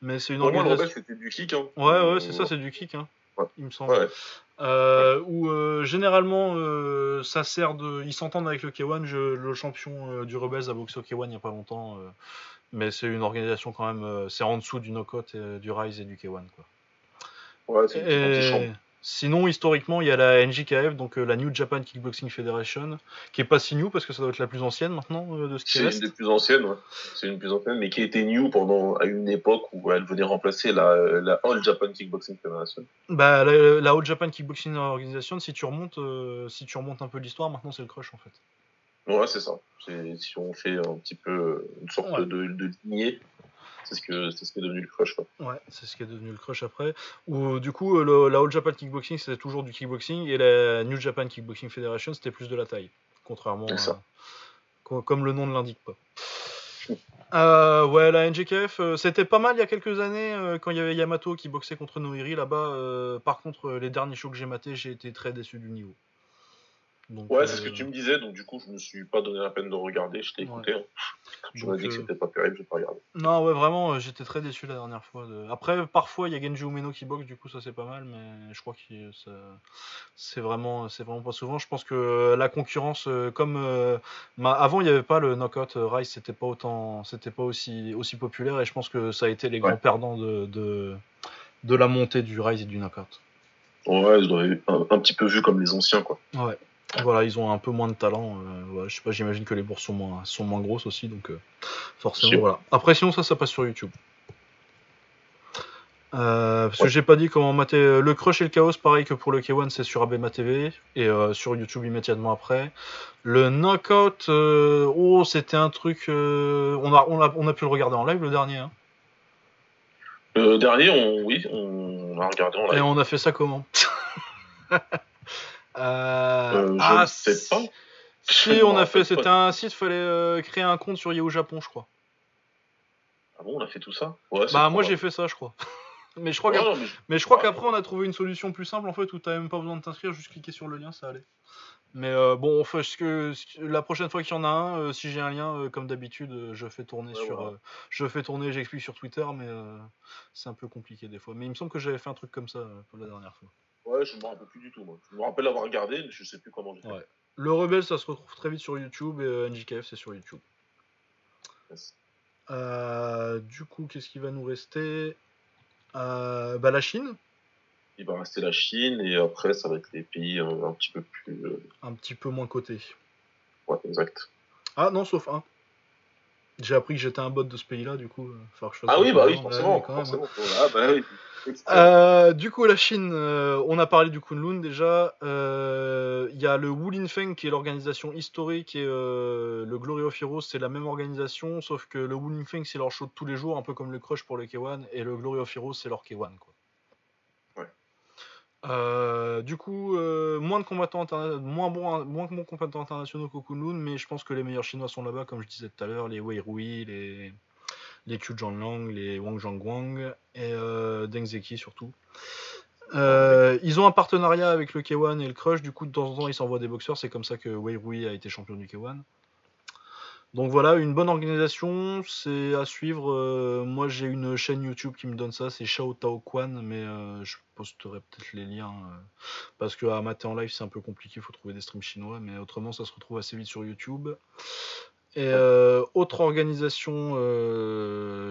Mais c'est une Pour moi, le organisation. rebelle, c'était du kick. Hein. Ouais, ouais, c'est ça, c'est du kick, hein, Ouais. il me semble. Ouais. Euh, où euh, généralement, ça sert de. Ils s'entendent avec le K1. Je- le champion du Rebels a boxé au K1 il n'y a pas longtemps. mais c'est une organisation quand même. c'est en dessous du Knockout, et, du Rise et du K1. Quoi. Ouais, c'est une petite Et. Sinon, historiquement, il y a la NJKF, donc euh, la New Japan Kickboxing Federation, qui est pas si new parce que ça doit être la plus ancienne maintenant euh, de ce qui C'est une des plus anciennes, ouais. C'est une des plus anciennes, mais qui était new pendant à une époque où elle venait remplacer la, la All Japan Kickboxing Federation. Bah, la, la All Japan Kickboxing Organization, si tu remontes, euh, si tu remontes un peu l'histoire, maintenant c'est le crush en fait. Ouais, c'est ça. Si on fait un petit peu une sorte Ouais. de, de lignée, c'est ce que c'est ce qui est devenu le crush. Quoi. Ouais, c'est ce qui est devenu le crush après. Où du coup, euh, le- la All Japan Kickboxing c'était toujours du kickboxing et la New Japan Kickboxing Federation c'était plus de la taille, contrairement à, comme le nom ne l'indique pas. Euh, ouais, la NJKF, euh, c'était pas mal il y a quelques années euh, quand il y avait Yamato qui boxait contre Noiri là-bas. euh, par contre, euh, les derniers shows que j'ai matés, j'ai été très déçu du niveau. Donc, Ouais, c'est ce que euh, tu me disais, donc du coup, je me suis pas donné la peine de regarder, je t'ai Ouais. écouté. hein. Tu m'as donc, dit que euh, c'était pas terrible, j'ai pas regardé. Non, ouais, vraiment, euh, j'étais très déçu la dernière fois. de- Après, parfois, il y a Genji Umeno qui boxe, du coup, ça c'est pas mal, mais je crois que ça- c'est vraiment, c'est vraiment pas souvent. Je pense que la concurrence, comme avant, il n'y avait pas le knockout Rise, c'était pas autant, c'était pas aussi, aussi populaire, et je pense que ça a été les grands Ouais. perdants de, de, de la montée du Rise et du knockout. Ouais, doivent être un, un petit peu vu comme les anciens, quoi. Ouais. Voilà, ils ont un peu moins de talent. euh, voilà, je sais pas, j'imagine que les bourses sont moins, sont moins grosses aussi, donc euh, forcément, Si. voilà. Après, sinon, ça, ça passe sur YouTube. Euh, parce que Ouais. j'ai pas dit comment mater le crush et le chaos, pareil que pour le K1, c'est sur Abema TV et sur YouTube immédiatement après. Le knockout, oh, c'était un truc. on, a, on, a, on a pu le regarder en live le dernier, hein. Le dernier, on, oui, on a regardé en et live. on a fait ça comment? (laughs) Euh, Euh, je ah, sais pas. Si, on a fait, c'était un site, fallait euh, créer un compte sur Yahoo Japon, je crois. Ah bon, on a fait tout ça? Ouais, Bah moi j'ai fait ça, je crois. (laughs) mais je crois Ouais, qu'après, mais- on a trouvé une solution plus simple en fait où t'avais même pas besoin de t'inscrire, juste cliquer sur le lien, ça allait. Mais euh, bon, ce que, ce que- la prochaine fois qu'il y en a un, euh, si j'ai un lien, euh, comme d'habitude, je fais tourner Ouais, sur, je fais tourner, j'explique sur Twitter, mais c'est un peu compliqué des fois. Mais il me semble que j'avais fait un truc comme ça pour la dernière fois. Ouais, je me rappelle plus du tout, moi. Je me rappelle avoir regardé, mais je sais plus comment j'ai. Ouais. Le Rebelle, ça se retrouve très vite sur YouTube et euh, NJKF, c'est sur YouTube. Yes. Euh, du coup, qu'est-ce qui va nous rester? Euh, Bah la Chine, Il va rester la Chine, et après, ça va être les pays euh, un petit peu plus. un petit peu moins coté. Ouais, exact. Ah non, sauf un. J'ai appris que j'étais un bot de ce pays-là, du coup. euh, Ah oui, bah oui, forcément. forcément. Ah bah oui. Euh, du coup, la Chine, euh, on a parlé du Kunlun déjà. Euh, Il y a le Wulin Feng qui est l'organisation historique et le Glory of Heroes c'est la même organisation, sauf que le Wulin Feng c'est leur show de tous les jours, un peu comme le Crush pour le K1, et le Glory of Heroes c'est leur K1. Quoi. Euh, du coup, euh, moins de combattants moins bons, moins de bons combattants internationaux qu'au Kunlun, mais je pense que les meilleurs Chinois sont là-bas, comme je disais tout à l'heure, les Wei Rui, les les Qiu les Wang Zhangguang et euh, Deng Zeki surtout. Ils ont un partenariat avec le K1 et le Crush, du coup de temps en temps ils s'envoient des boxeurs, c'est comme ça que Wei Rui a été champion du K1. Donc voilà, une bonne organisation, c'est à suivre. Euh, moi j'ai une chaîne YouTube qui me donne ça, c'est Shao Tao Quan, mais euh, je posterai peut-être les liens euh, parce que à mater en live c'est un peu compliqué, il faut trouver des streams chinois, mais autrement ça se retrouve assez vite sur YouTube. Et euh, autre organisation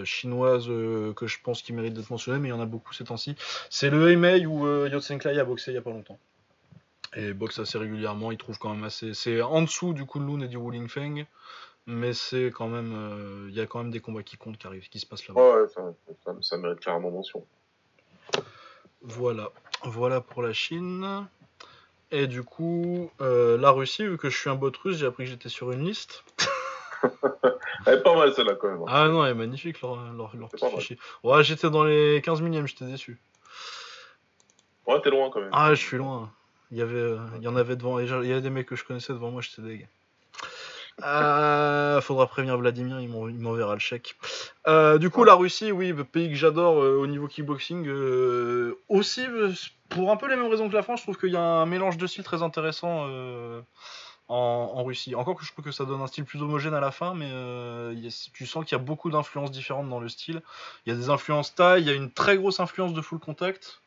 chinoise que je pense qui mérite d'être mentionnée, mais il y en a beaucoup ces temps-ci, c'est le Hemei où Yotsen Clay a boxé il y a pas longtemps. Et boxe assez régulièrement, il trouve quand même assez. C'est en dessous du Kunlun et du Wuling Feng, mais c'est quand même. euh, Il y a quand même des combats qui comptent qui arrivent, qui se passent là-bas. Ouais, ouais, ça, ça, ça mérite clairement mention. Voilà, voilà pour la Chine. Et du coup, euh, la Russie, vu que je suis un bot russe, j'ai appris que j'étais sur une liste. (laughs) Elle est pas mal celle-là quand même. hein. Ah non, elle est magnifique leur, leur, leur petit fichier. Ouais, j'étais dans les 15 millièmes, j'étais déçu. Ouais, t'es loin quand même. Ah, je suis loin. Il y avait, euh, il y en avait devant, il y avait des mecs que je connaissais devant moi, j'étais deg. Euh, faudra prévenir Vladimir, il m'en- il m'enverra le chèque. Euh, du coup, la Russie, oui, pays que j'adore euh, au niveau kickboxing. euh, aussi, pour un peu les mêmes raisons que la France, je trouve qu'il y a un mélange de styles très intéressant en, en Russie. Encore que je trouve que ça donne un style plus homogène à la fin, mais a- tu sens qu'il y a beaucoup d'influences différentes dans le style. Il y a des influences taille, il y a une très grosse influence de full contact.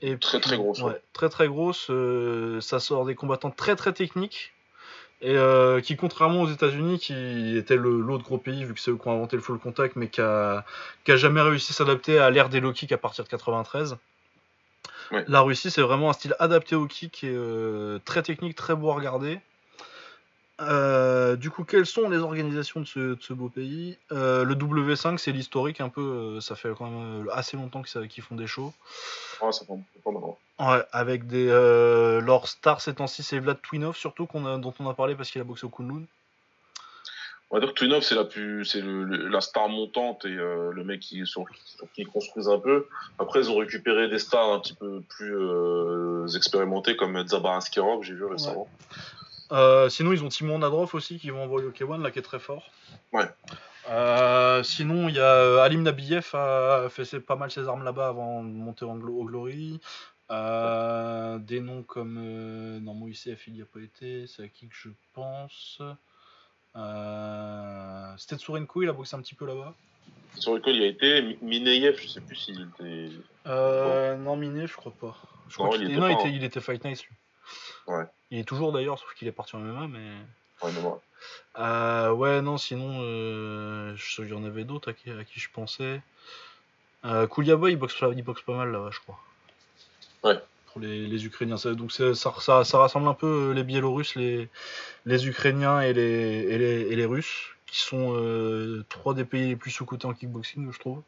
Et Très, très grosse, ouais. Ouais, très très grosse. ça sort des combattants très très techniques. Et euh, qui, contrairement aux États-Unis, qui était le- l'autre gros pays, vu que c'est eux qui ont inventé le full contact, mais qui a, qui a jamais réussi à s'adapter à l'ère des low kicks à partir de 93. Ouais. La Russie, c'est vraiment un style adapté au kick et euh, très technique, très beau à regarder. Euh, du coup, quelles sont les organisations de ce, de ce beau pays? Le W5, c'est l'historique un peu. ça fait quand même assez longtemps qu'ils font des shows. Ouais, ça fait pas mal. ouais. Ouais, avec des. Euh, leur star ces temps-ci, c'est Vlad Twinov, surtout, qu'on a, dont on a parlé parce qu'il a boxé au Kunlun. On va dire que Twinov, c'est la plus, c'est le, le- la star montante et euh, le mec qui, sur, sur qui ils construisent un peu. Après, ils ont récupéré des stars un petit peu plus euh, expérimentées comme Zabar Askerov, j'ai vu récemment. Euh, sinon, ils ont Timon Nadrov aussi, qui vont envoyer au K1, là, qui est très fort. Ouais. Euh, sinon, il y a Alim Nabiev a fait pas mal ses armes là-bas avant de monter en glo- au Glory. Euh, des noms comme. Euh, non, Moïsef, il n'y a pas été. C'est à qui que je pense euh, Stetsurenko, il a boxé un petit peu là-bas. Sur lequel il a été Mi- Mineyev, je sais plus s'il était. Euh, Non, Miné, je crois pas. Je crois Non, il était- il pas, était, hein. il était Fight Nice, lui. Ouais. Il est toujours d'ailleurs, sauf qu'il est parti en MMA, mais. Ouais, mais. Euh, ouais, non, sinon, euh, il y en avait d'autres à qui, à qui je pensais. Euh, Kouliaba, il boxe, pas- il boxe pas mal là-bas, je crois. Ouais. Pour les, les Ukrainiens. Ça- donc ça, ça, ça rassemble un peu euh, les Biélorusses, les, les Ukrainiens et les, et les, et les Russes, qui sont euh, trois des pays les plus sous-cotés en kickboxing, je trouve.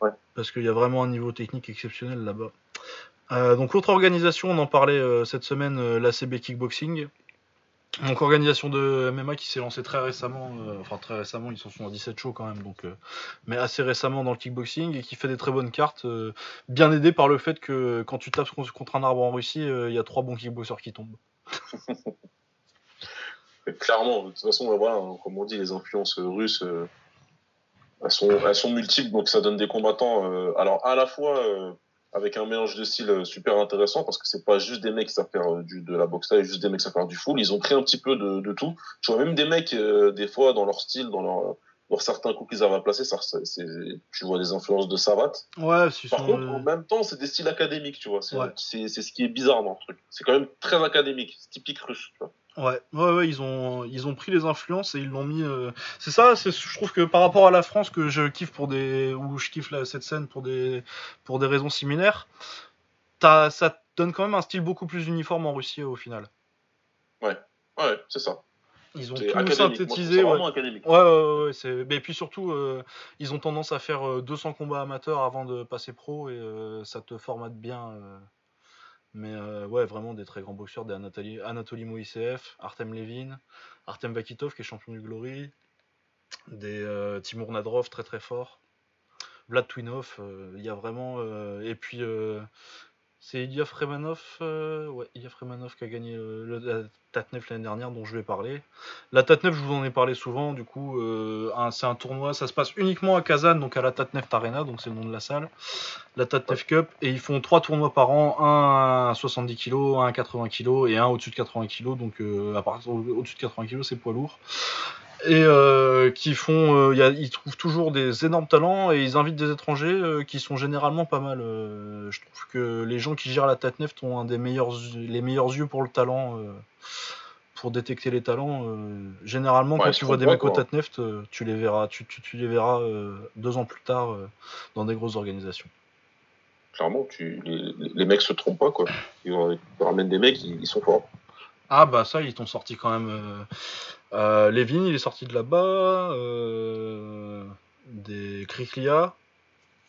Ouais. Parce qu'il y a vraiment un niveau technique exceptionnel là-bas. Euh, donc l'autre organisation, on en parlait euh, cette semaine, l'ACB Kickboxing. Donc organisation de MMA qui s'est lancée très récemment, euh, enfin très récemment, ils sont à 17 shows quand même, donc, euh, mais assez récemment dans le kickboxing et qui fait des très bonnes cartes, euh, bien aidé par le fait que quand tu tapes contre un arbre en Russie, il y a trois bons kickboxers qui tombent. (laughs) Clairement, de toute façon, voilà, hein, comme on dit, les influences russes, elles, sont, multiples, donc ça donne des combattants. alors, à la fois avec un mélange de styles euh, super intéressant, parce que c'est pas juste des mecs qui savent faire euh, du, de la boxe taille, juste des mecs qui savent faire du full. Ils ont pris un petit peu de, de tout. Tu vois, même des mecs, euh, des fois, dans leur style, dans leur. Dans certains coups qu'ils arrivent à placer, ça, c'est, tu vois des influences de Savat. Ouais, Par contre, en même temps, c'est des styles académiques, tu vois. C'est, Ouais. ce qui est bizarre dans le truc. C'est quand même très académique, c'est typique russe. Tu vois. Ouais, ouais, ouais, ils ont, ils ont pris les influences et ils l'ont mis. euh, C'est ça, c'est, je trouve que par rapport à la France que je kiffe pour des, ou je kiffe la- cette scène pour des, pour des raisons similaires, t'as, ça donne quand même un style beaucoup plus uniforme en Russie au final. Ouais. Ouais, c'est ça. Ils ont tout. Moi, synthétisé. ça ouais. académique. Ouais, ouais, ouais, c'est... Mais puis surtout, euh, ils ont tendance à faire euh, 200 combats amateurs avant de passer pro et euh, ça te formate bien. Mais euh, ouais, vraiment des très grands boxeurs, des Anatoly, Anatoly Artem Levin, Artem Vakitov qui est champion du Glory, des euh, Timur Nadrov très très fort, Vlad Twinov, euh, il y a vraiment. et puis c'est euh, Ilya Fremanov qui a gagné euh, le, la Tatnef l'année dernière dont je vais parler. La Tatnef, je vous en ai parlé souvent, du coup, euh, c'est un tournoi, ça se passe uniquement à Kazan, donc à la Tatnef Arena, donc c'est le nom de la salle, la Tatnef Cup, et ils font trois tournois par an, un à 70 kg, un à 80 kg et un au-dessus de 80 kg, donc à partir au- au-dessus de 80 kg, c'est poids lourd. Et euh, qui font, euh, y a- ils trouvent toujours des énormes talents et ils invitent des étrangers euh, qui sont généralement pas mal. euh, je trouve que les gens qui gèrent la Tatnef ont un des meilleurs, les meilleurs yeux pour le talent. pour détecter les talents, généralement Ouais, quand tu vois des mecs pas, au quoi. Tatneft, euh, tu les verras, tu, tu- tu les verras deux ans plus tard dans des grosses organisations. Clairement, tu, les, les mecs se trompent pas, quoi. Ils, ils ramènent des mecs, ils, ils sont forts. Ah bah ça, ils t'ont sorti quand même. Euh, euh, Levin, il est sorti de là-bas. euh, des Kriklia,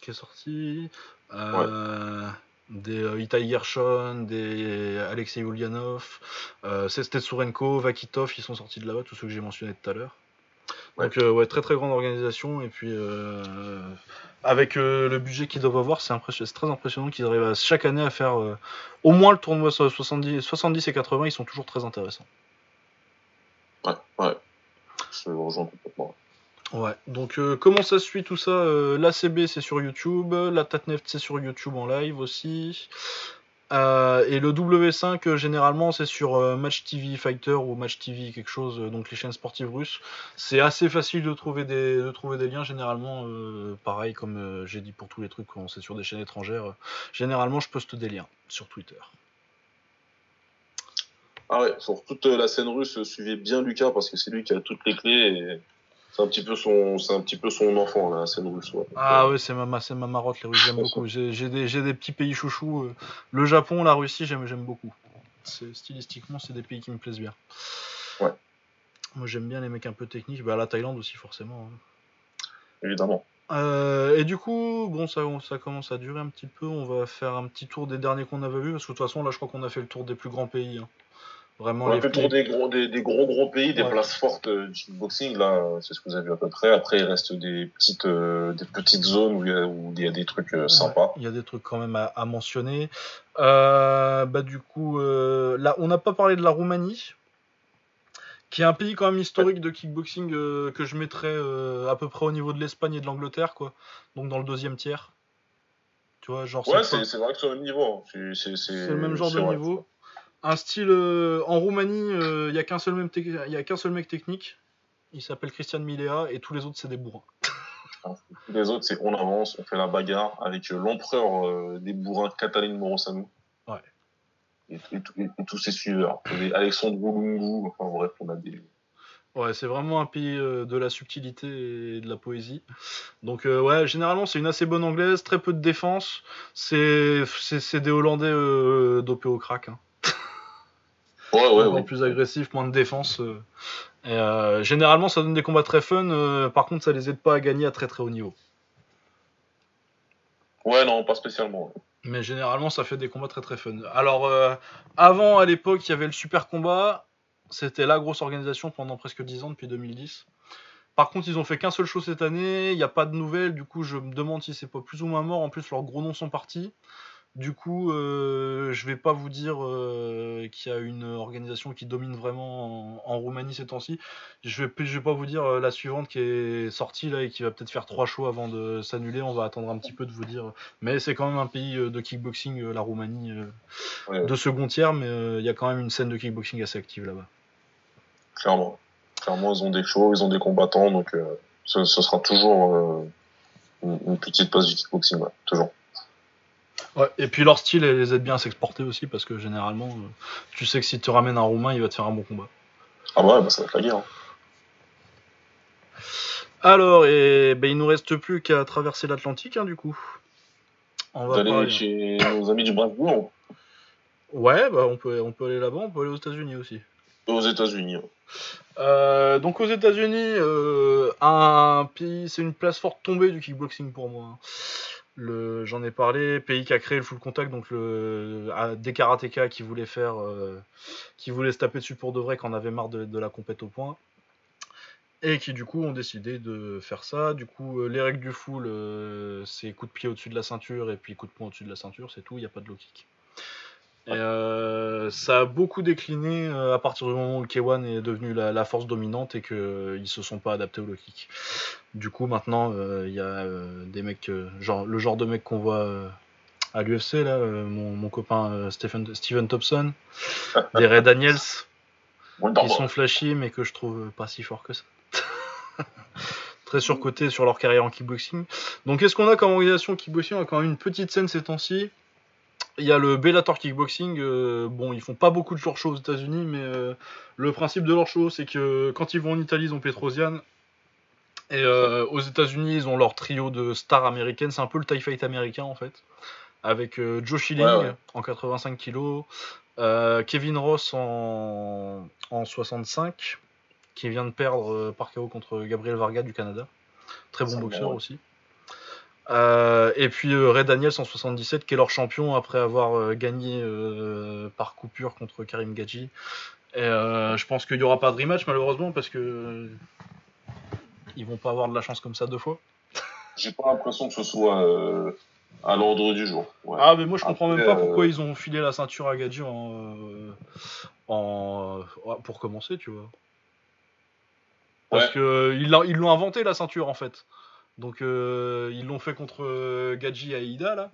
qui est sorti. euh, Des euh, Itai Gershon, des Alexei Ulyanov, Stetsurenko, Vakitov, ils sont sortis de là-bas, tous ceux que j'ai mentionnés tout à l'heure. Donc euh, ouais, très très grande organisation et puis euh, avec euh, le budget qu'ils doivent avoir, c'est impression- très impressionnant qu'ils arrivent à- chaque année à faire au moins le tournoi so- 70, 70 et 80, ils sont toujours très intéressants. Ouais, ouais. Je le rejoins complètement. Ouais, donc comment ça se suit tout ça? L'ACB c'est sur YouTube, la Tatneft c'est sur YouTube en live aussi. Euh, et le W5 euh, généralement c'est sur euh, Match TV Fighter ou Match TV quelque chose, donc les chaînes sportives russes. C'est assez facile de trouver des, de trouver des liens généralement, pareil comme j'ai dit pour tous les trucs quand c'est sur des chaînes étrangères. généralement je poste des liens sur Twitter. Ah ouais, sur toute la scène russe, suivez bien Lucas parce que c'est lui qui a toutes les clés c'est un petit peu son, c'est un petit peu son enfant, la scène russe. ouais. Ah ouais, c'est ma, c'est ma marotte, les Russes, j'aime beaucoup. J'ai j'ai des, j'ai des petits pays chouchous. euh, Le Japon, la Russie, j'aime j'aime beaucoup. C'est- Stylistiquement, c'est des pays qui me plaisent bien. Ouais. Moi, j'aime bien les mecs un peu techniques. Bah, la Thaïlande aussi, forcément. hein. Évidemment. Euh, et du coup, bon, ça, ça commence à durer un petit peu. On va faire un petit tour des derniers qu'on avait vus. Parce que de toute façon, là, je crois qu'on a fait le tour des plus grands pays. hein. Vraiment, a les tour des gros, des, des gros gros pays, des Ouais. places fortes euh, du kickboxing. Là, c'est ce que vous avez vu à peu près. Après, il reste des petites, euh, des petites zones où il y a, où il y a des trucs euh, sympas. Ouais, Il y a des trucs quand même à, à mentionner. Euh, bah du coup, là, on n'a pas parlé de la Roumanie, qui est un pays quand même historique de kickboxing que je mettrais à peu près au niveau de l'Espagne et de l'Angleterre, quoi. Donc dans le deuxième tiers. Tu vois, genre Ouais, c'est vrai que c'est le même niveau. hein. C'est- le même genre de vrai. niveau. Un style euh, en Roumanie, il n'y a qu'un seul, même tec- y a qu'un seul mec technique. Il s'appelle Christian Milea et tous les autres c'est des bourrins. (laughs) Les autres, c'est on avance, on fait la bagarre avec euh, l'empereur euh, des bourrins, Catalin Morosanu. Ouais. Et, et tout- et- et tous ses suiveurs. Alexandre Lungu, enfin bref, on a des. Ouais, c'est vraiment un pays euh, de la subtilité et de la poésie. Donc euh, ouais, généralement c'est une assez bonne anglaise, très peu de défense. C'est c'est c'est des Hollandais euh, dopés au crack. Hein. Ouais, ouais, Encore ouais. plus agressifs, moins de défense. euh. Et, euh, généralement ça donne des combats très fun. euh, par contre, ça les aide pas à gagner à très très haut niveau. Ouais, non, pas spécialement. Mais généralement, ça fait des combats très très fun. Alors, euh, avant, à l'époque, il y avait le super combat. C'était la grosse organisation pendant presque 10 ans, depuis 2010. Par contre, ils ont fait qu'un seul show cette année. Il n'y a pas de nouvelles. Du coup, je me demande si c'est pas plus ou moins mort. En plus, leurs gros noms sont partis. Du coup, euh, je vais pas vous dire euh, qu'il y a une organisation qui domine vraiment en, en Roumanie ces temps-ci. Je vais, je vais pas vous dire euh, la suivante qui est sortie là et qui va peut-être faire trois shows avant de s'annuler. On va attendre un petit peu de vous dire. Mais c'est quand même un pays de kickboxing, la Roumanie, Ouais, ouais, de second tiers, mais il y a quand même une scène de kickboxing assez active là-bas. clairement. Clairement, ils ont des shows, ils ont des combattants, donc ce, ce sera toujours une, une petite place du kickboxing, ouais, toujours. Ouais, et puis leur style les aide bien à s'exporter aussi parce que généralement, euh, tu sais que si tu ramènes un Roumain, il va te faire un bon combat. Ah ouais, bah ça va être la guerre. hein. Alors, et ben, il nous reste plus qu'à traverser l'Atlantique, hein, du coup. On va parler- chez nos amis du Brasbourg. Ouais, bah, on peut, on peut aller là-bas, on peut aller aux États-Unis aussi. Aux États-Unis. Euh, donc aux États-Unis, euh, un pays, c'est une place forte tombée du kickboxing pour moi. Le, j'en ai parlé, pays qui a créé le full contact, donc le, des karatékas qui voulaient faire, euh, qui se taper dessus pour de vrai, quand on avait marre de, la compète au point, et qui du coup ont décidé de faire ça. Du coup, les règles du full, c'est coup de pied au-dessus de la ceinture et puis coup de poing au-dessus de la ceinture, c'est tout, il n'y a pas de low kick. Et euh, ça a beaucoup décliné euh, à partir du moment où le K1 est devenu la, force dominante et qu'ils euh, ne se sont pas adaptés au low kick. Du coup, maintenant, il y a des mecs, genre le genre de mec qu'on voit à l'UFC, là, mon, copain Stephen, Steven Thompson, (laughs) des Ray Daniels, qui sont flashy mais que je trouve pas si fort que ça. (laughs) Très surcoté sur leur carrière en kickboxing. Donc, qu'est-ce qu'on a comme organisation kickboxing? On a quand même une petite scène ces temps-ci. Il y a le Bellator Kickboxing. Euh, bon, ils font pas beaucoup de leur show aux États-Unis, mais euh, le principe de leur show, c'est que quand ils vont en Italie, ils ont Petrosian. Et euh, aux États-Unis, ils ont leur trio de stars américaines. C'est un peu le TIE Fight américain, en fait. Avec Joe Schilling en 85 kg, Kevin Ross en, en 65, qui vient de perdre par KO contre Gabriel Varga du Canada. Très bon boxeur aussi. Euh, et puis euh, Ray Daniels en 77 qui est leur champion après avoir euh, gagné par coupure contre Karim Gadji. Et je pense qu'il n'y aura pas de rematch malheureusement parce que ils vont pas avoir de la chance comme ça deux fois. (laughs) J'ai pas l'impression que ce soit à l'ordre du jour. Ah mais moi je comprends même pas pourquoi ils ont filé la ceinture à Gadji en, en pour commencer tu vois. Parce que ils l'ont inventé la ceinture en fait. Donc euh, ils l'ont fait contre euh, Gadji et Aida là.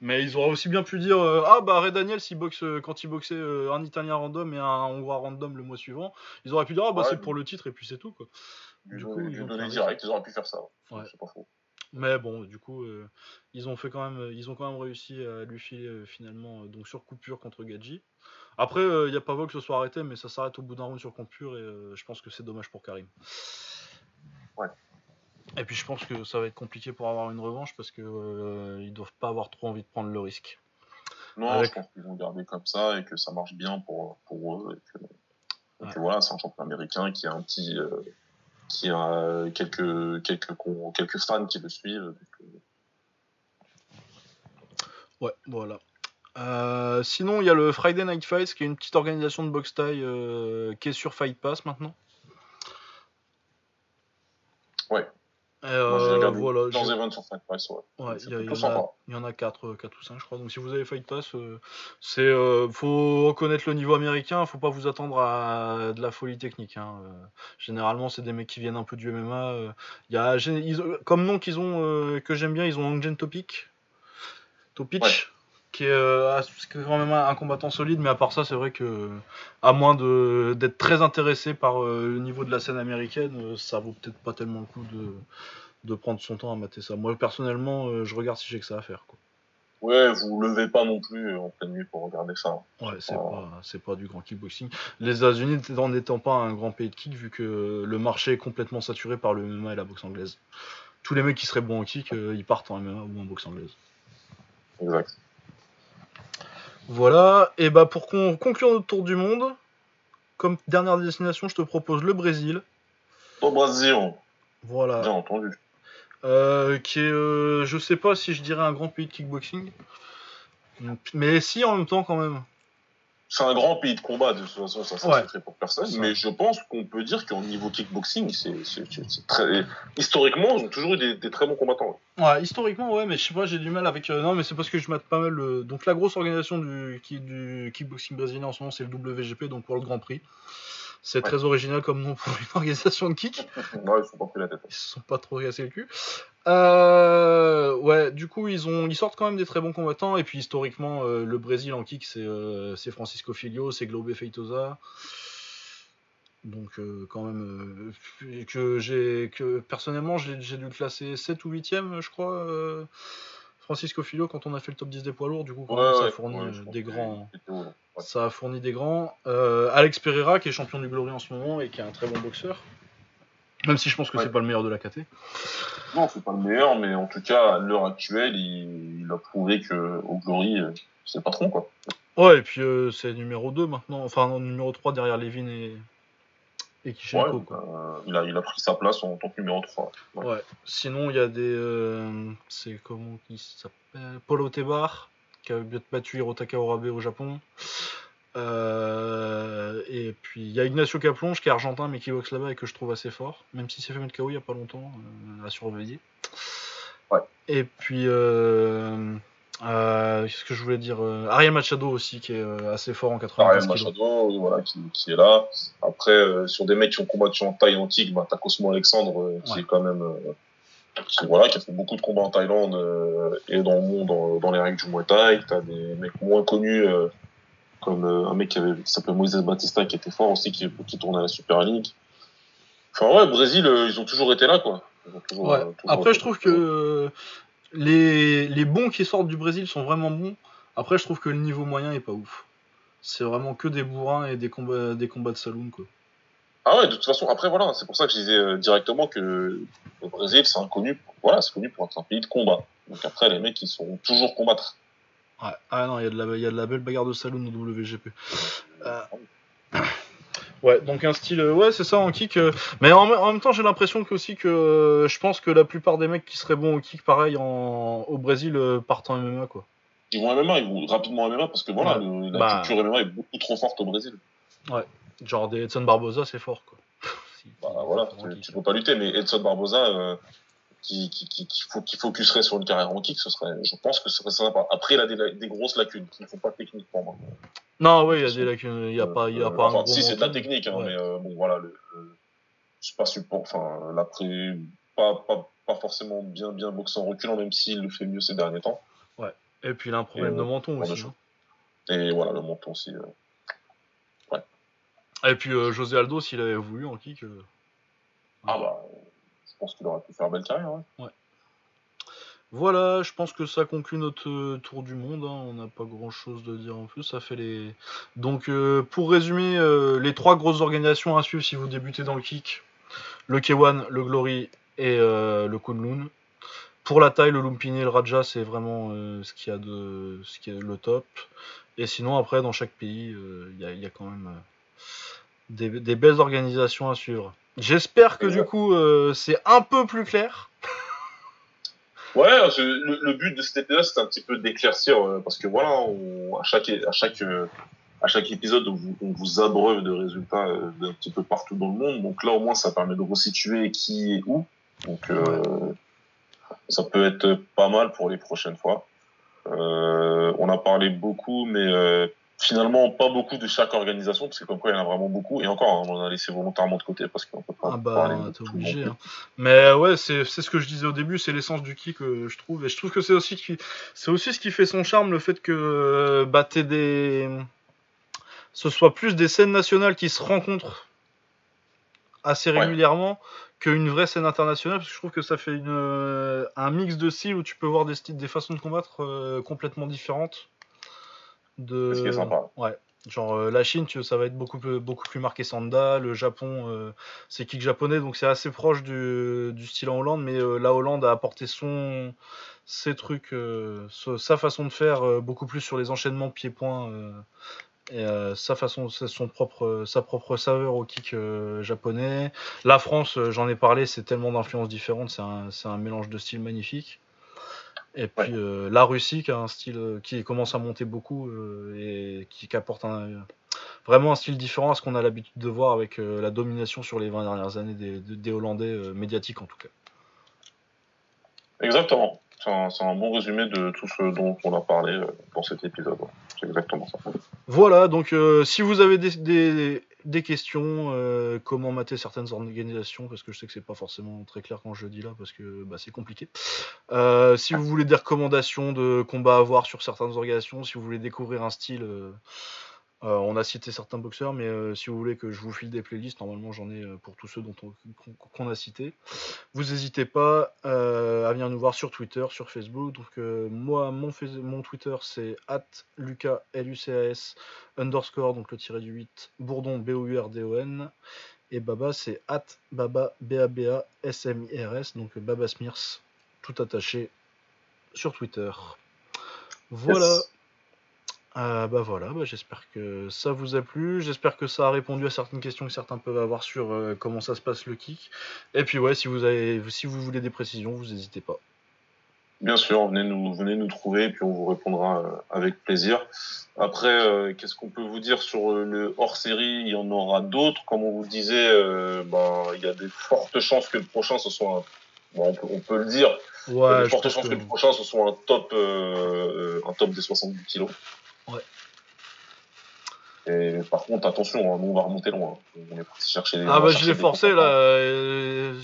Mais ils auraient aussi bien pu dire euh, Ah bah Ray Daniel il boxe, quand il boxait un Italien random et un Hongrois random le mois suivant, ils auraient pu dire Ah bah c'est pour le titre et puis c'est tout quoi. Du coup, ils, ont direct, ils auraient pu faire ça. C'est pas faux. Mais bon, du coup, ils ont fait quand même, ils ont quand même réussi à lui filer finalement donc sur coupure contre Gadji. Après, il n'y a pas voix que ce soit arrêté, mais ça s'arrête au bout d'un round sur coupure et je pense que c'est dommage pour Karim. Ouais. Et puis je pense que ça va être compliqué pour avoir une revanche parce que euh, ils doivent pas avoir trop envie de prendre le risque. Non, je pense qu'ils vont garder comme ça et que ça marche bien pour, pour eux. Et que, voilà, c'est un champion américain qui a un petit, euh, qui a quelques quelques quelques fans qui le suivent. Euh. Ouais, voilà. sinon, il y a le Friday Night Fights, qui est une petite organisation de boxe taille qui est sur Fight Pass maintenant. Euh, voilà, dans Event sur Fight Pass, ouais. il, y en a 4, 4 ou 5, je crois. Donc si vous avez Fight Pass, euh, c'est euh, faut reconnaître le niveau américain. Faut pas vous attendre à de la folie technique. Hein. Euh, généralement, c'est des mecs qui viennent un peu du MMA. Il y a, comme nom qu'ils ont, que j'aime bien, ils ont Angel Topic. Topic qui est, quand même un combattant solide, mais à part ça, c'est vrai que, à moins d'être très intéressé par euh, le niveau de la scène américaine, euh, ça vaut peut-être pas tellement le coup de, de, prendre son temps à mater ça. Moi, personnellement, euh, je regarde si j'ai que ça à faire. Quoi. Ouais, vous levez pas non plus en pleine nuit pour regarder ça. Ouais, c'est pas, c'est pas du grand kickboxing. Les États-Unis n'étant pas un grand pays de kick, vu que le marché est complètement saturé par le MMA et la boxe anglaise. Tous les mecs qui seraient bons en kick, ils partent en MMA ou en boxe anglaise. Exact. Voilà, et bah pour conclure notre tour du monde, comme dernière destination, je te propose le Brésil. Au Brésil. Voilà. Bien entendu. Euh, qui est, euh, je sais pas si je dirais un grand pays de kickboxing, mais si en même temps quand même c'est un grand pays de combat, de toute façon, ça c'est très pour personne. Mais je pense qu'on peut dire qu'au niveau kickboxing, c'est très. Historiquement, ils ont toujours eu des, très bons combattants. Ouais. historiquement, ouais, mais je sais pas, j'ai du mal avec. Euh, non, mais c'est parce que je mate pas mal. Le... Donc la grosse organisation du, du kickboxing brésilien en ce moment, c'est le WGP, donc World Grand Prix. C'est très original comme nom pour une (laughs) organisation de kick. ouais, ils sont pas pris la tête. Ils se sont pas trop cassés le cul. Euh, ouais, du coup, ils, ont, ils sortent quand même des très bons combattants. Et puis, historiquement, euh, le Brésil en kick, c'est euh, Francisco Filho, c'est Globe Feitosa. Donc, quand même, que j'ai que personnellement, j'ai dû classer 7 ou 8ème, je crois. Francisco Filho, quand on a fait le top 10 des poids lourds, du coup, ça a fourni des grands. Ça a fourni des grands. Alex Pereira, qui est champion du Glory en ce moment et qui est un très bon boxeur. Même si je pense que c'est pas le meilleur de la KT. Non, c'est pas le meilleur, mais en tout cas, à l'heure actuelle, il, a prouvé que au Glory, c'est le patron, quoi. Ouais, et puis euh, c'est numéro 2 maintenant, enfin non, numéro 3 derrière Levin et, et Kishenko. Ouais, quoi. euh, il, a, il a pris sa place en tant que numéro 3. Ouais. Ouais. Sinon, il y a des. euh, c'est comment qui s'appelle? Paulo Tebar, qui a battu Hirotaka Orabe au Japon. Euh, et puis il y a Ignacio Caplonge qui est argentin mais qui boxe là-bas et que je trouve assez fort, même si s'est fait mettre KO il y a pas longtemps, euh, à surveiller. Ouais. Et puis euh, qu'est-ce que je voulais dire euh, Ariel Machado aussi qui est euh, assez fort en 95 Ariel. Machado, voilà, qui, qui est là. Après, euh, sur des mecs qui ont combattu en taille antique, bah, t'as Cosmo Alexandre, euh, qui Ouais. est quand même, qui, voilà, qui a fait beaucoup de combats en Thaïlande et dans le monde, dans, dans les règles du Muay Thai. T'as des mecs moins connus, comme un mec qui, avait- qui s'appelait Moises Batista, qui était fort aussi, qui, qui tournait à la Super League. Enfin ouais, Brésil, ils ont toujours été là, quoi. Ils ont toujours, Ouais. toujours Après, je trouve que les, les bons qui sortent du Brésil sont vraiment bons. Après, je trouve que le niveau moyen est pas ouf. C'est vraiment que des bourrins et des combats, des combats de saloon, quoi. Ah ouais, de toute façon, après voilà, c'est pour ça que je disais euh, directement que le Brésil, c'est inconnu, voilà, c'est connu pour être un pays de combat. Donc après, les mecs, ils sauront toujours combattre. Ouais. Ah non, il y, a de la- il y a de la belle bagarre de saloon au WGP. Euh, Ouais, donc un style, euh, ouais, c'est ça en kick. euh, mais en, en même temps, j'ai l'impression que aussi que euh, je pense que la plupart des mecs qui seraient bons au kick, pareil, en, au Brésil, partent en MMA, quoi. Ils vont MMA, ils vont rapidement MMA parce que voilà, Ouais. le- la Bah. culture MMA est beaucoup trop forte au Brésil. Genre des Edson Barbosa, c'est fort, quoi. Si- Bah voilà, tu, tu peux pas lutter, mais Edson Barbosa, euh, qui, qui, qui, qui, fo- qui focuserait sur une carrière en kick, ce serait, je pense que ce serait sympa. Après, il a des, des grosses lacunes qui ne font pas technique pour moi. Non, ouais, il y a des lacunes, il y a pas, il y a Euh, pas enfin, un gros si c'est de la technique, hein, Ouais. mais euh, bon voilà, le, le- c'est pas support, enfin l'après, pas, pas, pas forcément bien bien boxé en reculant, même s'il le fait mieux ces derniers temps. Et puis il a un problème Et, de euh, menton aussi. je- hein. Et voilà, le menton aussi. euh. Et puis euh, José Aldo, s'il avait voulu en kick. euh, Ah bah, je pense qu'il aurait pu faire belle carrière. Ouais. Voilà, je pense que ça conclut notre euh, tour du monde. hein. On n'a pas grand chose de dire en plus. Ça fait les. Donc, euh, pour résumer, euh, les trois grosses organisations à suivre si vous débutez dans le kick le K1, le Glory et le Kunlun. Pour la taille, le Lumpini et le Raja, c'est vraiment ce de ce qui est le top. Et sinon, après, dans chaque pays, il y, a, quand même des belles organisations à suivre. J'espère que du coup, euh, c'est un peu plus clair. Ouais, je- le, le but de cet épisode, c'est un petit peu d'éclaircir, euh, parce que voilà, on, à chaque à chaque euh, à chaque épisode, on vous, on vous abreuve de résultats d'un petit peu partout dans le monde. Donc là, au moins, ça permet de resituer qui est où. Donc ça peut être pas mal pour les prochaines fois. On a parlé beaucoup, mais finalement pas beaucoup de chaque organisation, parce que comme quoi il y en a vraiment beaucoup. Et encore, hein, on a laissé volontairement de côté parce qu'on peut pas Ah bah, t'es obligé. hein. Mais ouais, c'est ce que je disais au début, c'est l'essence du kick, euh, je trouve. Et je trouve que c'est aussi, qui- aussi ce qui fait son charme, le fait que euh, bah, des... ce soit plus des scènes nationales qui se rencontrent assez Ouais. régulièrement qu'une vraie scène internationale, parce que je trouve que ça fait une, euh, un mix de styles où tu peux voir des, styles, des façons de combattre euh, complètement différentes. De... Ce qui est sympa. Ouais. Genre euh, la Chine, tu, ça va être beaucoup plus, beaucoup plus marqué Sanda. Le Japon, euh, c'est kick japonais, donc c'est assez proche du, du style en Hollande. Mais euh, la Hollande a apporté son, ses trucs, ce- sa façon de faire beaucoup plus sur les enchaînements pieds-points. et euh, sa façon, son propre, sa propre saveur au kick euh, japonais. La France, j'en ai parlé, c'est tellement d'influences différentes, c'est un, c'est un mélange de styles magnifique. Et puis euh, la Russie qui a un style euh, qui commence à monter beaucoup euh, et qui, qui apporte un, vraiment un style différent à ce qu'on a l'habitude de voir avec euh, la domination sur les 20 dernières années des, Hollandais médiatiques en tout cas. Exactement. C'est un, bon résumé de tout ce dont on a parlé euh, dans cet épisode. C'est exactement ça. Voilà, donc euh, si vous avez des, questions, euh, comment mater certaines organisations, parce que je sais que c'est pas forcément très clair quand je le dis là, parce que bah, c'est compliqué. Si vous voulez des recommandations de combats à voir sur certaines organisations, si vous voulez découvrir un style, euh, on a cité certains boxeurs, mais euh, si vous voulez que je vous file des playlists, normalement j'en ai euh, pour tous ceux dont on- qu'on a cités. Vous n'hésitez pas à venir nous voir sur Twitter, sur Facebook. Donc moi, mon, Twitter c'est Lucas L-U-C-A-S underscore, donc le tiré du 8, Bourdon B-O-U-R-D-O-N. Et Baba c'est at Baba B-A-B-A-S-M-I-R-S, donc Baba Smears, tout attaché sur Twitter. Voilà. Euh, bah voilà, bah j'espère que ça vous a plu, j'espère que ça a répondu à certaines questions que certains peuvent avoir sur euh, comment ça se passe le kick. Et puis ouais, si vous avez, si vous voulez des précisions, vous n'hésitez pas. Bien sûr, venez nous, venez nous trouver et puis on vous répondra euh, avec plaisir. Après, qu'est-ce qu'on peut vous dire sur le hors-série? Il y en aura d'autres. Comme on vous disait, ben, il y a des fortes chances que le prochain ce soit un... Bon, on, peut, le dire. il y a des fortes chances que... le prochain ce soit un top, un top des 70 kilos. Ouais. Et par contre, attention, hein, nous on va remonter loin. On est parti chercher. Ah bah je l'ai forcé là. Euh,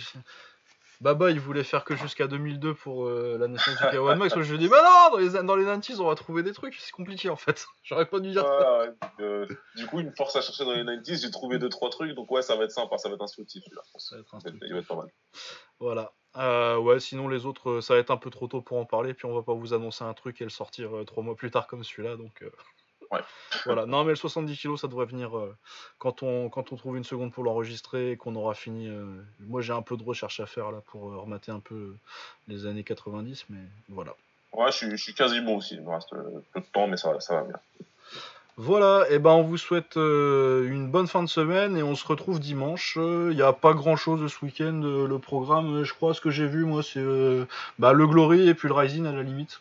Baba il voulait faire que jusqu'à 2002 pour euh, la naissance du K1 Max. Je lui ai dit bah non, dans les, dans les 90s on va trouver des trucs, c'est compliqué en fait. (laughs) J'aurais pas dû dire ça. Euh, du coup, il me force à chercher dans les 90s, j'ai trouvé 2-3 trucs, donc ouais, ça va être sympa, ça va être instructif là. Ça va être instructif. Il va être pas mal. Voilà. Ouais, sinon les autres, ça va être un peu trop tôt pour en parler, puis on va pas vous annoncer un truc et le sortir 3 mois plus tard comme celui-là, donc. (laughs) Voilà. Non, mais le 70 kg, ça devrait venir euh, quand, on, quand on trouve une seconde pour l'enregistrer et qu'on aura fini. Euh, moi, j'ai un peu de recherche à faire là pour euh, remater un peu les années 90, mais voilà. Ouais, je suis, quasi bon aussi. Il me reste peu de temps, mais ça, ça va bien. Voilà, et ben on vous souhaite une bonne fin de semaine et on se retrouve dimanche. Il n'y a pas grand chose ce week-end. le programme, je crois, ce que j'ai vu, moi, c'est bah, le Glory et puis le Rising à la limite.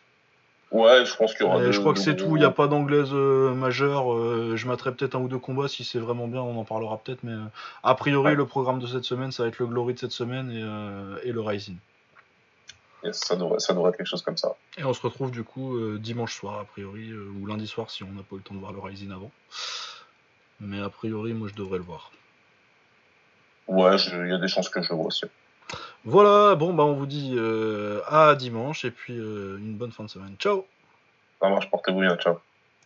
Ouais, je pense qu'il y aura. je crois que c'est tout. Il n'y a pas d'anglaise euh, majeure. Euh, je mettrai peut-être un ou deux combats si c'est vraiment bien. On en parlera peut-être. Mais euh, a priori, le programme de cette semaine, ça va être le Glory de cette semaine et, le Rising. Ça, devrait, ça devrait être quelque chose comme ça. Et on se retrouve du coup dimanche soir, a priori, ou lundi soir si on n'a pas eu le temps de voir le Rising avant. Mais a priori, moi je devrais le voir. Ouais, il y a des chances que je le vois aussi. Voilà, bon, bah on vous dit euh, à dimanche et puis euh, une bonne fin de semaine. Ciao Ça marche, portez-vous bien, ciao.